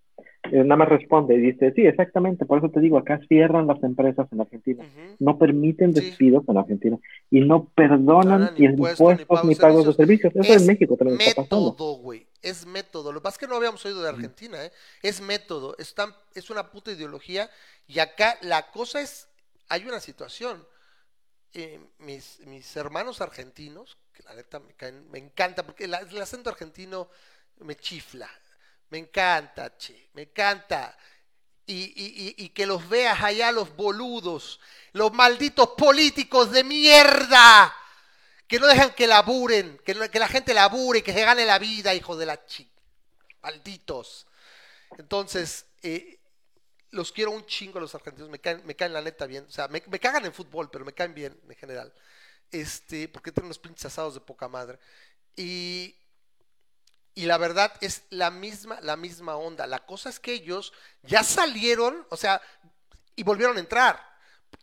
eh, nada más responde y dice, sí, exactamente, por eso te digo, acá cierran las empresas en Argentina, no permiten despidos en Argentina y no perdonan ni impuestos, ni, pagos de servicios, eso en México también está pasando. güey, es método. Lo que pasa es que no habíamos oído de Argentina, ¿eh? Es método, es, es una puta ideología. Y acá la cosa es, hay una situación. Mis, mis hermanos argentinos, que la neta me, caen, me encanta, porque el, acento argentino me chifla, me encanta, che, me encanta. Y, y, y, que los veas allá los boludos, los malditos políticos de mierda, que no dejan que laburen, que, que la gente labure, que se gane la vida, hijo de la chica. Malditos. Entonces, eh, los quiero un chingo los argentinos, me caen, me caen la neta bien. O sea, me, cagan en fútbol, pero me caen bien en general. Este, porque tienen unos pinches asados de poca madre. Y, y la verdad es la misma, la misma onda. La cosa es que ellos ya salieron, o sea, y volvieron a entrar.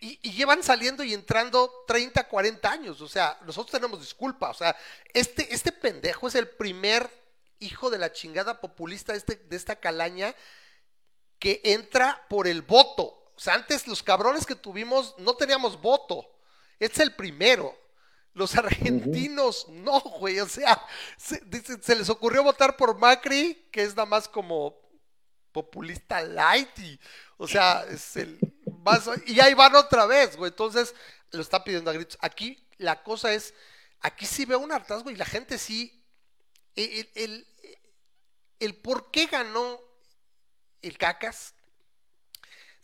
Y, llevan saliendo y entrando 30, 40 años. O sea, nosotros tenemos disculpa. O sea, este, este pendejo es el primer hijo de la chingada populista este, de esta calaña que entra por el voto. O sea, antes los cabrones que tuvimos no teníamos voto. Este es el primero. Los argentinos, no, güey. O sea, se, les ocurrió votar por Macri, que es nada más como populista light. Y, o sea, es el y ahí van otra vez, güey. Entonces, lo está pidiendo a gritos. Aquí la cosa es, aquí sí veo un hartazgo y la gente sí. El, el, por qué ganó el Cacas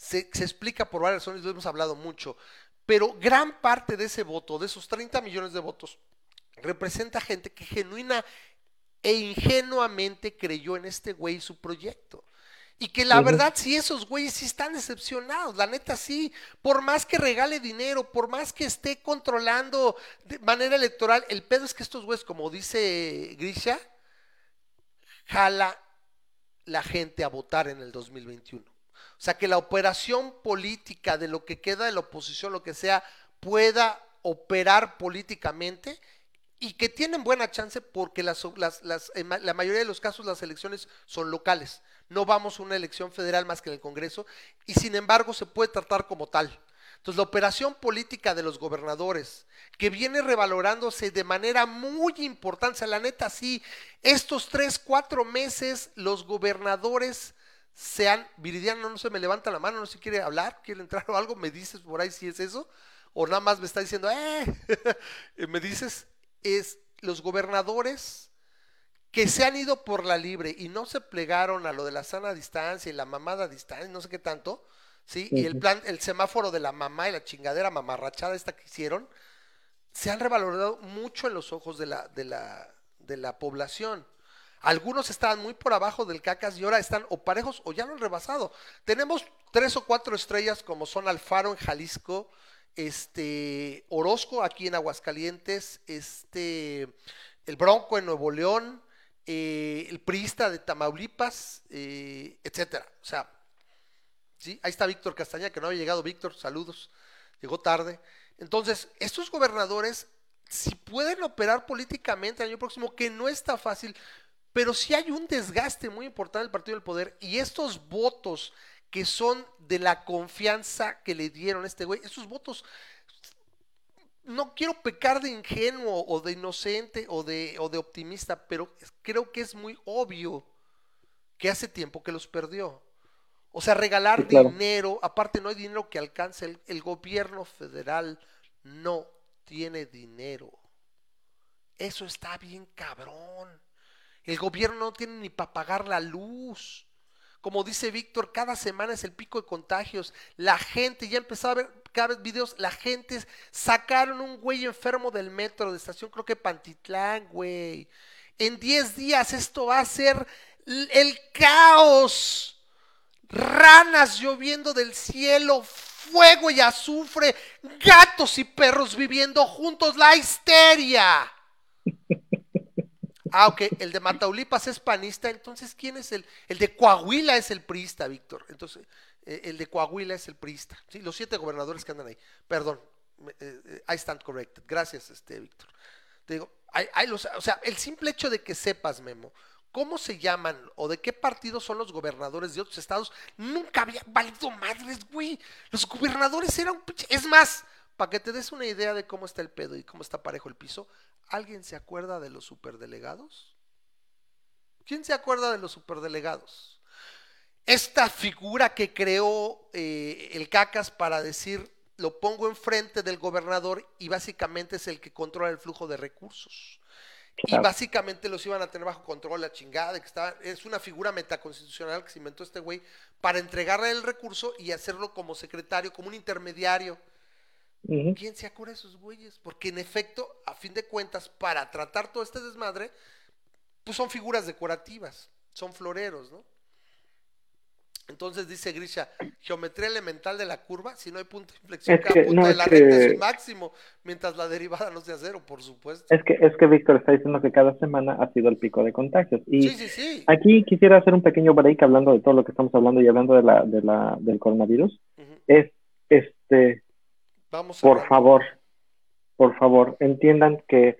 se, explica por varias razones, lo hemos hablado mucho. Pero gran parte de ese voto, de esos 30 millones de votos, representa gente que genuina e ingenuamente creyó en este güey y su proyecto. Y que la verdad, sí, esos güeyes sí están decepcionados, la neta sí. Por más que regale dinero, por más que esté controlando de manera electoral, el pedo es que estos güeyes, como dice Grisha, jala la gente a votar en el 2021. O sea, que la operación política de lo que queda de la oposición, lo que sea, pueda operar políticamente y que tienen buena chance porque las, la mayoría de los casos las elecciones son locales no vamos a una elección federal más que en el Congreso, y sin embargo se puede tratar como tal. Entonces, la operación política de los gobernadores, que viene revalorándose de manera muy importante, o sea, la neta, sí, estos tres, cuatro meses, los gobernadores se han, Viridiano no se me levanta la mano, no se quiere hablar, quiere entrar o algo, me dices por ahí si es eso, o nada más me está diciendo, [LAUGHS] eh, me dices, es los gobernadores que se han ido por la libre y no se plegaron a lo de la sana distancia y la mamada distancia, no sé qué tanto, ¿sí? Y el plan, el semáforo de la mamá y la chingadera mamarrachada esta que hicieron, se han revalorado mucho en los ojos de la, de la, de la población. Algunos estaban muy por abajo del cacas y ahora están o parejos o ya lo han rebasado. Tenemos tres o cuatro estrellas como son Alfaro en Jalisco, este Orozco aquí en Aguascalientes, este el Bronco en Nuevo León, eh, el priista de Tamaulipas, eh, etcétera. O sea, ¿sí? ahí está Víctor Castaña, que no había llegado. Víctor, saludos, llegó tarde. Entonces, estos gobernadores, si pueden operar políticamente el año próximo, que no está fácil, pero si hay un desgaste muy importante del Partido del Poder y estos votos que son de la confianza que le dieron a este güey, esos votos no quiero pecar de ingenuo o de inocente o de, o de optimista, pero creo que es muy obvio que hace tiempo que los perdió. O sea, regalar dinero, aparte no hay dinero que alcance, el, el, gobierno federal no tiene dinero. Eso está bien cabrón. El gobierno no tiene ni para pagar la luz. Como dice Víctor, cada semana es el pico de contagios. La gente ya empezó a ver cada vez videos, la gente sacaron un güey enfermo del metro de estación, creo que Pantitlán, güey. En 10 días esto va a ser el caos. Ranas lloviendo del cielo, fuego y azufre, gatos y perros viviendo juntos, la histeria. [LAUGHS] Ah, ok, el de Mataulipas es panista, entonces ¿quién es el? El de Coahuila es el priista, Víctor. Entonces, eh, el de Coahuila es el priista. ¿sí? Los siete gobernadores que andan ahí. Perdón, eh, eh, I stand corrected. Gracias, este, Víctor. Te digo, hay, los, o sea, el simple hecho de que sepas, Memo, cómo se llaman o de qué partido son los gobernadores de otros estados, nunca había valido madres, güey. Los gobernadores eran un Es más, para que te des una idea de cómo está el pedo y cómo está parejo el piso, ¿alguien se acuerda de los superdelegados? ¿Quién se acuerda de los superdelegados? Esta figura que creó eh, el Cacas para decir, lo pongo enfrente del gobernador y básicamente es el que controla el flujo de recursos. Y básicamente los iban a tener bajo control la chingada, que está, es una figura metaconstitucional que se inventó este güey para entregarle el recurso y hacerlo como secretario, como un intermediario. ¿Quién se acuerda de esos güeyes? Porque en efecto, a fin de cuentas, para tratar todo este desmadre, pues son figuras decorativas, son floreros, ¿no? Entonces dice Grisha, geometría elemental de la curva, si no hay punto de inflexión, cada punto de la recta es un máximo, mientras la derivada no sea cero, por supuesto. Es que, es que Víctor está diciendo que cada semana ha sido el pico de contagios. Y aquí quisiera hacer un pequeño break hablando de todo lo que estamos hablando y hablando de la, de la, del coronavirus. Es, este, Vamos por favor, por favor, entiendan que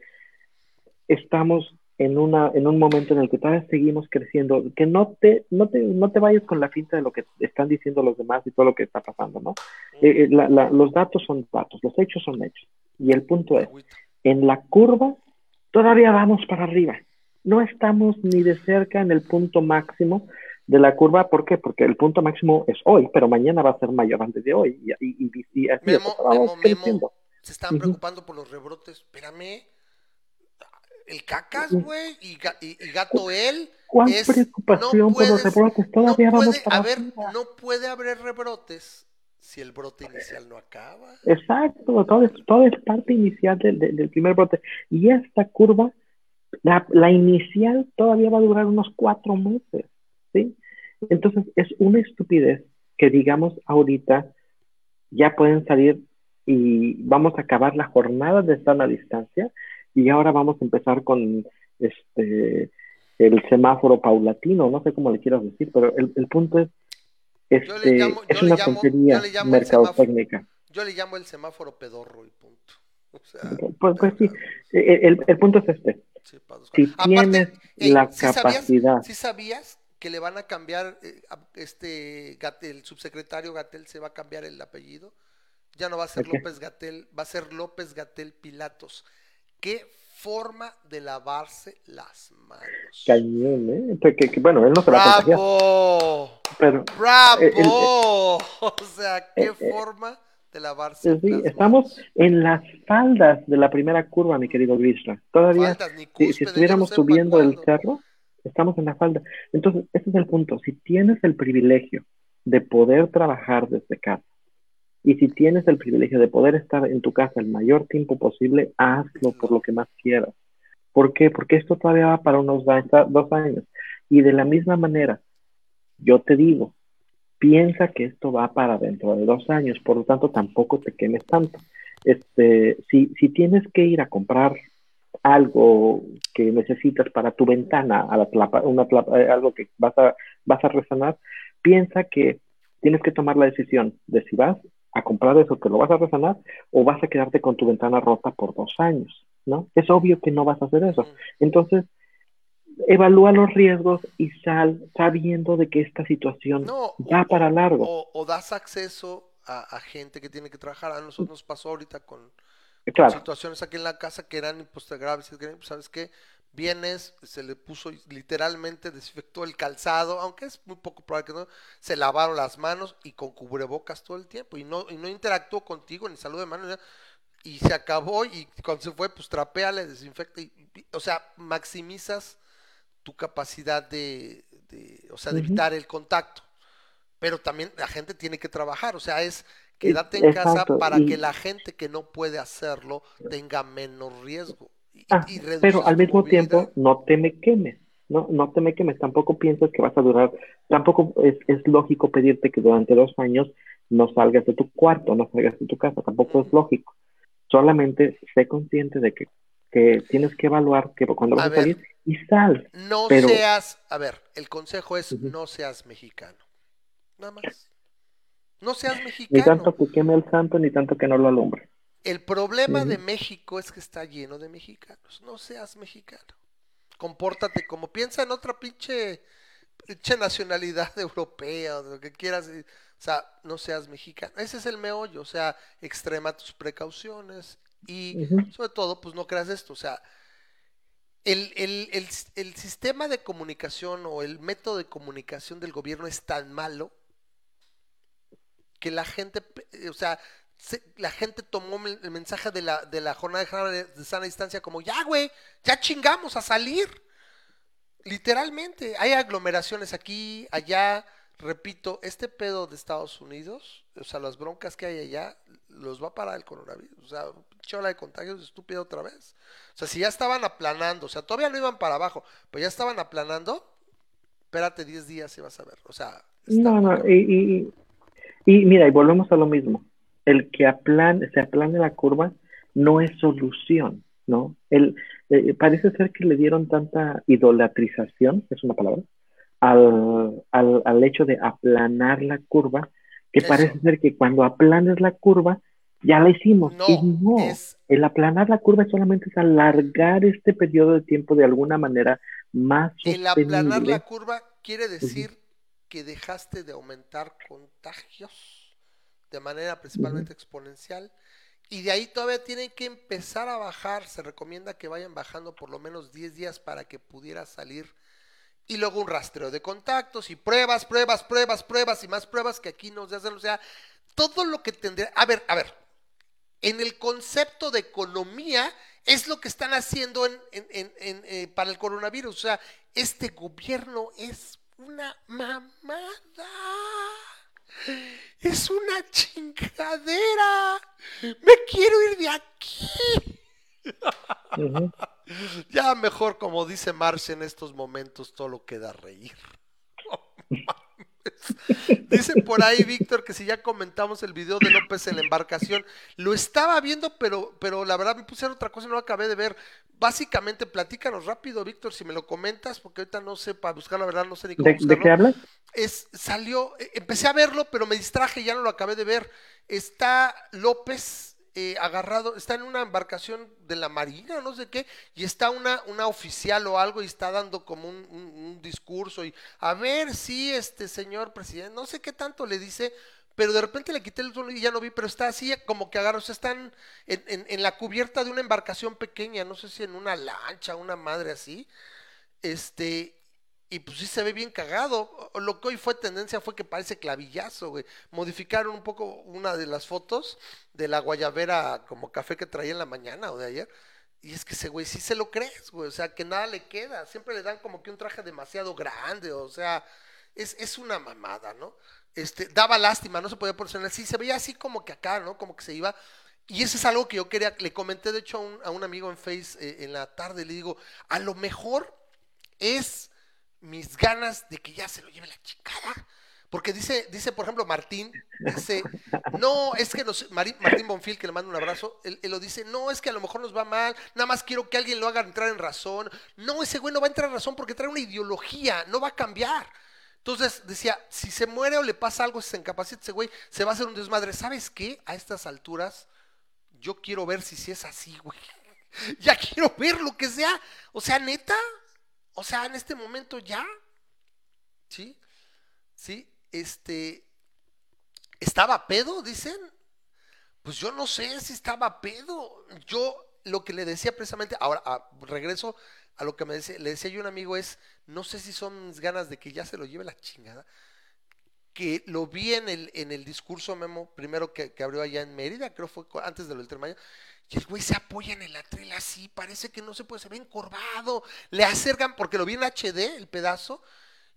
estamos en, una, en un momento en el que todavía seguimos creciendo, que no te, no te, no te vayas con la finta de lo que están diciendo los demás y todo lo que está pasando, ¿no? Eh, eh, los datos son datos, los hechos son hechos. Y el punto es, en la curva todavía vamos para arriba. No estamos ni de cerca en el punto máximo de la curva. ¿Por qué? Porque el punto máximo es hoy, pero mañana va a ser mayor antes de hoy. Y, y, así se están preocupando por los rebrotes. Espérame el cacas, güey, y, gato él. ¿Cuál preocupación por los rebrotes? Todavía no vamos puede haber, No puede haber rebrotes si el brote inicial no acaba. Exacto, todo es, todo es parte inicial del, del, primer brote. Y esta curva, la, la, inicial todavía va a durar unos cuatro meses, ¿sí? Entonces es una estupidez que digamos ahorita ya pueden salir y vamos a acabar la jornada de estar a distancia y ahora vamos a empezar con este el semáforo paulatino, no sé cómo le quieras decir, pero el, el punto es, este, es una tontería mercadotecnica. Yo le llamo el semáforo pedorro y punto. [LAUGHS] pues, pues sí, el, el, punto es este. si tienes la capacidad. si sabías que le van a cambiar, eh, este el subsecretario Gatel se va a cambiar el apellido? Ya no va a ser López Gatel, va a ser López Gatel Pilatos qué forma de lavarse las manos. Cañón, ¿eh? Que, bueno, él no se ¡Bravo! Pero, ¡Bravo! [LAUGHS] o sea, qué eh, forma de lavarse sí, estamos en las faldas de la primera curva, mi querido Grishla. Todavía, si, estuviéramos subiendo el cerro, estamos en la falda. Entonces, ese es el punto. Si tienes el privilegio de poder trabajar desde casa, y si tienes el privilegio de poder estar en tu casa el mayor tiempo posible, hazlo por lo que más quieras. ¿Por qué? Porque esto todavía va para unos dos años. Y de la misma manera, yo te digo, piensa que esto va para dentro de dos años, por lo tanto tampoco te quemes tanto. Este, si, si tienes que ir a comprar algo que necesitas para tu ventana, a la una eh, algo que vas a, vas a resanar, piensa que tienes que tomar la decisión de si vas a comprar eso, que lo vas a resanar, o vas a quedarte con tu ventana rota por dos años, ¿no? Es obvio que no vas a hacer eso. Entonces, evalúa los riesgos y sal sabiendo de que esta situación va para largo. O, das acceso a, gente que tiene que trabajar. A nosotros nos pasó ahorita con, situaciones aquí en la casa que eran graves. ¿Sabes qué? Vienes, se le puso literalmente, desinfectó el calzado, aunque es muy poco probable que no, se lavaron las manos y con cubrebocas todo el tiempo y no, y no interactuó contigo ni salud de manos y se acabó y cuando se fue pues trapea, desinfecta y, o sea, maximizas tu capacidad de, o sea, de evitar el contacto. Pero también la gente tiene que trabajar, o sea, es quédate en casa para que la gente que no puede hacerlo tenga menos riesgo. Ah, pero al mismo tiempo no te me quemes, ¿no? No te me quemes, tampoco piensas que vas a durar, tampoco es, es lógico pedirte que durante dos años no salgas de tu cuarto, no salgas de tu casa, tampoco es lógico. Solamente sé consciente de que, que tienes que evaluar que cuando vas a, salir y sal. No seas, a ver, el consejo es no seas mexicano. Nada más. No seas mexicano. Ni tanto que queme el santo, ni tanto que no lo alumbre. El problema de México es que está lleno de mexicanos. No seas mexicano. Compórtate como piensa en otra pinche, pinche nacionalidad [LAUGHS] europea o lo que quieras. O sea, no seas mexicano. Ese es el meollo. O sea, extrema tus precauciones y sobre todo, pues no creas esto. O sea, el, el, el, el sistema de comunicación o el método de comunicación del gobierno es tan malo que la gente, o sea, se- la gente tomó el mensaje de la, de la jornada de sana- de sana distancia como, ya, güey, ya chingamos a salir. Literalmente, hay aglomeraciones aquí, allá. Repito, este pedo de Estados Unidos, o sea, las broncas que hay allá, los va a parar el coronavirus. O sea, pinche ola de contagios estúpida otra vez. O sea, si ya estaban aplanando, o sea, todavía no iban para abajo, pero ya estaban aplanando, espérate 10 días y vas a ver. O sea, No, no, y, y mira, y volvemos a lo mismo. El que aplane, se aplane la curva no es solución, ¿no? El, eh, parece ser que le dieron tanta idolatrización, es una palabra, al, al, al hecho de aplanar la curva, que Eso. parece ser que cuando aplanes la curva, ya la hicimos. No, y no, es el aplanar la curva solamente es alargar este periodo de tiempo de alguna manera más el aplanar la curva quiere decir que dejaste de aumentar contagios de manera principalmente exponencial y de ahí todavía tienen que empezar a bajar. Se recomienda que vayan bajando por lo menos 10 días para que pudiera salir y luego un rastreo de contactos y pruebas, pruebas, pruebas, pruebas y más pruebas que aquí nos hacen. O sea, todo lo que tendría. A ver, a ver. En el concepto de economía es lo que están haciendo en, en- en- eh, para el coronavirus. O sea, este gobierno es una mamada. Es una chingadera. Me quiero ir de aquí. Ya mejor, como dice Marce en estos momentos, todo lo queda reír. [LAUGHS] No mames. [LAUGHS] Dice por ahí Víctor que si ya comentamos el video de López en la embarcación, lo estaba viendo, pero, pero la verdad me puse a ver otra cosa y no lo acabé de ver. Básicamente, platícanos rápido, Víctor, si me lo comentas, porque ahorita no sé, para buscar la verdad, no sé ni cómo ¿De, de buscarlo qué hablas? es, salió, eh, empecé a verlo, pero me distraje, ya no lo acabé de ver. Está López eh, agarrado, está en una embarcación de la Marina, no sé qué, y está una, una oficial o algo y está dando como un, un- discurso y a ver si este señor presidente, no sé qué tanto le dice, pero de repente le quité el sonido y ya no vi, pero está así como que agarra, o sea, están en, en- en la cubierta de una embarcación pequeña, no sé si en una lancha, una madre así, este, y pues sí se ve bien cagado. Lo que hoy fue tendencia fue que parece clavillazo, güey. Modificaron un poco una de las fotos de la guayabera como café que traía en la mañana o de ayer. Y es que ese güey sí se lo crees, güey. O sea, que nada le queda. Siempre le dan como que un traje demasiado grande. O sea, es, es una mamada, ¿no? Este, daba lástima, no se podía poner Sí, se veía así como que acá, ¿no? Como que se iba. Y eso es algo que yo quería, le comenté de hecho a un, a un amigo en Face eh, en la tarde, le digo, a lo mejor es mis ganas de que ya se lo lleve la chingada. Porque dice, dice, por ejemplo, Martín, dice, no, es que Mari- Martín Bonfil, que le mando un abrazo, él, lo dice, no, es que a lo mejor nos va mal, nada más quiero que alguien lo haga entrar en razón. No, ese güey no va a entrar en razón porque trae una ideología, no va a cambiar. Entonces decía, si se muere o le pasa algo, si se incapacita ese güey, se va a hacer un desmadre. ¿Sabes qué? A estas alturas, yo quiero ver si sí es así, güey. [LAUGHS] Ya quiero ver lo que sea. O sea, neta, o sea, en este momento ya. ¿Sí? ¿Sí? Este. ¿Estaba pedo? Dicen. Pues yo no sé si estaba pedo. Yo lo que le decía precisamente, ahora ah, regreso a lo que me decía, le decía yo un amigo es, no sé si son mis ganas de que ya se lo lleve la chingada, que lo vi en el, en el discurso memo primero que, que abrió allá en Mérida, creo fue antes de lo del Tren y el güey se apoya en el atril así, parece que no se puede, se ve encorvado, le acercan, porque lo vi en HD, el pedazo,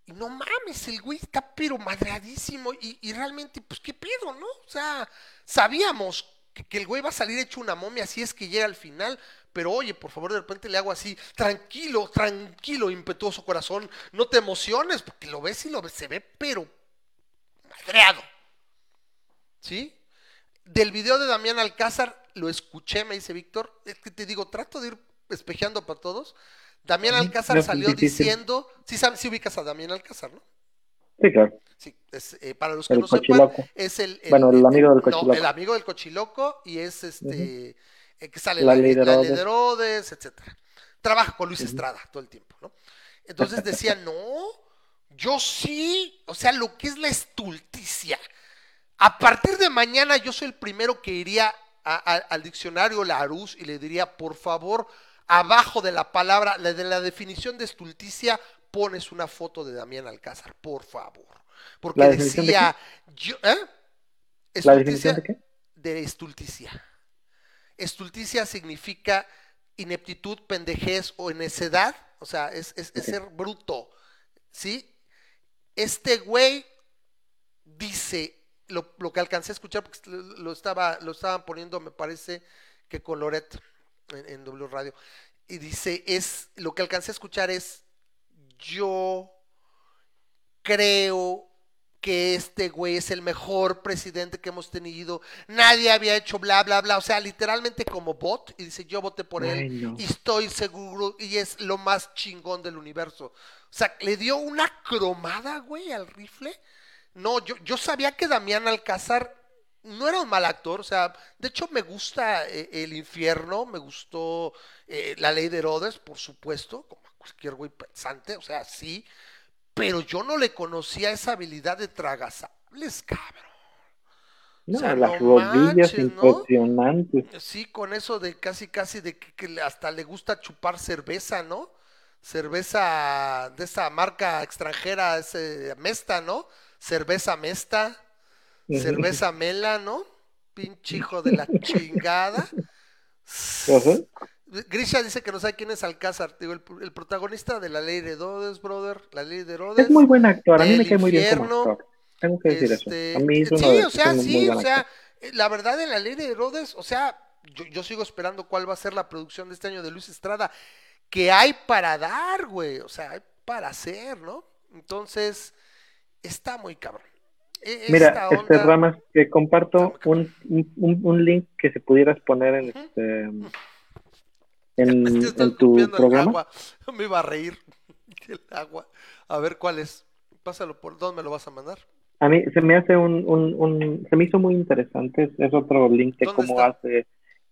y no mames, el güey está pero madreadísimo, y, y realmente, pues, ¿qué pedo, no? O sea, sabíamos que, que el güey va a salir hecho una momia si es que llega al final, pero oye, por favor, de repente le hago así, tranquilo, tranquilo, impetuoso corazón, no te emociones, porque lo ves y lo ves, se ve pero madreado. ¿Sí? Del video de Damián Alcázar, lo escuché, me dice Víctor, es que te digo, trato de ir espejeando para todos. Damián Alcázar no salió difícil. diciendo, sí, sabes, sí ubicas a Damián Alcázar, ¿no? Sí, claro. Sí, es, eh, para los que El no sepan, cochiloco. es el, el- Bueno, el amigo del no, cochiloco. el amigo del cochiloco y es este eh, que sale La la, la etcétera. Trabaja con Luis. Estrada todo el tiempo, ¿no? Entonces decía, no, yo sí, o sea, lo que es la estulticia. A partir de mañana yo soy el primero que iría a- a- al diccionario Larousse y le diría, por favor, abajo de la palabra, de la definición de estulticia, pones una foto de Damián Alcázar, por favor. Porque ¿La de decía, yo, ¿eh? ¿La definición de qué? De estulticia. Estulticia significa ineptitud, pendejez o necedad, o sea, es, es, es ser bruto, ¿sí? Este güey dice, lo, lo, que alcancé a escuchar, porque lo, estaba, lo estaban poniendo, me parece que con Loret en, en W Radio, y dice, es, lo que alcancé a escuchar es, yo creo que este güey es el mejor presidente que hemos tenido, nadie había hecho bla, bla, bla, o sea, literalmente como bot, y dice, yo voté por él, y estoy seguro, y es lo más chingón del universo. O sea, le dio una cromada, güey, al rifle. No, yo, yo sabía que Damián Alcázar no era un mal actor, o sea, de hecho me gusta eh, El Infierno, me gustó eh, La Ley de Herodes, por supuesto, como cualquier güey pensante, o sea, sí, pero yo no le conocía esa habilidad de tragasables, cabrón. No, O sea, las no rodillas manches, ¿no? impresionantes. Sí, con eso de casi, casi de que, que hasta le gusta chupar cerveza, ¿no? Cerveza de esa marca extranjera, ese Mesta, ¿no? Cerveza Mesta, cerveza Mela, ¿no? Pinche hijo de la [LAUGHS] chingada. Grisha dice que no sabe quién es Alcázar, digo, el, el protagonista de La Ley de Herodes, brother, La Ley de Herodes. Es muy buen actor, a mí me cae muy bien como actor. Tengo que decir Este, eso. A mí es uno sí, de o sea, sí, o sea, actor. la verdad en la ley de Herodes, o sea, yo, yo sigo esperando cuál va a ser la producción de este año de Luis Estrada, que hay para dar, güey, o sea, hay para hacer, ¿no? Entonces, está muy cabrón. E- Mira, este onda- Ramas, que comparto un, un, un link que se pudieras poner en este en, tu programa. agua. [LAUGHS] Me iba a reír [LAUGHS] el agua. A ver cuál es. Pásalo por dónde me lo vas a mandar. A mí se me hace un, un, un se me hizo muy interesante, es, otro link de ¿Dónde cómo está? hace.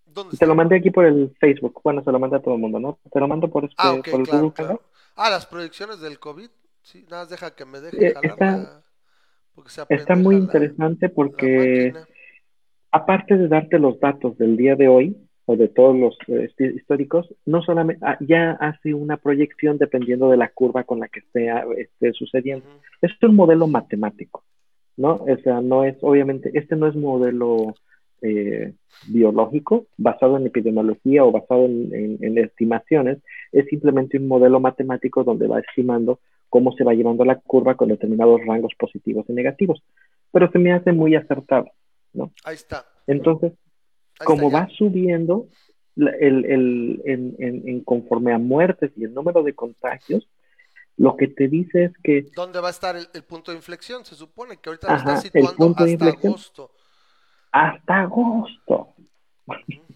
¿Dónde Te está? lo mandé aquí por el Facebook, bueno, se lo mandé a todo el mundo, ¿no? Te lo mando por este, Ah, por el claro, Google claro. Ah, las proyecciones del COVID. Sí, nada más deja que me deje Eh, jalar está- la- porque se Está muy interesante porque aparte de darte los datos del día de hoy o de todos los eh, históricos, no solamente ah, ya hace una proyección dependiendo de la curva con la que esté, esté sucediendo. Esto es un modelo matemático, ¿no? O sea, no es, obviamente, este no es modelo eh, biológico basado en epidemiología o basado en, en- en estimaciones, es simplemente un modelo matemático donde va estimando cómo se va llevando la curva con determinados rangos positivos y negativos. Pero se me hace muy acertado, ¿no? Ahí está. Entonces, Ahí como está va subiendo el, el- en, en- en conforme a muertes y el número de contagios, lo que te dice es que. ¿Dónde va a estar el, el punto de inflexión? Se supone que ahorita lo Ajá, está el situando punto hasta agosto. hasta agosto. [LAUGHS]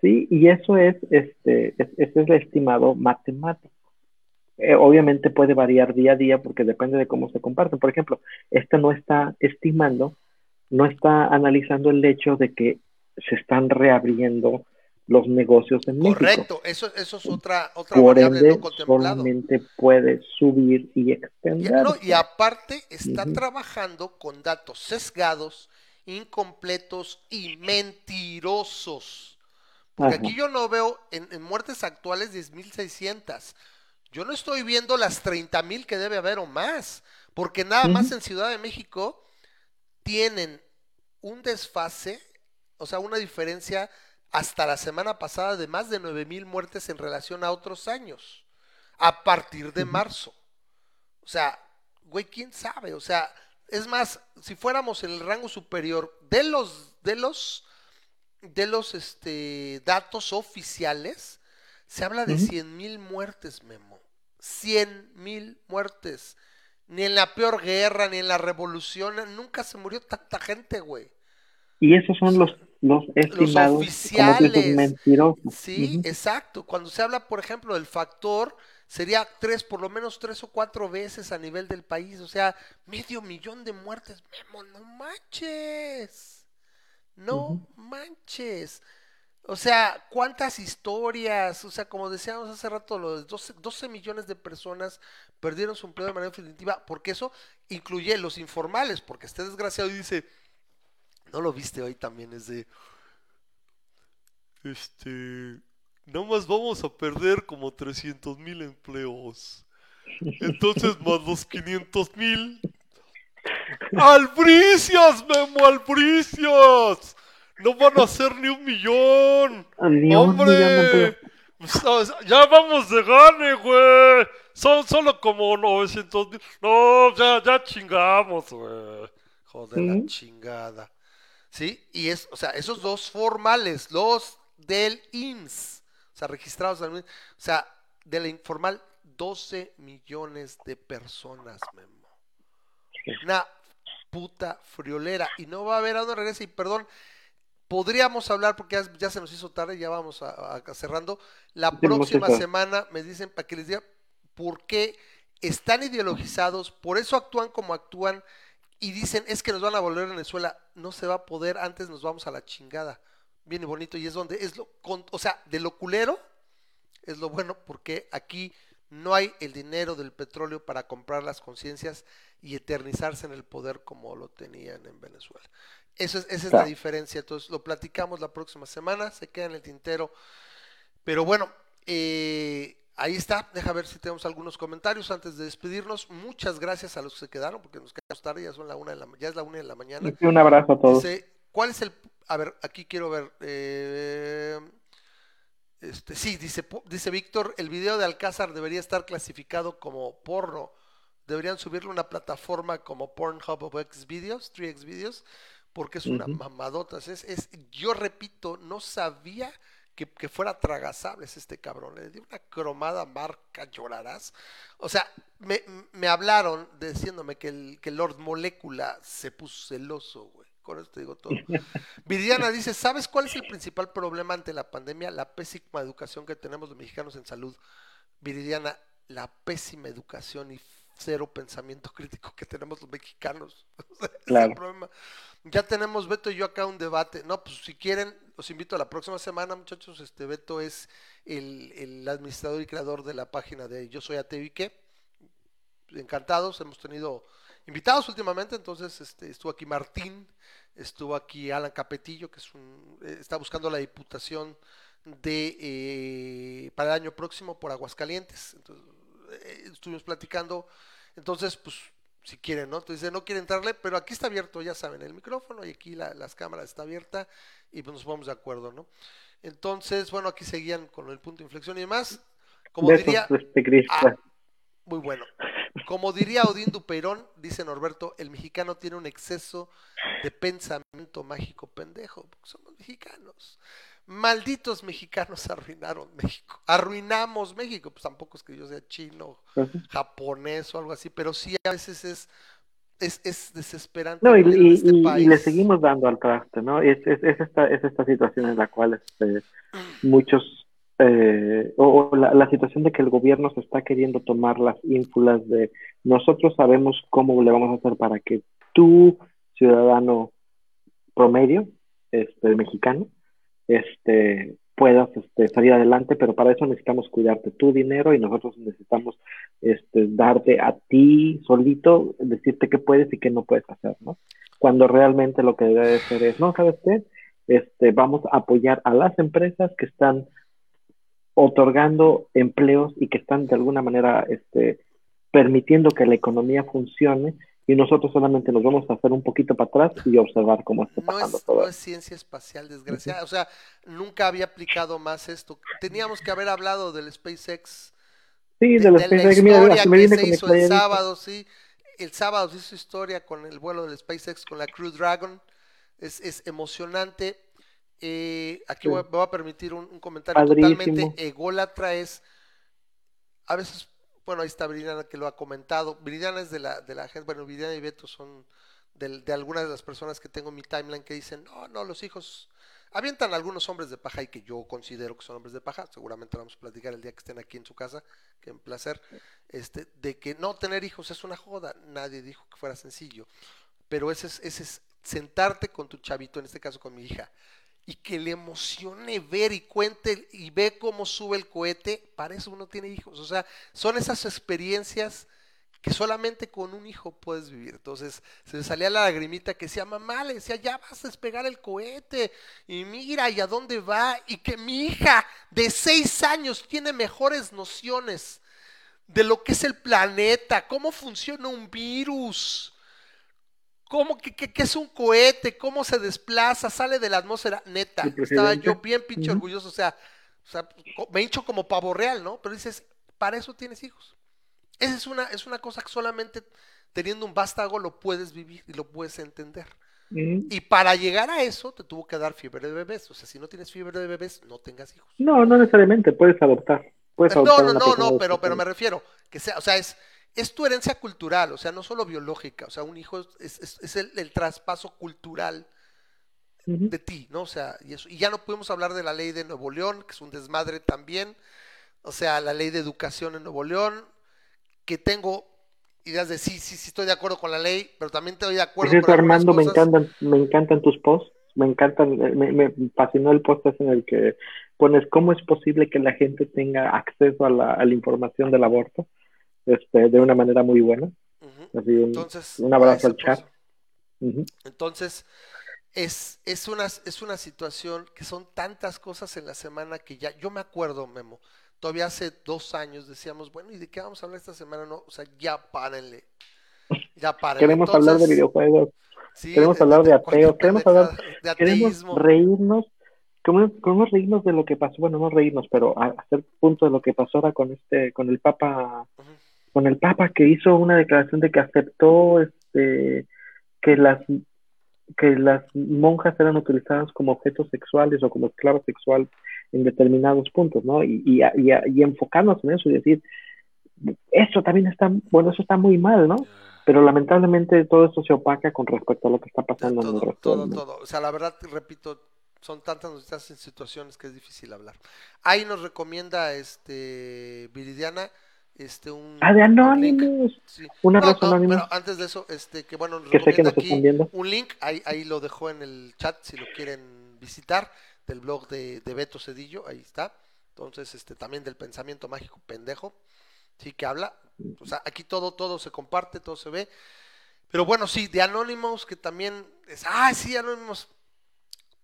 Sí, y eso es, este, es- ese es el estimado matemático. Eh, obviamente puede variar día a día porque depende de cómo se comparten. Por ejemplo, este no está estimando, no está analizando el hecho de que se están reabriendo los negocios en México. Correcto, eso, eso es otra, otra Por variable ende, no contemplado. solamente puede subir y Y, extender. no, y aparte está trabajando con datos sesgados, incompletos y mentirosos. Porque Ajá. aquí yo no veo en, en muertes actuales 10.600. Yo no estoy viendo las 30.000 que debe haber o más. Porque nada más en Ciudad de México tienen un desfase, o sea, una diferencia hasta la semana pasada de más de 9.000 muertes en relación a otros años. A partir de marzo. O sea, güey, quién sabe. O sea, es más, si fuéramos en el rango superior de los, de los, de los este, datos oficiales, se habla de Ujú. 100 mil muertes, Memo. 100 mil muertes. Ni en la peor guerra, ni en la revolución, nunca se murió tanta gente, güey. Y esos son los, los estimados, dices, oficiales. mentirosos. Sí, exacto. Cuando se habla, por ejemplo, del factor, sería tres, por lo menos tres o cuatro veces a nivel del país. O sea, medio millón de muertes. Memo, no manches. No manches. O sea, cuántas historias, o sea, como decíamos hace rato, los 12, 12 millones de personas perdieron su empleo de manera definitiva, porque eso incluye los informales, porque este desgraciado dice, no lo viste hoy también, es de, este, nomás vamos a perder como 300 mil empleos. Entonces, más los 500 mil. [LAUGHS] ¡Albricias, Memo, albricias! No van a ser ni un millón. Ni un millón de ¡Hombre! Pues, Ya vamos de gane, güey. Son solo como 900 mil. No, ya, ya chingamos, güey. Joder, la chingada. ¿Sí? Y es, o sea, esos dos formales, los del IMSS, o sea, registrados IMSS, o sea, de la informal, 12 millones de personas, Memo. Una puta friolera. Y no va a haber a dónde regrese. Y perdón, podríamos hablar porque ya, ya se nos hizo tarde, ya vamos a, a- cerrando. La próxima semana me dicen para que les diga por qué están ideologizados, por eso actúan como actúan y dicen es que nos van a volver a Venezuela. No se va a poder, antes nos vamos a la chingada. Bien y bonito, y es donde es lo, con- o sea, de lo culero es lo bueno porque aquí no hay el dinero del petróleo para comprar las conciencias y eternizarse en el poder como lo tenían en Venezuela. Eso es, esa es la diferencia. Entonces lo platicamos la próxima semana, se queda en el tintero. Pero bueno, eh, ahí está. Deja ver si tenemos algunos comentarios antes de despedirnos. Muchas gracias a los que se quedaron porque nos quedamos tarde, ya son la una de la, ya es la una de la mañana. Un abrazo a todos. Dice, ¿cuál es el... A ver, aquí quiero ver. eh, este, sí, dice, dice Víctor, el video de Alcázar debería estar clasificado como porno. Deberían subirlo a una plataforma como Pornhub o Xvideos, 3Xvideos, porque es una mamadota. Es, es, yo repito, no sabía que, que fuera tragasables este cabrón. Le di una cromada marca, llorarás. O sea, me, me hablaron diciéndome que el, que Lord Molécula se puso celoso, güey. Con esto digo todo. [LAUGHS] Viridiana dice, ¿sabes cuál es el principal problema ante la pandemia? La pésima educación que tenemos los mexicanos en salud. Viridiana, la pésima educación y cero pensamiento [LAUGHS] crítico que tenemos los mexicanos. [LAUGHS] Es el Claro. problema. Ya tenemos Beto y yo acá un debate. No, pues si quieren, los invito a la próxima semana, muchachos. Este Beto es el, el administrador y creador de la página de Yo Soy Ateo y qué. Encantados, hemos tenido invitados últimamente, entonces este, estuvo aquí Martín, estuvo aquí Alan Capetillo, que es un, eh, está buscando la diputación de eh, para el año próximo por Aguascalientes. Entonces, eh, estuvimos platicando, entonces, pues, si quieren, ¿no? Entonces, no quiere entrarle, pero aquí está abierto, ya saben, el micrófono y aquí la, las cámaras está abierta y pues nos ponemos de acuerdo, ¿no? Entonces, bueno, aquí seguían con el punto de inflexión y demás. Como Besos, diría, Crista. Ah, muy bueno. Como diría Odín Dupeirón, dice Norberto, el mexicano tiene un exceso de pensamiento mágico pendejo, porque somos mexicanos. Malditos mexicanos [LAUGHS] arruinaron México. Arruinamos México. Pues tampoco es que yo sea chino, japonés o algo así, pero sí a veces es, es, es desesperante No, y, este y- y país. le seguimos dando al traste, ¿no? Es, es, es esta, es esta situación en la cual este, muchos, eh, o, o la, la situación de que el gobierno se está queriendo tomar las ínfulas de nosotros sabemos cómo le vamos a hacer para que tú, ciudadano promedio, este, mexicano, este, puedas este, salir adelante, pero para eso necesitamos cuidarte tu dinero y nosotros necesitamos este, darte a ti solito, decirte qué puedes y qué no puedes hacer, ¿no? Cuando realmente lo que debe de ser es, no, ¿sabes qué? Este, vamos a apoyar a las empresas que están otorgando empleos y que están de alguna manera este, permitiendo que la economía funcione y nosotros solamente nos vamos a hacer un poquito para atrás y observar cómo está No pasando es, todo. no es ciencia espacial, desgraciada. O sea, nunca había aplicado más esto. Teníamos que haber hablado del SpaceX Sí, de, de los de la que mira, se me que viene se con hizo el sábado, sí. El sábado se hizo historia con el vuelo del SpaceX con la Crew Dragon. Es, es emocionante. Eh, aquí Sí. voy a- me voy a permitir un, un comentario Padrísimo. totalmente ególatra. Es a veces, bueno, ahí está Viridiana que lo ha comentado. Viridiana es de la, de la gente, bueno, Viridiana y Beto son del- de, algunas de las personas que tengo en mi timeline que dicen, no, no, los hijos avientan algunos hombres de paja y que yo considero que son hombres de paja, seguramente vamos a platicar el día que estén aquí en su casa, que en placer, este, de que no tener hijos es una joda, nadie dijo que fuera sencillo, pero ese es, ese es sentarte con tu chavito, en este caso con mi hija, y que le emocione ver y cuente y ve cómo sube el cohete, para eso uno tiene hijos, o sea, son esas experiencias que solamente con un hijo puedes vivir. Entonces se le salía la lagrimita que decía, mamá, le decía, ya vas a despegar el cohete, y mira, ¿y a dónde va? Y que mi hija de seis años tiene mejores nociones de lo que es el planeta, cómo funciona un virus, cómo que, es un cohete, cómo se desplaza, sale de la atmósfera, neta. Estaba yo bien pinche orgulloso, o sea, o sea, me hincho como pavo real, ¿no? Pero dices, para eso tienes hijos. Esa es una, es una cosa que solamente teniendo un vástago lo puedes vivir y lo puedes entender. Y para llegar a eso te tuvo que dar fiebre de bebés. O sea, si no tienes fiebre de bebés, no tengas hijos. No, no necesariamente, puedes adoptar. Puedes no, no, no, no, pero, pero me refiero, que sea, o sea, es, es tu herencia cultural, o sea, no solo biológica, o sea, un hijo es, es, es el, el, traspaso cultural de ti, ¿no? O sea, y, eso, y ya no pudimos hablar de la ley de Nuevo León, que es un desmadre también, o sea, la ley de educación en Nuevo León, que tengo ideas de sí, sí, sí estoy de acuerdo con la ley, pero también estoy de acuerdo con Armando, me encantan, me encantan tus posts, me encantan, me, me fascinó el post en el que pones cómo es posible que la gente tenga acceso a la, a la información del aborto este, de una manera muy buena. Así un, Entonces, un abrazo al chat. Entonces, es, es, una, es una situación que son tantas cosas en la semana que ya, yo me acuerdo, Memo, todavía hace dos años decíamos, bueno, ¿y de qué vamos a hablar esta semana? No, o sea, ya párenle. Ya párenle. Queremos hablar de videojuegos. queremos hablar de, ateo, queremos hablar, de queremos reírnos, queremos, reírnos de lo que pasó, bueno, no reírnos, pero hacer punto de lo que pasó ahora con este, con el Papa, con el Papa que hizo una declaración de que aceptó este que las que las monjas eran utilizadas como objetos sexuales o como esclavos sexuales en determinados puntos, ¿no? Y, y, y, enfocarnos en eso y decir, eso también está, bueno, eso está muy mal, ¿no? Pero lamentablemente todo esto se opaca con respecto a lo que está pasando todo, en el Todo, todo. O sea, la verdad, repito, son tantas situaciones que es difícil hablar. Ahí nos recomienda este Viridiana este un ah de Anonymous un pero antes de eso este que bueno que sé que nos aquí un link ahí, ahí lo dejó en el chat si lo quieren visitar del blog de, de Beto Cedillo, ahí está. Entonces, este también del pensamiento mágico pendejo, sí que habla. O sea, aquí todo, todo se comparte, todo se ve. Pero bueno, sí, de Anonymous, que también es, ah, sí, Anonymous.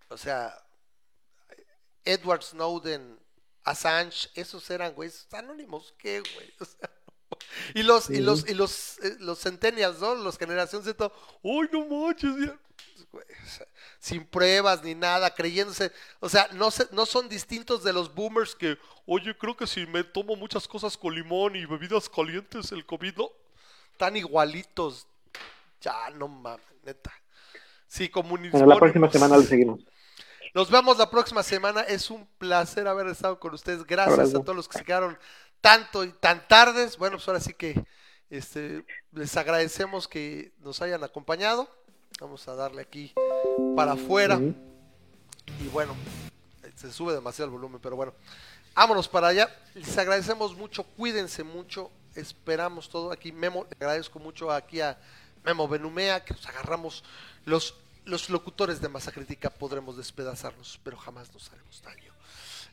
O sea, Edward Snowden, Assange, esos eran, güey, Anonymous, ¿qué, güey? [LAUGHS] O sea, y los, y los, y los, eh, los centennials, ¿no? Los generación Z, ¡ay, no manches! Güey, o sea, sin pruebas ni nada, creyéndose, o sea, no, se, no son distintos de los boomers que, oye, creo que si me tomo muchas cosas con limón y bebidas calientes, el COVID, no, tan igualitos, ya no mames, neta. Sí, comunismo. la próxima semana le seguimos. Nos vemos la próxima semana. Es un placer haber estado con ustedes. Gracias a todos los que se quedaron tanto y tan tardes. Bueno, pues ahora sí que este, les agradecemos que nos hayan acompañado. Vamos a darle aquí para afuera. Y bueno, se sube demasiado el volumen, pero bueno. Vámonos para allá. Les agradecemos mucho, cuídense mucho. Esperamos todo aquí. Memo, le agradezco mucho aquí a Memo Benumea, que nos agarramos los, los locutores de masa crítica. Podremos despedazarnos, pero jamás nos haremos daño.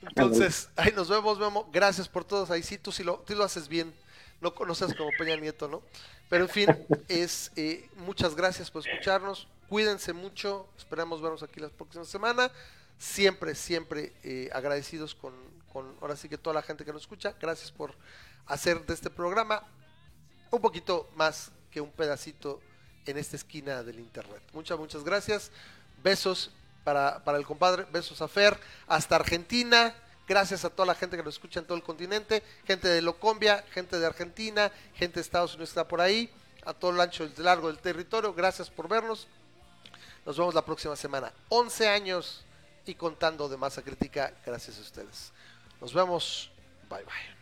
Entonces, ahí nos vemos, Memo. Gracias por todos. Ahí sí, tú sí lo, tú lo haces bien. No conoces como Peña Nieto, ¿no? Pero en fin, [LAUGHS] es eh, muchas gracias por escucharnos. Cuídense mucho. Esperamos vernos aquí la próxima semana. Siempre, siempre eh, agradecidos con, con, ahora sí que toda la gente que nos escucha. Gracias por hacer de este programa un poquito más que un pedacito en esta esquina del internet. Muchas, muchas gracias. Besos para, para el compadre. Besos a Fer. Hasta Argentina. Gracias a toda la gente que nos escucha en todo el continente, gente de Locombia, gente de Argentina, gente de Estados Unidos que está por ahí, a todo el ancho y largo del territorio. Gracias por vernos. Nos vemos la próxima semana. 11 años y contando de masa crítica gracias a ustedes. Nos vemos. Bye bye.